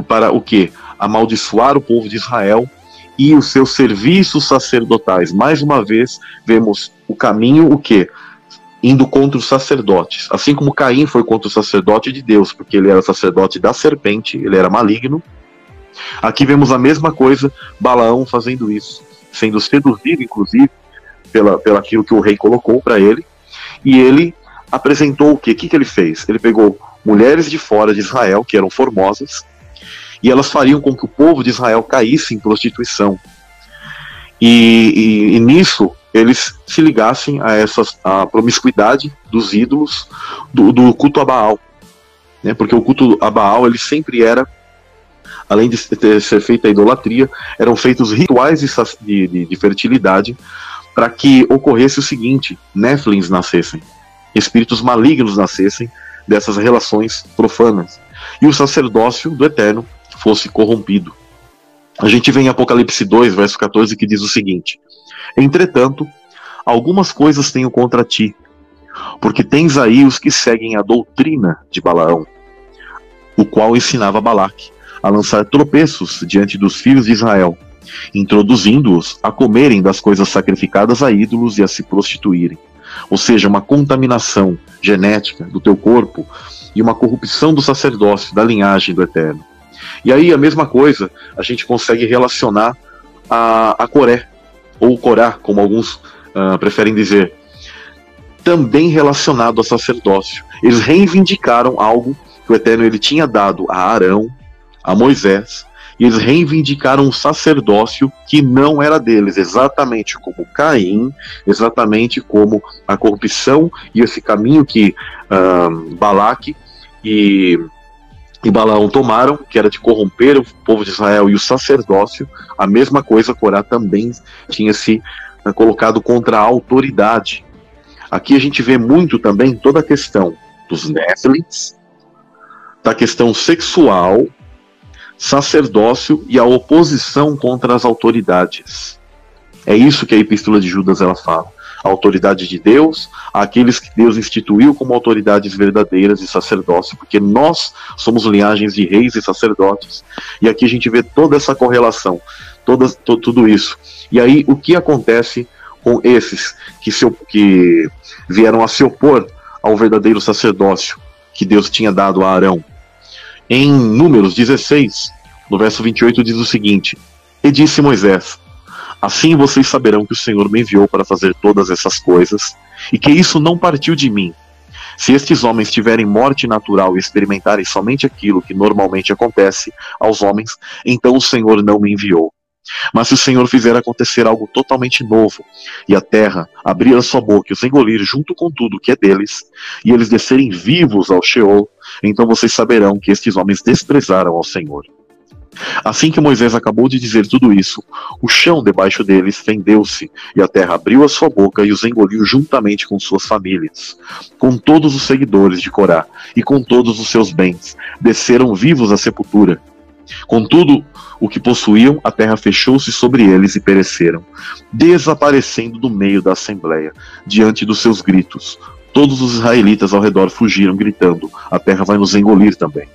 Speaker 2: para o que? Amaldiçoar o povo de Israel e os seus serviços sacerdotais. Mais uma vez, vemos o caminho, o que? Indo contra os sacerdotes. Assim como Caim foi contra o sacerdote de Deus, porque ele era sacerdote da serpente, ele era maligno. Aqui vemos a mesma coisa, Balaão fazendo isso, sendo seduzido, inclusive, pela, pela aquilo que o rei colocou para ele. E ele apresentou o quê? O que, que ele fez? Ele pegou mulheres de fora de Israel, que eram formosas, e elas fariam com que o povo de Israel caísse em prostituição. E, e, e nisso eles se ligassem a essa a promiscuidade dos ídolos do, do culto a Baal. Né? Porque o culto a Baal ele sempre era, além de ter, ser feita a idolatria, eram feitos rituais de, de, de fertilidade para que ocorresse o seguinte: Néflins nascessem, espíritos malignos nascessem dessas relações profanas. E o sacerdócio do Eterno fosse corrompido. A gente vê em Apocalipse 2, verso 14, que diz o seguinte: Entretanto, algumas coisas tenho contra ti, porque tens aí os que seguem a doutrina de Balaão, o qual ensinava Balaque a lançar tropeços diante dos filhos de Israel, introduzindo-os a comerem das coisas sacrificadas a ídolos e a se prostituírem. Ou seja, uma contaminação genética do teu corpo e uma corrupção do sacerdócio, da linhagem do Eterno. E aí a mesma coisa a gente consegue relacionar a, a Coré, ou Corá, como alguns uh, preferem dizer, também relacionado ao sacerdócio. Eles reivindicaram algo que o Eterno ele tinha dado a Arão, a Moisés, e eles reivindicaram um sacerdócio que não era deles, exatamente como Caim, exatamente como a corrupção e esse caminho que uh, Balaque e e Balaão tomaram, que era de corromper o povo de Israel e o sacerdócio, a mesma coisa Corá também tinha se né, colocado contra a autoridade. Aqui a gente vê muito também toda a questão dos Néfilins, da questão sexual, sacerdócio e a oposição contra as autoridades. É isso que a Epístola de Judas ela fala a autoridade de Deus, àqueles que Deus instituiu como autoridades verdadeiras de sacerdócio, porque nós somos linhagens de reis e sacerdotes. E aqui a gente vê toda essa correlação, toda, to, tudo isso. E aí o que acontece com esses que, se, que vieram a se opor ao verdadeiro sacerdócio que Deus tinha dado a Arão? Em Números 16, no verso 28, diz o seguinte: E disse Moisés: Assim vocês saberão que o Senhor me enviou para fazer todas essas coisas, e que isso não partiu de mim. Se estes homens tiverem morte natural e experimentarem somente aquilo que normalmente acontece aos homens, então o Senhor não me enviou. Mas se o Senhor fizer acontecer algo totalmente novo, e a terra abrir a sua boca e os engolir junto com tudo que é deles, e eles descerem vivos ao Sheol, então vocês saberão que estes homens desprezaram ao Senhor. Assim que Moisés acabou de dizer tudo isso, o chão debaixo deles fendeu-se, e a terra abriu a sua boca e os engoliu juntamente com suas famílias. Com todos os seguidores de Corá e com todos os seus bens, desceram vivos à sepultura. Com tudo o que possuíam, a terra fechou-se sobre eles e pereceram, desaparecendo do meio da assembleia, diante dos seus gritos. Todos os israelitas ao redor fugiram, gritando: A terra vai nos engolir também.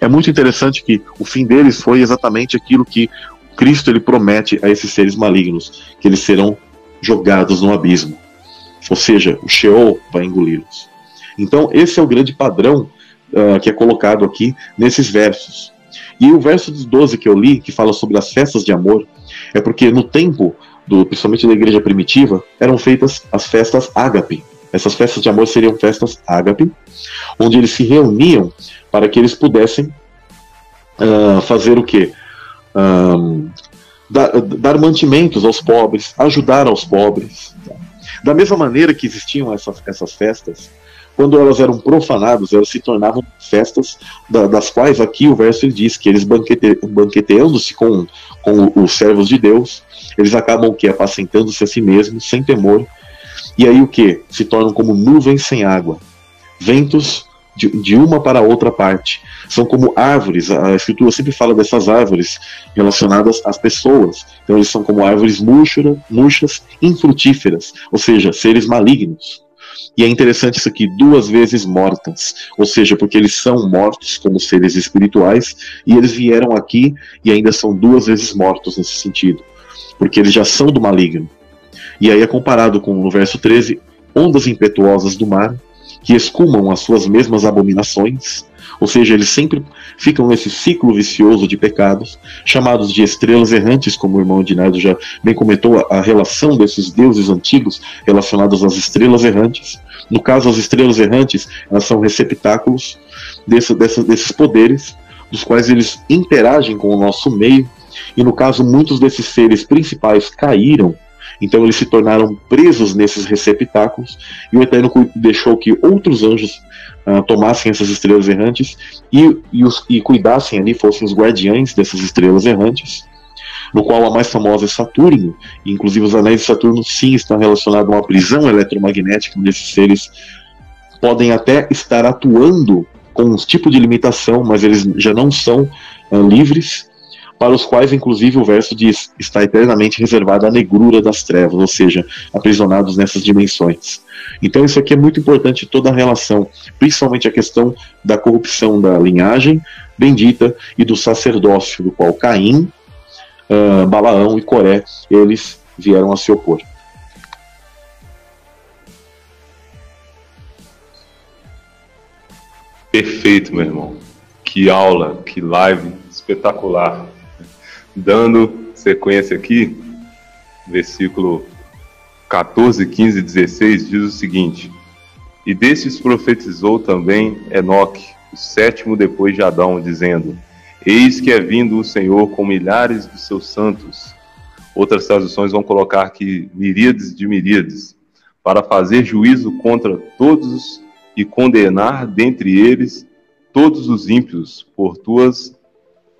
Speaker 2: É muito interessante que o fim deles foi exatamente aquilo que Cristo ele promete a esses seres malignos, que eles serão jogados no abismo. Ou seja, o Sheol vai engoli-los. Então, esse é o grande padrão uh, que é colocado aqui nesses versos. E o verso 12 que eu li, que fala sobre as festas de amor, é porque no tempo, do, principalmente da igreja primitiva, eram feitas as festas ágape. Essas festas de amor seriam festas ágape, onde eles se reuniam para que eles pudessem uh, fazer o quê? Dar, dar, mantimentos aos pobres, ajudar aos pobres, Da mesma maneira que existiam essas, essas festas, quando elas eram profanadas, elas se tornavam festas da, das quais aqui o verso diz que eles banquete, banqueteando-se com, com os servos de Deus, eles acabam que apacentando-se a si mesmos, sem temor, e aí o que? Se tornam como nuvens sem água, ventos de, de uma para outra parte. São como árvores, a escritura sempre fala dessas árvores relacionadas às pessoas. Então eles são como árvores murchas, murchas infrutíferas, ou seja, seres malignos. E é interessante isso aqui, duas vezes mortas, ou seja, porque eles são mortos como seres espirituais e eles vieram aqui e ainda são duas vezes mortos nesse sentido, porque eles já são do maligno. E aí é comparado com no verso 13, ondas impetuosas do mar que escumam as suas mesmas abominações, ou seja, eles sempre ficam nesse ciclo vicioso de pecados, chamados de estrelas errantes, como o irmão Dinardo já bem comentou, a relação desses deuses antigos relacionados às estrelas errantes. No caso, as estrelas errantes, elas são receptáculos desse, dessa, desses poderes, dos quais eles interagem com o nosso meio, e no caso, muitos desses seres principais caíram então eles se tornaram presos nesses receptáculos e o Eterno deixou que outros anjos uh, tomassem essas estrelas errantes e, e, os, e cuidassem ali, fossem os guardiães dessas estrelas errantes. No qual a mais famosa é Saturno, inclusive os anéis de Saturno sim estão relacionados a uma prisão eletromagnética, onde esses seres podem até estar atuando com um tipo de limitação, mas eles já não são uh, livres para os quais, inclusive, o verso diz: está eternamente reservada a negrura das trevas, ou seja, aprisionados nessas dimensões. Então, isso aqui é muito importante, toda a relação, principalmente a questão da corrupção da linhagem bendita e do sacerdócio, do qual Caim, uh, Balaão e Coré, eles vieram a se opor.
Speaker 1: Perfeito, meu irmão. Que aula, que live espetacular. Dando sequência aqui, versículo 14, 15 e 16 diz o seguinte: E destes profetizou também Enoque, o sétimo depois de Adão, dizendo: Eis que é vindo o Senhor com milhares de seus santos. Outras traduções vão colocar que miríades de miríades, para fazer juízo contra todos e condenar dentre eles todos os ímpios por tuas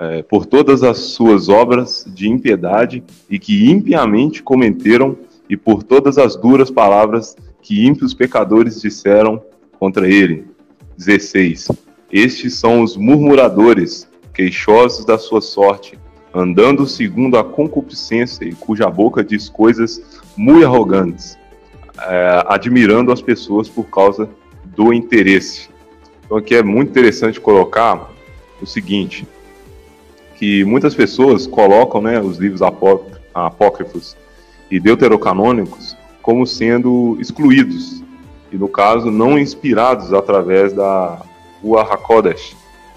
Speaker 1: é, por todas as suas obras de impiedade e que impiamente cometeram, e por todas as duras palavras que ímpios pecadores disseram contra ele. 16. Estes são os murmuradores, queixosos da sua sorte, andando segundo a concupiscência e cuja boca diz coisas muito arrogantes, é, admirando as pessoas por causa do interesse. Então aqui é muito interessante colocar o seguinte: que muitas pessoas colocam né, os livros apócrifos e deuterocanônicos como sendo excluídos, e no caso não inspirados através da Rua HaKodesh,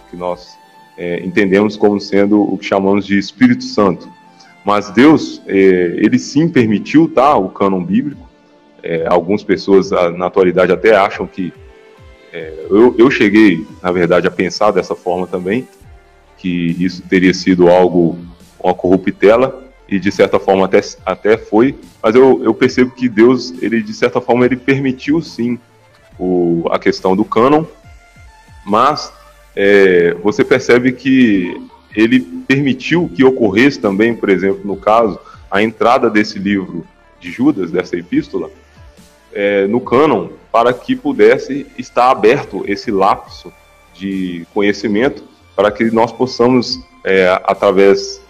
Speaker 1: que nós é, entendemos como sendo o que chamamos de Espírito Santo. Mas Deus, é, ele sim permitiu tá, o cânon bíblico, é, algumas pessoas na atualidade até acham que é, eu, eu cheguei, na verdade, a pensar dessa forma também, que isso teria sido algo, uma corruptela, e de certa forma até, até foi, mas eu, eu percebo que Deus, ele de certa forma, ele permitiu sim o, a questão do cânon, mas é, você percebe que ele permitiu que ocorresse também, por exemplo, no caso, a entrada desse livro de Judas, dessa epístola, é, no cânon, para que pudesse estar aberto esse lapso de conhecimento para que nós possamos, é, através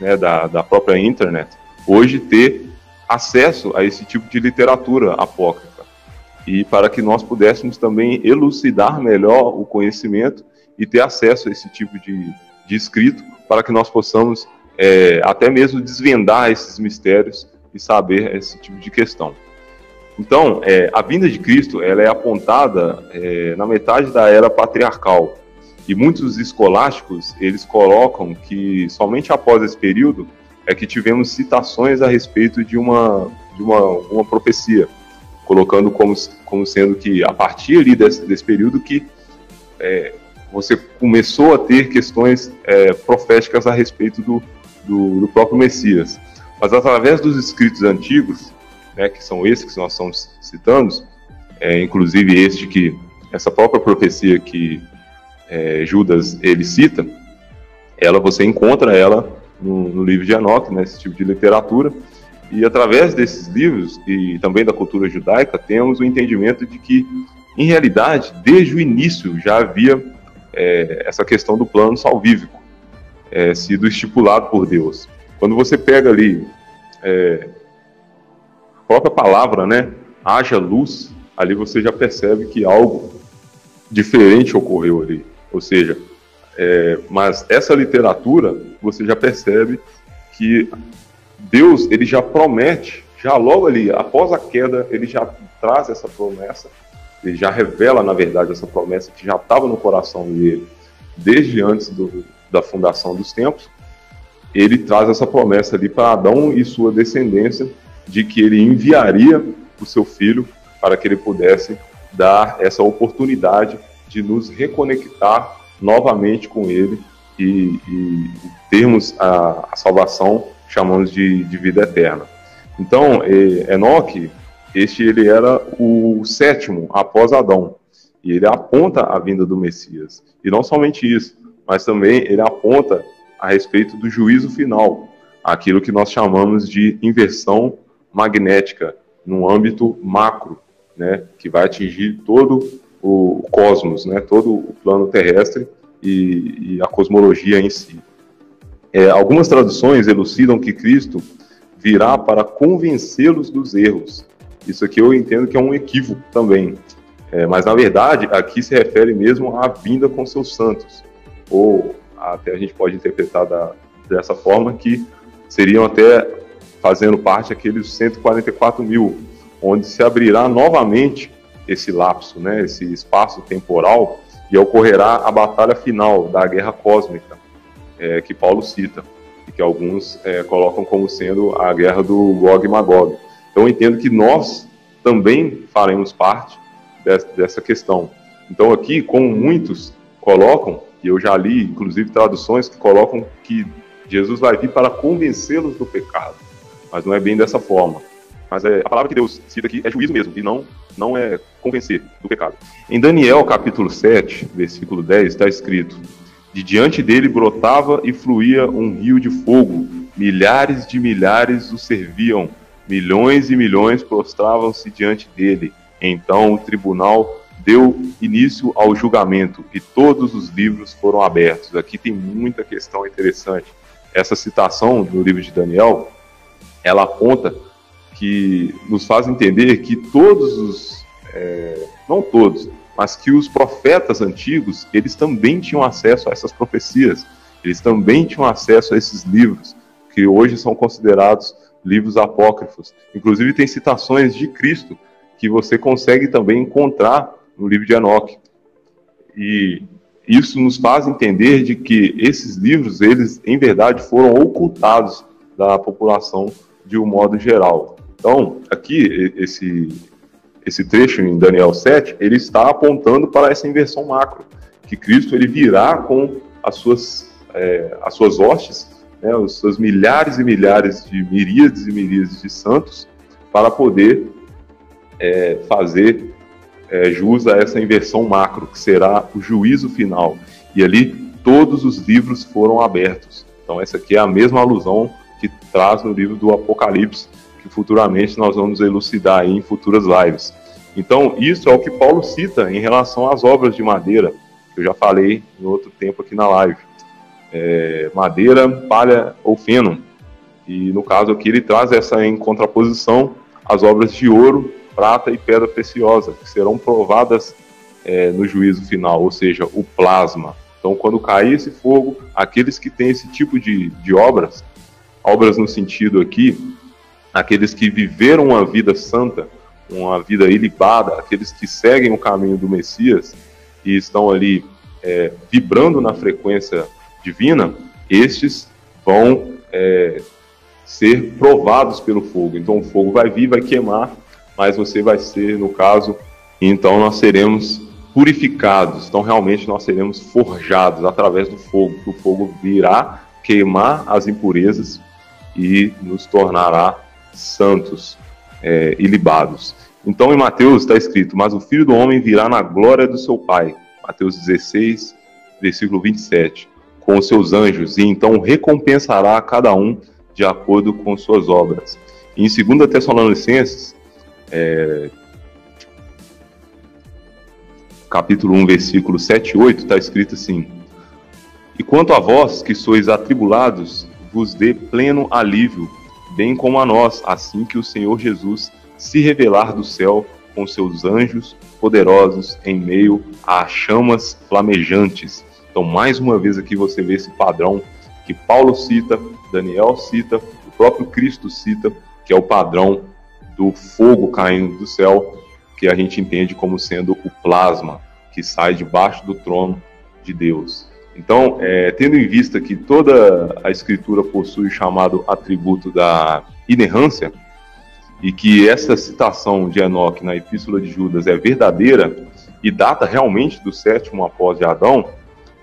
Speaker 1: né, da, da própria internet, hoje ter acesso a esse tipo de literatura apócrifa e para que nós pudéssemos também elucidar melhor o conhecimento e ter acesso a esse tipo de, de escrito para que nós possamos é, até mesmo desvendar esses mistérios e saber esse tipo de questão. Então, é, a vinda de Cristo ela é apontada é, na metade da era patriarcal, e muitos escolásticos, eles colocam que somente após esse período é que tivemos citações a respeito de uma, de uma, uma profecia, colocando como, como sendo que a partir ali desse, desse período que é, você começou a ter questões é, proféticas a respeito do, do, do, próprio Messias. Mas através dos escritos antigos, né, que são esses que nós estamos citando, é, inclusive este que essa própria profecia que é, Judas ele cita, ela você encontra ela no, no livro de Enoch, né, esse tipo de literatura, e através desses livros e também da cultura judaica temos o entendimento de que, em realidade, desde o início já havia é, essa questão do plano salvífico é, sido estipulado por Deus. Quando você pega ali é, a própria palavra, né, haja luz, ali você já percebe que algo diferente ocorreu ali. Ou seja, é, mas essa literatura você já percebe que Deus ele já promete, já logo ali após a queda ele já traz essa promessa, ele já revela na verdade essa promessa que já estava no coração dele desde antes do, da fundação dos tempos. Ele traz essa promessa ali para Adão e sua descendência de que ele enviaria o seu filho para que ele pudesse dar essa oportunidade de nos reconectar novamente com Ele e, e termos a, a, salvação, chamamos de, de vida eterna. Então, Enoque, este ele era o sétimo após Adão, e ele aponta a vinda do Messias. E não somente isso, mas também ele aponta a respeito do juízo final, aquilo que nós chamamos de inversão magnética no âmbito macro, né, que vai atingir todo o cosmos, né, todo o plano terrestre e, e a cosmologia em si. É, algumas traduções elucidam que Cristo virá para convencê-los dos erros. Isso aqui eu entendo que é um equívoco também. É, mas na verdade, aqui se refere mesmo à vinda com seus santos. Ou até a gente pode interpretar da, dessa forma que seriam até fazendo parte aqueles 144 mil, onde se abrirá novamente esse lapso, né, esse espaço temporal, e ocorrerá a batalha final da guerra cósmica, é, que Paulo cita, e que alguns é, colocam como sendo a guerra do Gog e Magog. Então eu entendo que nós também faremos parte dessa, questão. Então aqui, como muitos colocam, e eu já li inclusive traduções que colocam que Jesus vai vir para convencê-los do pecado, mas não é bem dessa forma. Mas é, a palavra que Deus cita aqui é juízo mesmo, e não, não é convencer do pecado. Em Daniel capítulo 7, versículo 10, está escrito: De diante dele brotava e fluía um rio de fogo, milhares de milhares o serviam, milhões e milhões prostravam-se diante dele. Então o tribunal deu início ao julgamento e todos os livros foram abertos. Aqui tem muita questão interessante. Essa citação do livro de Daniel, ela aponta que nos faz entender que todos os, é, não todos, mas que os profetas antigos, eles também tinham acesso a essas profecias, eles também tinham acesso a esses livros, que hoje são considerados livros apócrifos. Inclusive tem citações de Cristo que você consegue também encontrar no livro de Enoque. E isso nos faz entender de que esses livros, eles em verdade foram ocultados da população de um modo geral. Então, aqui, esse, esse trecho em Daniel 7, ele está apontando para essa inversão macro, que Cristo ele virá com as suas, é, as suas hostes, né, os seus milhares e milhares de miríades e miríades de santos, para poder é, fazer é, jus a essa inversão macro, que será o juízo final. E ali todos os livros foram abertos. Então, essa aqui é a mesma alusão que traz no livro do Apocalipse, que futuramente nós vamos elucidar em futuras lives. Então, isso é o que Paulo cita em relação às obras de madeira, que eu já falei em outro tempo aqui na live. É, madeira, palha ou feno. E no caso aqui ele traz essa em contraposição às obras de ouro, prata e pedra preciosa, que serão provadas é, no juízo final, ou seja, o plasma. Então, quando cair esse fogo, aqueles que têm esse tipo de, de obras, obras no sentido aqui aqueles que viveram uma vida santa, uma vida ilibada, aqueles que seguem o caminho do Messias e estão ali é, vibrando na frequência divina, estes vão é, ser provados pelo fogo. Então o fogo vai vir, vai queimar, mas você vai ser, no caso, então nós seremos purificados. Então realmente nós seremos forjados através do fogo. O fogo virá queimar as impurezas e nos tornará santos. é, ilibados. Então em Mateus está escrito: Mas o filho do homem virá na glória do seu Pai. Mateus 16, versículo 27. Com os seus anjos, e então recompensará a cada um de acordo com suas obras. E em 2 Tessalonicenses, é, capítulo 1, versículo 7 e 8, está escrito assim: E quanto a vós que sois atribulados, vos dê pleno alívio, bem como a nós, assim que o Senhor Jesus se revelar do céu com seus anjos poderosos em meio a chamas flamejantes. Então, mais uma vez aqui você vê esse padrão que Paulo cita, Daniel cita, o próprio Cristo cita, que é o padrão do fogo caindo do céu, que a gente entende como sendo o plasma que sai debaixo do trono de Deus. Então, é, tendo em vista que toda a Escritura possui o chamado atributo da inerrância, e que essa citação de Enoque na Epístola de Judas é verdadeira e data realmente do sétimo após de Adão,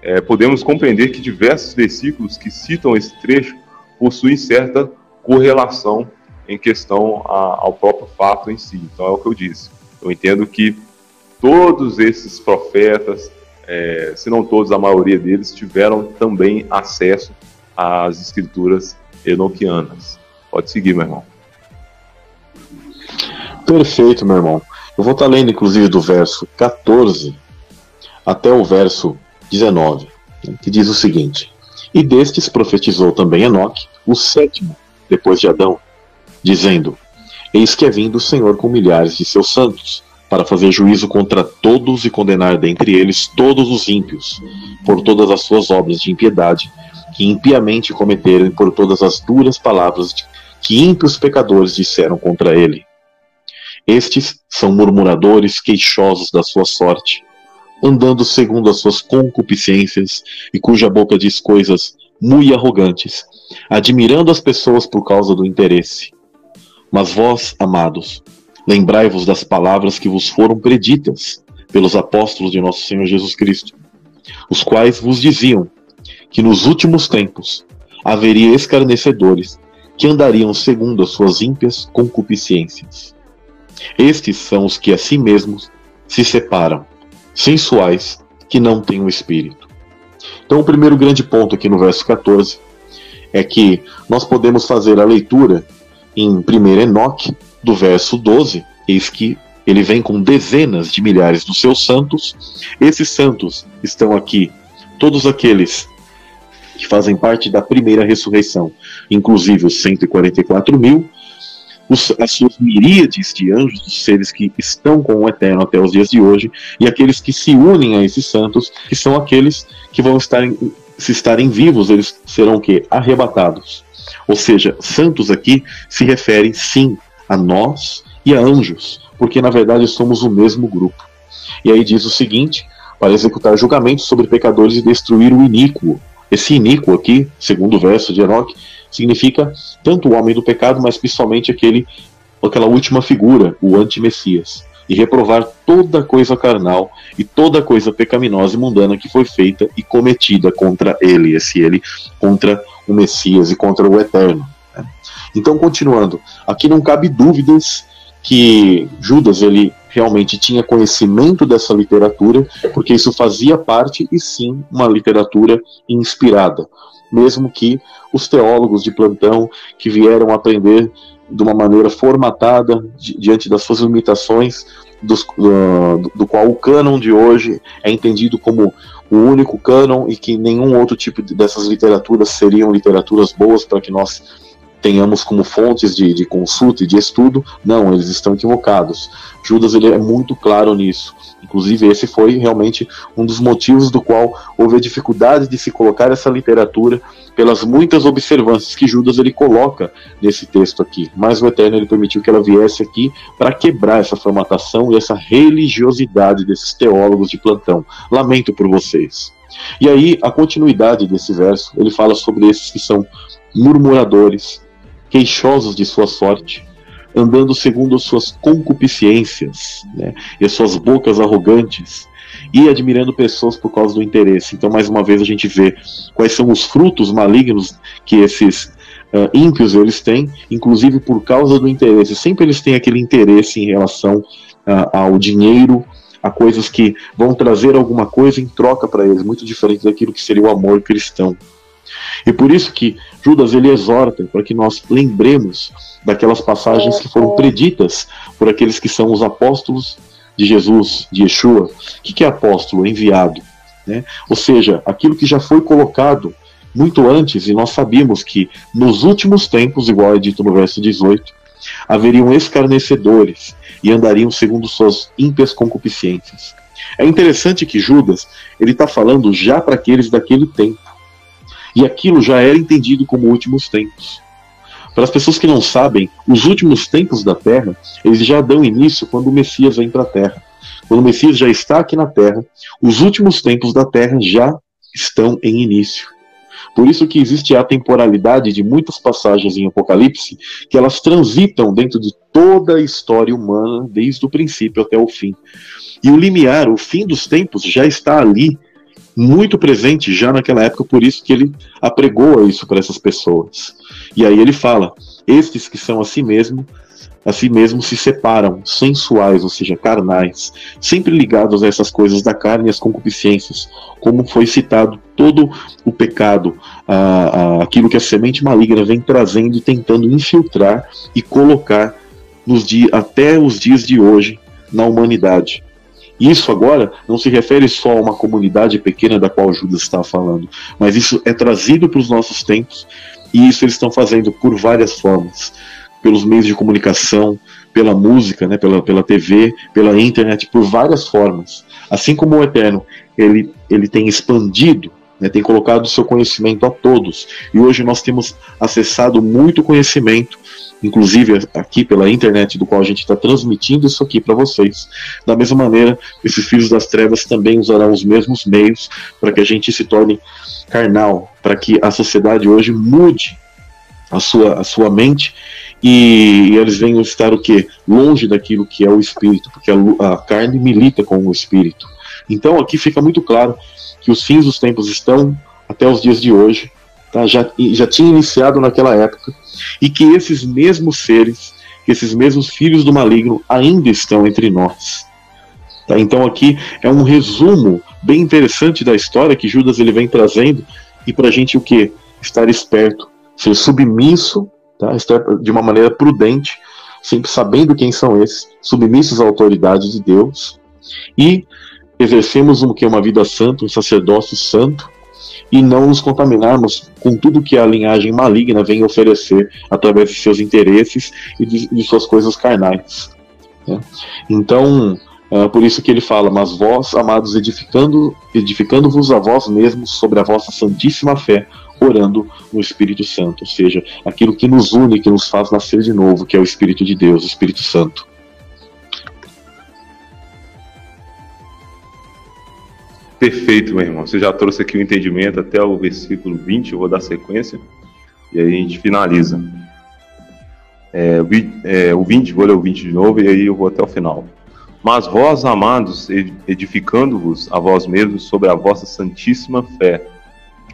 Speaker 1: é, podemos compreender que diversos versículos que citam esse trecho possuem certa correlação em questão a, ao próprio fato em si. Então é o que eu disse. Eu entendo que todos esses profetas, é, se não todos, a maioria deles, tiveram também acesso às escrituras enoquianas. Pode seguir, meu irmão.
Speaker 2: Perfeito, meu irmão. Eu vou estar lendo, inclusive, do verso 14 até o verso 19, né, que diz o seguinte: E destes profetizou também Enoque, o sétimo, depois de Adão, dizendo: Eis que é vindo o Senhor com milhares de seus santos, para fazer juízo contra todos e condenar dentre eles todos os ímpios, por todas as suas obras de impiedade, que impiamente cometeram por todas as duras palavras que ímpios pecadores disseram contra ele. Estes são murmuradores queixosos da sua sorte, andando segundo as suas concupiscências, e cuja boca diz coisas muito arrogantes, admirando as pessoas por causa do interesse. Mas vós, amados, lembrai-vos das palavras que vos foram preditas pelos apóstolos de nosso Senhor Jesus Cristo, os quais vos diziam que nos últimos tempos haveria escarnecedores que andariam segundo as suas ímpias concupiscências. Estes são os que a si mesmos se separam, sensuais, que não têm o espírito. Então, o primeiro grande ponto aqui no verso 14 é que nós podemos fazer a leitura em 1 Enoque, do verso 12, eis que ele vem com dezenas de milhares dos seus santos. Esses santos estão aqui, todos aqueles que fazem parte da primeira ressurreição, inclusive os 144 mil, os, as suas miríades de anjos, os seres que estão com o Eterno até os dias de hoje, e aqueles que se unem a esses santos, que são aqueles que vão estar, se estarem vivos, eles serão o quê? Arrebatados. Ou seja, santos aqui se refere sim a nós e a anjos, porque na verdade somos o mesmo grupo. E aí diz o seguinte: para executar julgamento sobre pecadores e destruir o iníquo. Esse iníquo aqui, segundo o verso de Enoque, significa tanto o homem do pecado, mas principalmente aquele, aquela última figura, o anti-messias, e reprovar toda coisa carnal e toda coisa pecaminosa e mundana que foi feita e cometida contra ele, esse ele, contra o Messias e contra o Eterno. Então, continuando, aqui não cabe dúvidas que Judas ele realmente tinha conhecimento dessa literatura, porque isso fazia parte e sim uma literatura inspirada, mesmo que os teólogos de plantão que vieram aprender de uma maneira formatada di diante das suas limitações, dos, do, do, qual o cânon de hoje é entendido como o único cânon e que nenhum outro tipo de, dessas literaturas seriam literaturas boas para que nós tenhamos como fontes de, de consulta e de estudo. Não, eles estão equivocados. Judas ele é muito claro nisso. Inclusive, esse foi realmente um dos motivos do qual houve a dificuldade de se colocar essa literatura pelas muitas observâncias que Judas ele coloca nesse texto aqui. Mas o Eterno ele permitiu que ela viesse aqui para quebrar essa formatação e essa religiosidade desses teólogos de plantão. Lamento por vocês. E aí, a continuidade desse verso, ele fala sobre esses que são murmuradores, queixosos de sua sorte, andando segundo as suas concupiscências né, e as suas bocas arrogantes, e admirando pessoas por causa do interesse. Então, mais uma vez, a gente vê quais são os frutos malignos que esses uh, ímpios eles têm, inclusive por causa do interesse. Sempre eles têm aquele interesse em relação uh, ao dinheiro, a coisas que vão trazer alguma coisa em troca para eles, muito diferente daquilo que seria o amor cristão. E por isso que Judas ele exorta para que nós lembremos daquelas passagens que foram preditas por aqueles que são os apóstolos de Jesus, de Yeshua. O que é apóstolo? Enviado. Né? Ou seja, aquilo que já foi colocado muito antes, e nós sabíamos que nos últimos tempos, igual é dito no verso 18, haveriam escarnecedores e andariam segundo suas ímpias concupiscências. É interessante que Judas ele está falando já para aqueles daquele tempo. E aquilo já era entendido como últimos tempos. Para as pessoas que não sabem, os últimos tempos da Terra, eles já dão início quando o Messias vem para a Terra. Quando o Messias já está aqui na Terra, os últimos tempos da Terra já estão em início. Por isso que existe a temporalidade de muitas passagens em Apocalipse, que elas transitam dentro de toda a história humana, desde o princípio até o fim. E o limiar, o fim dos tempos, já está ali muito presente já naquela época, por isso que ele apregoa isso para essas pessoas. E aí ele fala: estes que são a si mesmo, a si mesmo se separam, sensuais, ou seja, carnais, sempre ligados a essas coisas da carne e as concupiscências, como foi citado todo o pecado, a, a, aquilo que a semente maligna vem trazendo e tentando infiltrar e colocar nos dias, até os dias de hoje na humanidade. Isso agora não se refere só a uma comunidade pequena da qual Judas está falando, mas isso é trazido para os nossos tempos e isso eles estão fazendo por várias formas, pelos meios de comunicação, pela música, né, pela, pela TV, pela internet, por várias formas. Assim como o Eterno, ele, ele tem expandido, né, tem colocado o seu conhecimento a todos. E hoje nós temos acessado muito conhecimento inclusive aqui pela internet, do qual a gente está transmitindo isso aqui para vocês. Da mesma maneira, esses filhos das trevas também usarão os mesmos meios para que a gente se torne carnal, para que a sociedade hoje mude a sua, a sua mente e, eles venham estar o que longe daquilo que é o espírito, porque a, a carne milita com o espírito. Então aqui fica muito claro que os fins dos tempos estão até os dias de hoje tá? já, já tinha iniciado naquela época, e que esses mesmos seres, que esses mesmos filhos do maligno ainda estão entre nós. Tá? Então aqui é um resumo bem interessante da história que Judas ele vem trazendo, e para a gente o que? Estar esperto, ser submisso, tá? estar de uma maneira prudente, sempre sabendo quem são esses, submissos à autoridade de Deus, e exercemos um, que uma vida santa, um sacerdócio santo, e não nos contaminarmos com tudo que a linhagem maligna vem oferecer através de seus interesses e de, de suas coisas carnais. Né? Então, é por isso que ele fala: Mas vós, amados, edificando, edificando-vos a vós mesmos sobre a vossa santíssima fé, orando no Espírito Santo, ou seja, aquilo que nos une, que nos faz nascer de novo, que é o Espírito de Deus, o Espírito Santo.
Speaker 1: Perfeito, meu irmão. Você já trouxe aqui o entendimento até o versículo 20, eu vou dar sequência, e aí a gente finaliza. É, é, o 20, vou ler o 20 de novo, e aí eu vou até o final. Mas vós, amados, edificando-vos a vós mesmos sobre a vossa santíssima fé,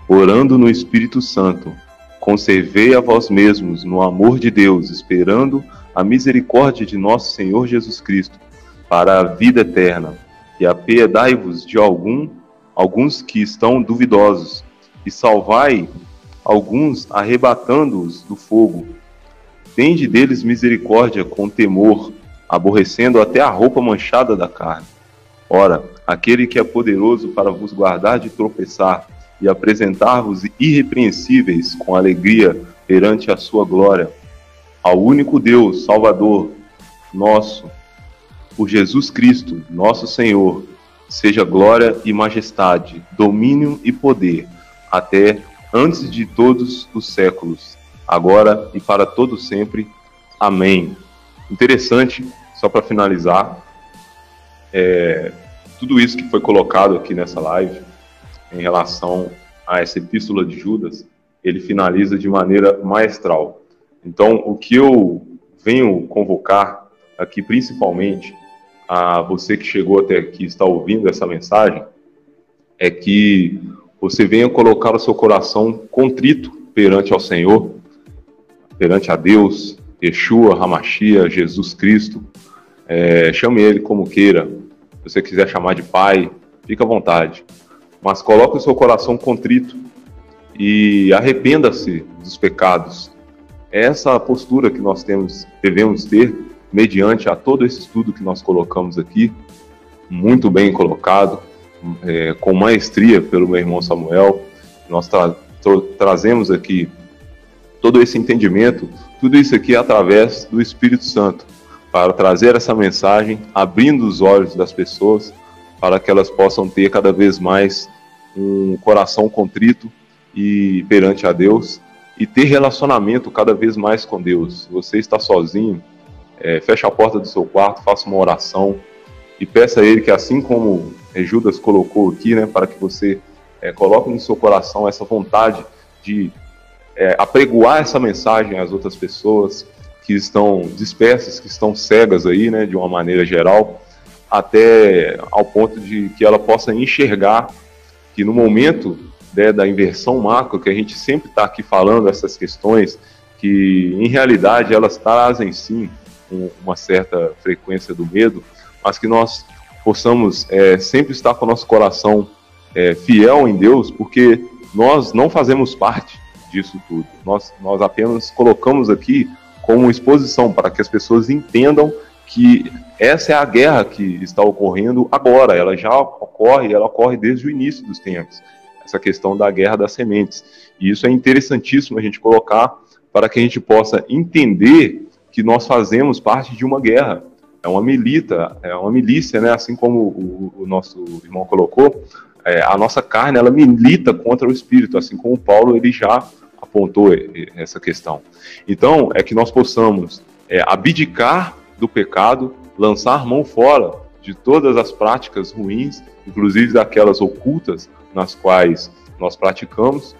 Speaker 1: orando no Espírito Santo, conservei a vós mesmos no amor de Deus, esperando a misericórdia de nosso Senhor Jesus Cristo, para a vida eterna e apiedai-vos de algum, alguns que estão duvidosos, e salvai alguns arrebatando-os do fogo. Tende deles misericórdia com temor, aborrecendo até a roupa manchada da carne. Ora, aquele que é poderoso para vos guardar de tropeçar e apresentar-vos irrepreensíveis com alegria perante a sua glória, ao único Deus, Salvador nosso, por Jesus Cristo, nosso Senhor, seja glória e majestade, domínio e poder, até antes de todos os séculos, agora e para todo sempre. Amém. Interessante, só para finalizar, é, tudo isso que foi colocado aqui nessa live em relação a essa epístola de Judas, ele finaliza de maneira maestral. Então, o que eu venho convocar aqui principalmente a você que chegou até aqui está ouvindo essa mensagem é que você venha colocar o seu coração contrito perante ao Senhor perante a Deus, Yeshua, Hamashia, Jesus Cristo. É, chame ele como queira. Se você quiser chamar de pai, fica à vontade. Mas coloque o seu coração contrito e arrependa-se dos pecados. É essa postura que nós temos, devemos ter mediante a todo esse estudo que nós colocamos aqui, muito bem colocado, é, com maestria pelo meu irmão Samuel. Nós tra trazemos aqui todo esse entendimento, tudo isso aqui através do Espírito Santo, para trazer essa mensagem, abrindo os olhos das pessoas, para que elas possam ter cada vez mais um coração contrito e perante a Deus e ter relacionamento cada vez mais com Deus. Você está sozinho, é, feche a porta do seu quarto, faça uma oração e peça a Ele que, assim como Judas colocou aqui, né, para que você é, coloque no seu coração essa vontade de é, apregoar essa mensagem às outras pessoas que estão dispersas, que estão cegas aí, né, de uma maneira geral, até ao ponto de que ela possa enxergar que no momento né, da inversão macro, que a gente sempre está aqui falando essas questões, que em realidade elas trazem sim uma certa frequência do medo, mas que nós possamos é, sempre estar com o nosso coração é, fiel em Deus, porque nós não fazemos parte disso tudo. Nós, nós apenas colocamos aqui como exposição para que as pessoas entendam que essa é a guerra que está ocorrendo agora. Ela já ocorre, ela ocorre desde o início dos tempos. Essa questão da guerra das sementes. E isso é interessantíssimo a gente colocar para que a gente possa entender que nós fazemos parte de uma guerra. É uma milita, é uma milícia, né? Assim como o, o nosso irmão colocou, é, a nossa carne ela milita contra o espírito, assim como Paulo ele já apontou essa questão. Então é que nós possamos é, abdicar do pecado, lançar mão fora de todas as práticas ruins, inclusive daquelas ocultas nas quais nós praticamos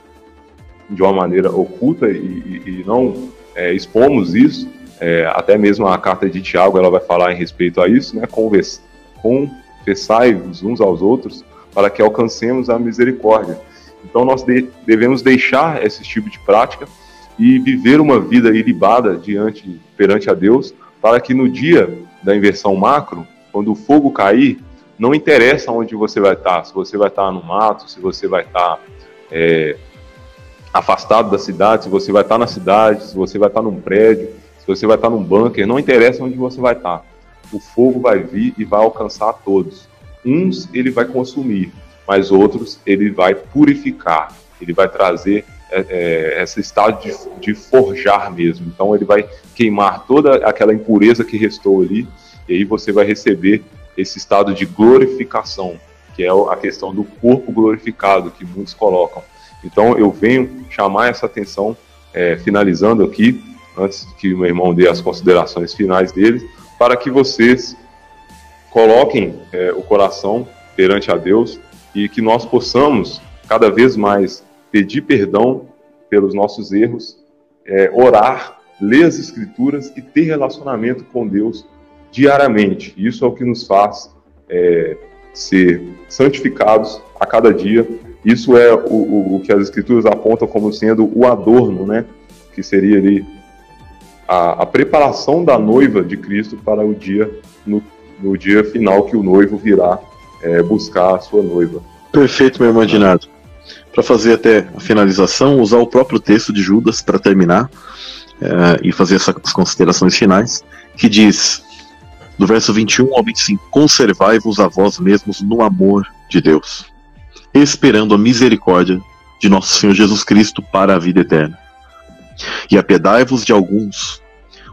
Speaker 1: de uma maneira oculta e, e, e não é, expomos isso, é, até mesmo a carta de Tiago ela vai falar em respeito a isso, né? Confessai-vos uns aos outros para que alcancemos a misericórdia. Então nós de, devemos deixar esse tipo de prática e viver uma vida ilibada diante perante a Deus, para que no dia da inversão macro, quando o fogo cair, não interessa onde você vai estar, se você vai estar no mato, se você vai estar é, afastado da cidade, se você vai estar na cidade, se você vai estar num prédio, você vai estar num bunker, não interessa onde você vai estar. O fogo vai vir e vai alcançar todos. Uns ele vai consumir, mas outros ele vai purificar. Ele vai trazer é, é, esse estado de, de forjar mesmo. Então ele vai queimar toda aquela impureza que restou ali, e aí você vai receber esse estado de glorificação, que é a questão do corpo glorificado que muitos colocam. Então eu venho chamar essa atenção, é, finalizando aqui, antes que o meu irmão dê as considerações finais dele, para que vocês coloquem é, o coração perante a Deus e que nós possamos cada vez mais pedir perdão pelos nossos erros, é, orar, ler as Escrituras e ter relacionamento com Deus diariamente. Isso é o que nos faz é, ser santificados a cada dia. Isso é o, o, o, que as Escrituras apontam como sendo o adorno, né? Que seria ali a, a preparação da noiva de Cristo para o dia no, no dia final que o noivo virá é, buscar a sua noiva.
Speaker 2: Perfeito, meu irmão Dinado. Para fazer até a finalização, usar o próprio texto de Judas para terminar é, e fazer essas considerações finais, que diz, do verso 21 ao 25: Conservai-vos a vós mesmos no amor de Deus, esperando a misericórdia de nosso Senhor Jesus Cristo para a vida eterna e apiedai-vos de alguns,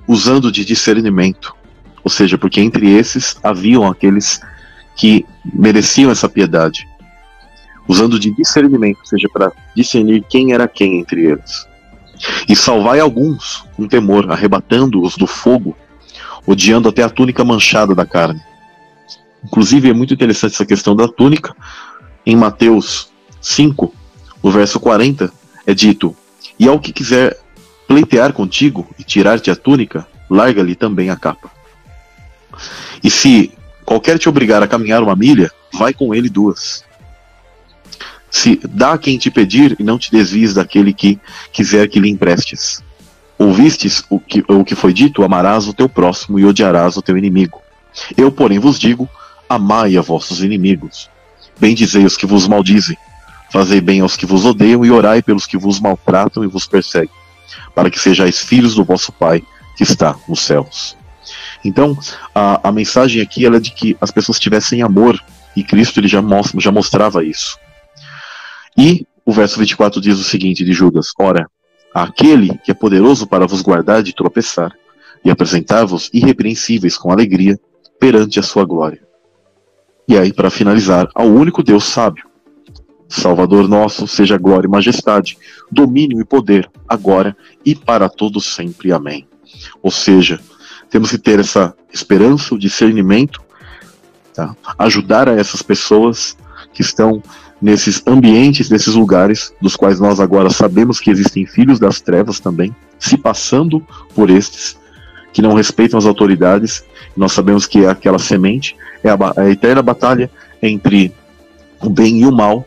Speaker 2: usando de discernimento, ou seja, porque entre esses haviam aqueles que mereciam essa piedade, usando de discernimento, ou seja, para discernir quem era quem entre eles. E salvai alguns com temor, arrebatando-os do fogo, odiando até a túnica manchada da carne. Inclusive, é muito interessante essa questão da túnica. Em Mateus 5, o verso 40, é dito: E ao que quiser pleitear contigo e tirar-te a túnica, larga-lhe também a capa. E se qualquer te obrigar a caminhar uma milha, vai com ele duas. Se dá a quem te pedir e não te desvies daquele que quiser que lhe emprestes. ouvistes o que, o que foi dito: amarás o teu próximo e odiarás o teu inimigo. Eu, porém, vos digo: amai a vossos inimigos. Bendizei os que vos maldizem. Fazei bem aos que vos odeiam e orai pelos que vos maltratam e vos perseguem, para que sejais filhos do vosso Pai que está nos céus. Então, a, a mensagem aqui é de que as pessoas tivessem amor, e Cristo ele já, mostra, já mostrava isso. E o verso 24 diz o seguinte de Judas: Ora, aquele que é poderoso para vos guardar de tropeçar e apresentar-vos irrepreensíveis com alegria perante a sua glória. E aí, para finalizar, ao único Deus sábio, Salvador nosso, seja glória e majestade, domínio e poder, agora e para todos sempre. Amém. Ou seja, temos que ter essa esperança, o discernimento, tá? ajudar a essas pessoas que estão nesses ambientes, nesses lugares, dos quais nós agora sabemos que existem filhos das trevas também, se passando por estes, que não respeitam as autoridades. Nós sabemos que é aquela semente, é a, a eterna batalha entre o bem e o mal,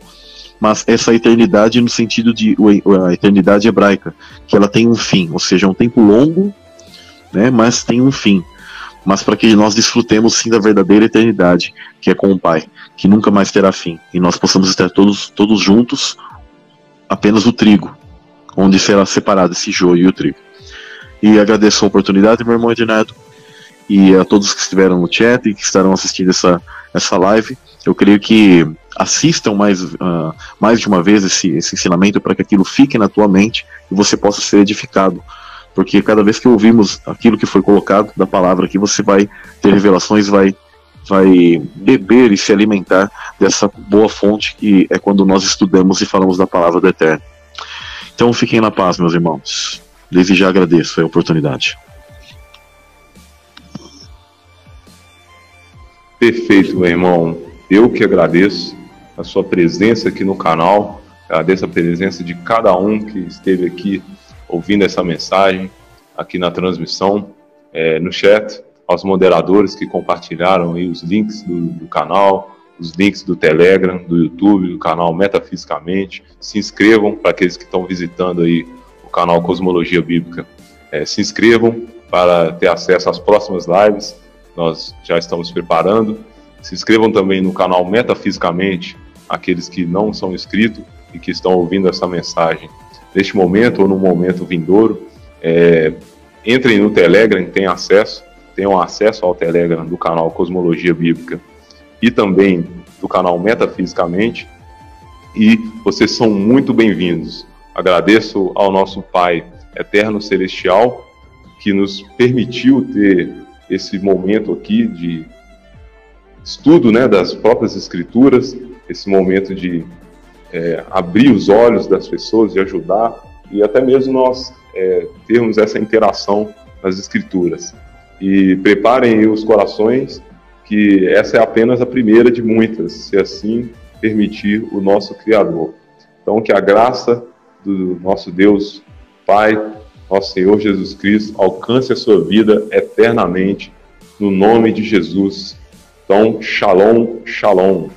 Speaker 2: mas essa eternidade no sentido de a eternidade hebraica, que ela tem um fim, ou seja, é um tempo longo, né, mas tem um fim. Mas para que nós desfrutemos sim da verdadeira eternidade, que é com o Pai, que nunca mais terá fim, e nós possamos estar todos, todos juntos, apenas o trigo, onde será separado esse joio e o trigo. E agradeço a oportunidade, meu irmão Ednardo, e a todos que estiveram no chat e que estarão assistindo essa, essa live. Eu creio que assistam mais, uh, mais de uma vez esse, esse ensinamento para que aquilo fique na tua mente e você possa ser edificado. Porque cada vez que ouvimos aquilo que foi colocado da palavra aqui, você vai ter revelações, vai, vai beber e se alimentar dessa boa fonte que é quando nós estudamos e falamos da palavra do Eterno. Então fiquem na paz, meus irmãos. Desde já agradeço a oportunidade.
Speaker 1: Perfeito, meu irmão. Eu que agradeço a sua presença aqui no canal, agradeço a presença de cada um que esteve aqui ouvindo essa mensagem, aqui na transmissão, é, no chat, aos moderadores que compartilharam aí os links do, do canal, os links do Telegram, do YouTube, do canal Metafisicamente. Se inscrevam para aqueles que estão visitando aí o canal Cosmologia Bíblica. É, se inscrevam para ter acesso às próximas lives. Nós já estamos preparando. Se inscrevam também no canal Metafisicamente, aqueles que não são inscritos e que estão ouvindo essa mensagem neste momento ou no momento vindouro. É, entrem no Telegram, tenham acesso, tenham acesso ao Telegram do canal Cosmologia Bíblica e também do canal Metafisicamente. E vocês são muito bem-vindos. Agradeço ao nosso Pai Eterno Celestial que nos permitiu ter esse momento aqui de estudo né, das próprias Escrituras, esse momento de é, abrir os olhos das pessoas, de ajudar e até mesmo nós é, termos essa interação nas Escrituras. E preparem os corações, que essa é apenas a primeira de muitas, se assim permitir o nosso Criador. Então, que a graça do nosso Deus Pai, nosso Senhor Jesus Cristo, alcance a sua vida eternamente, no nome de Jesus. Então, shalom, shalom.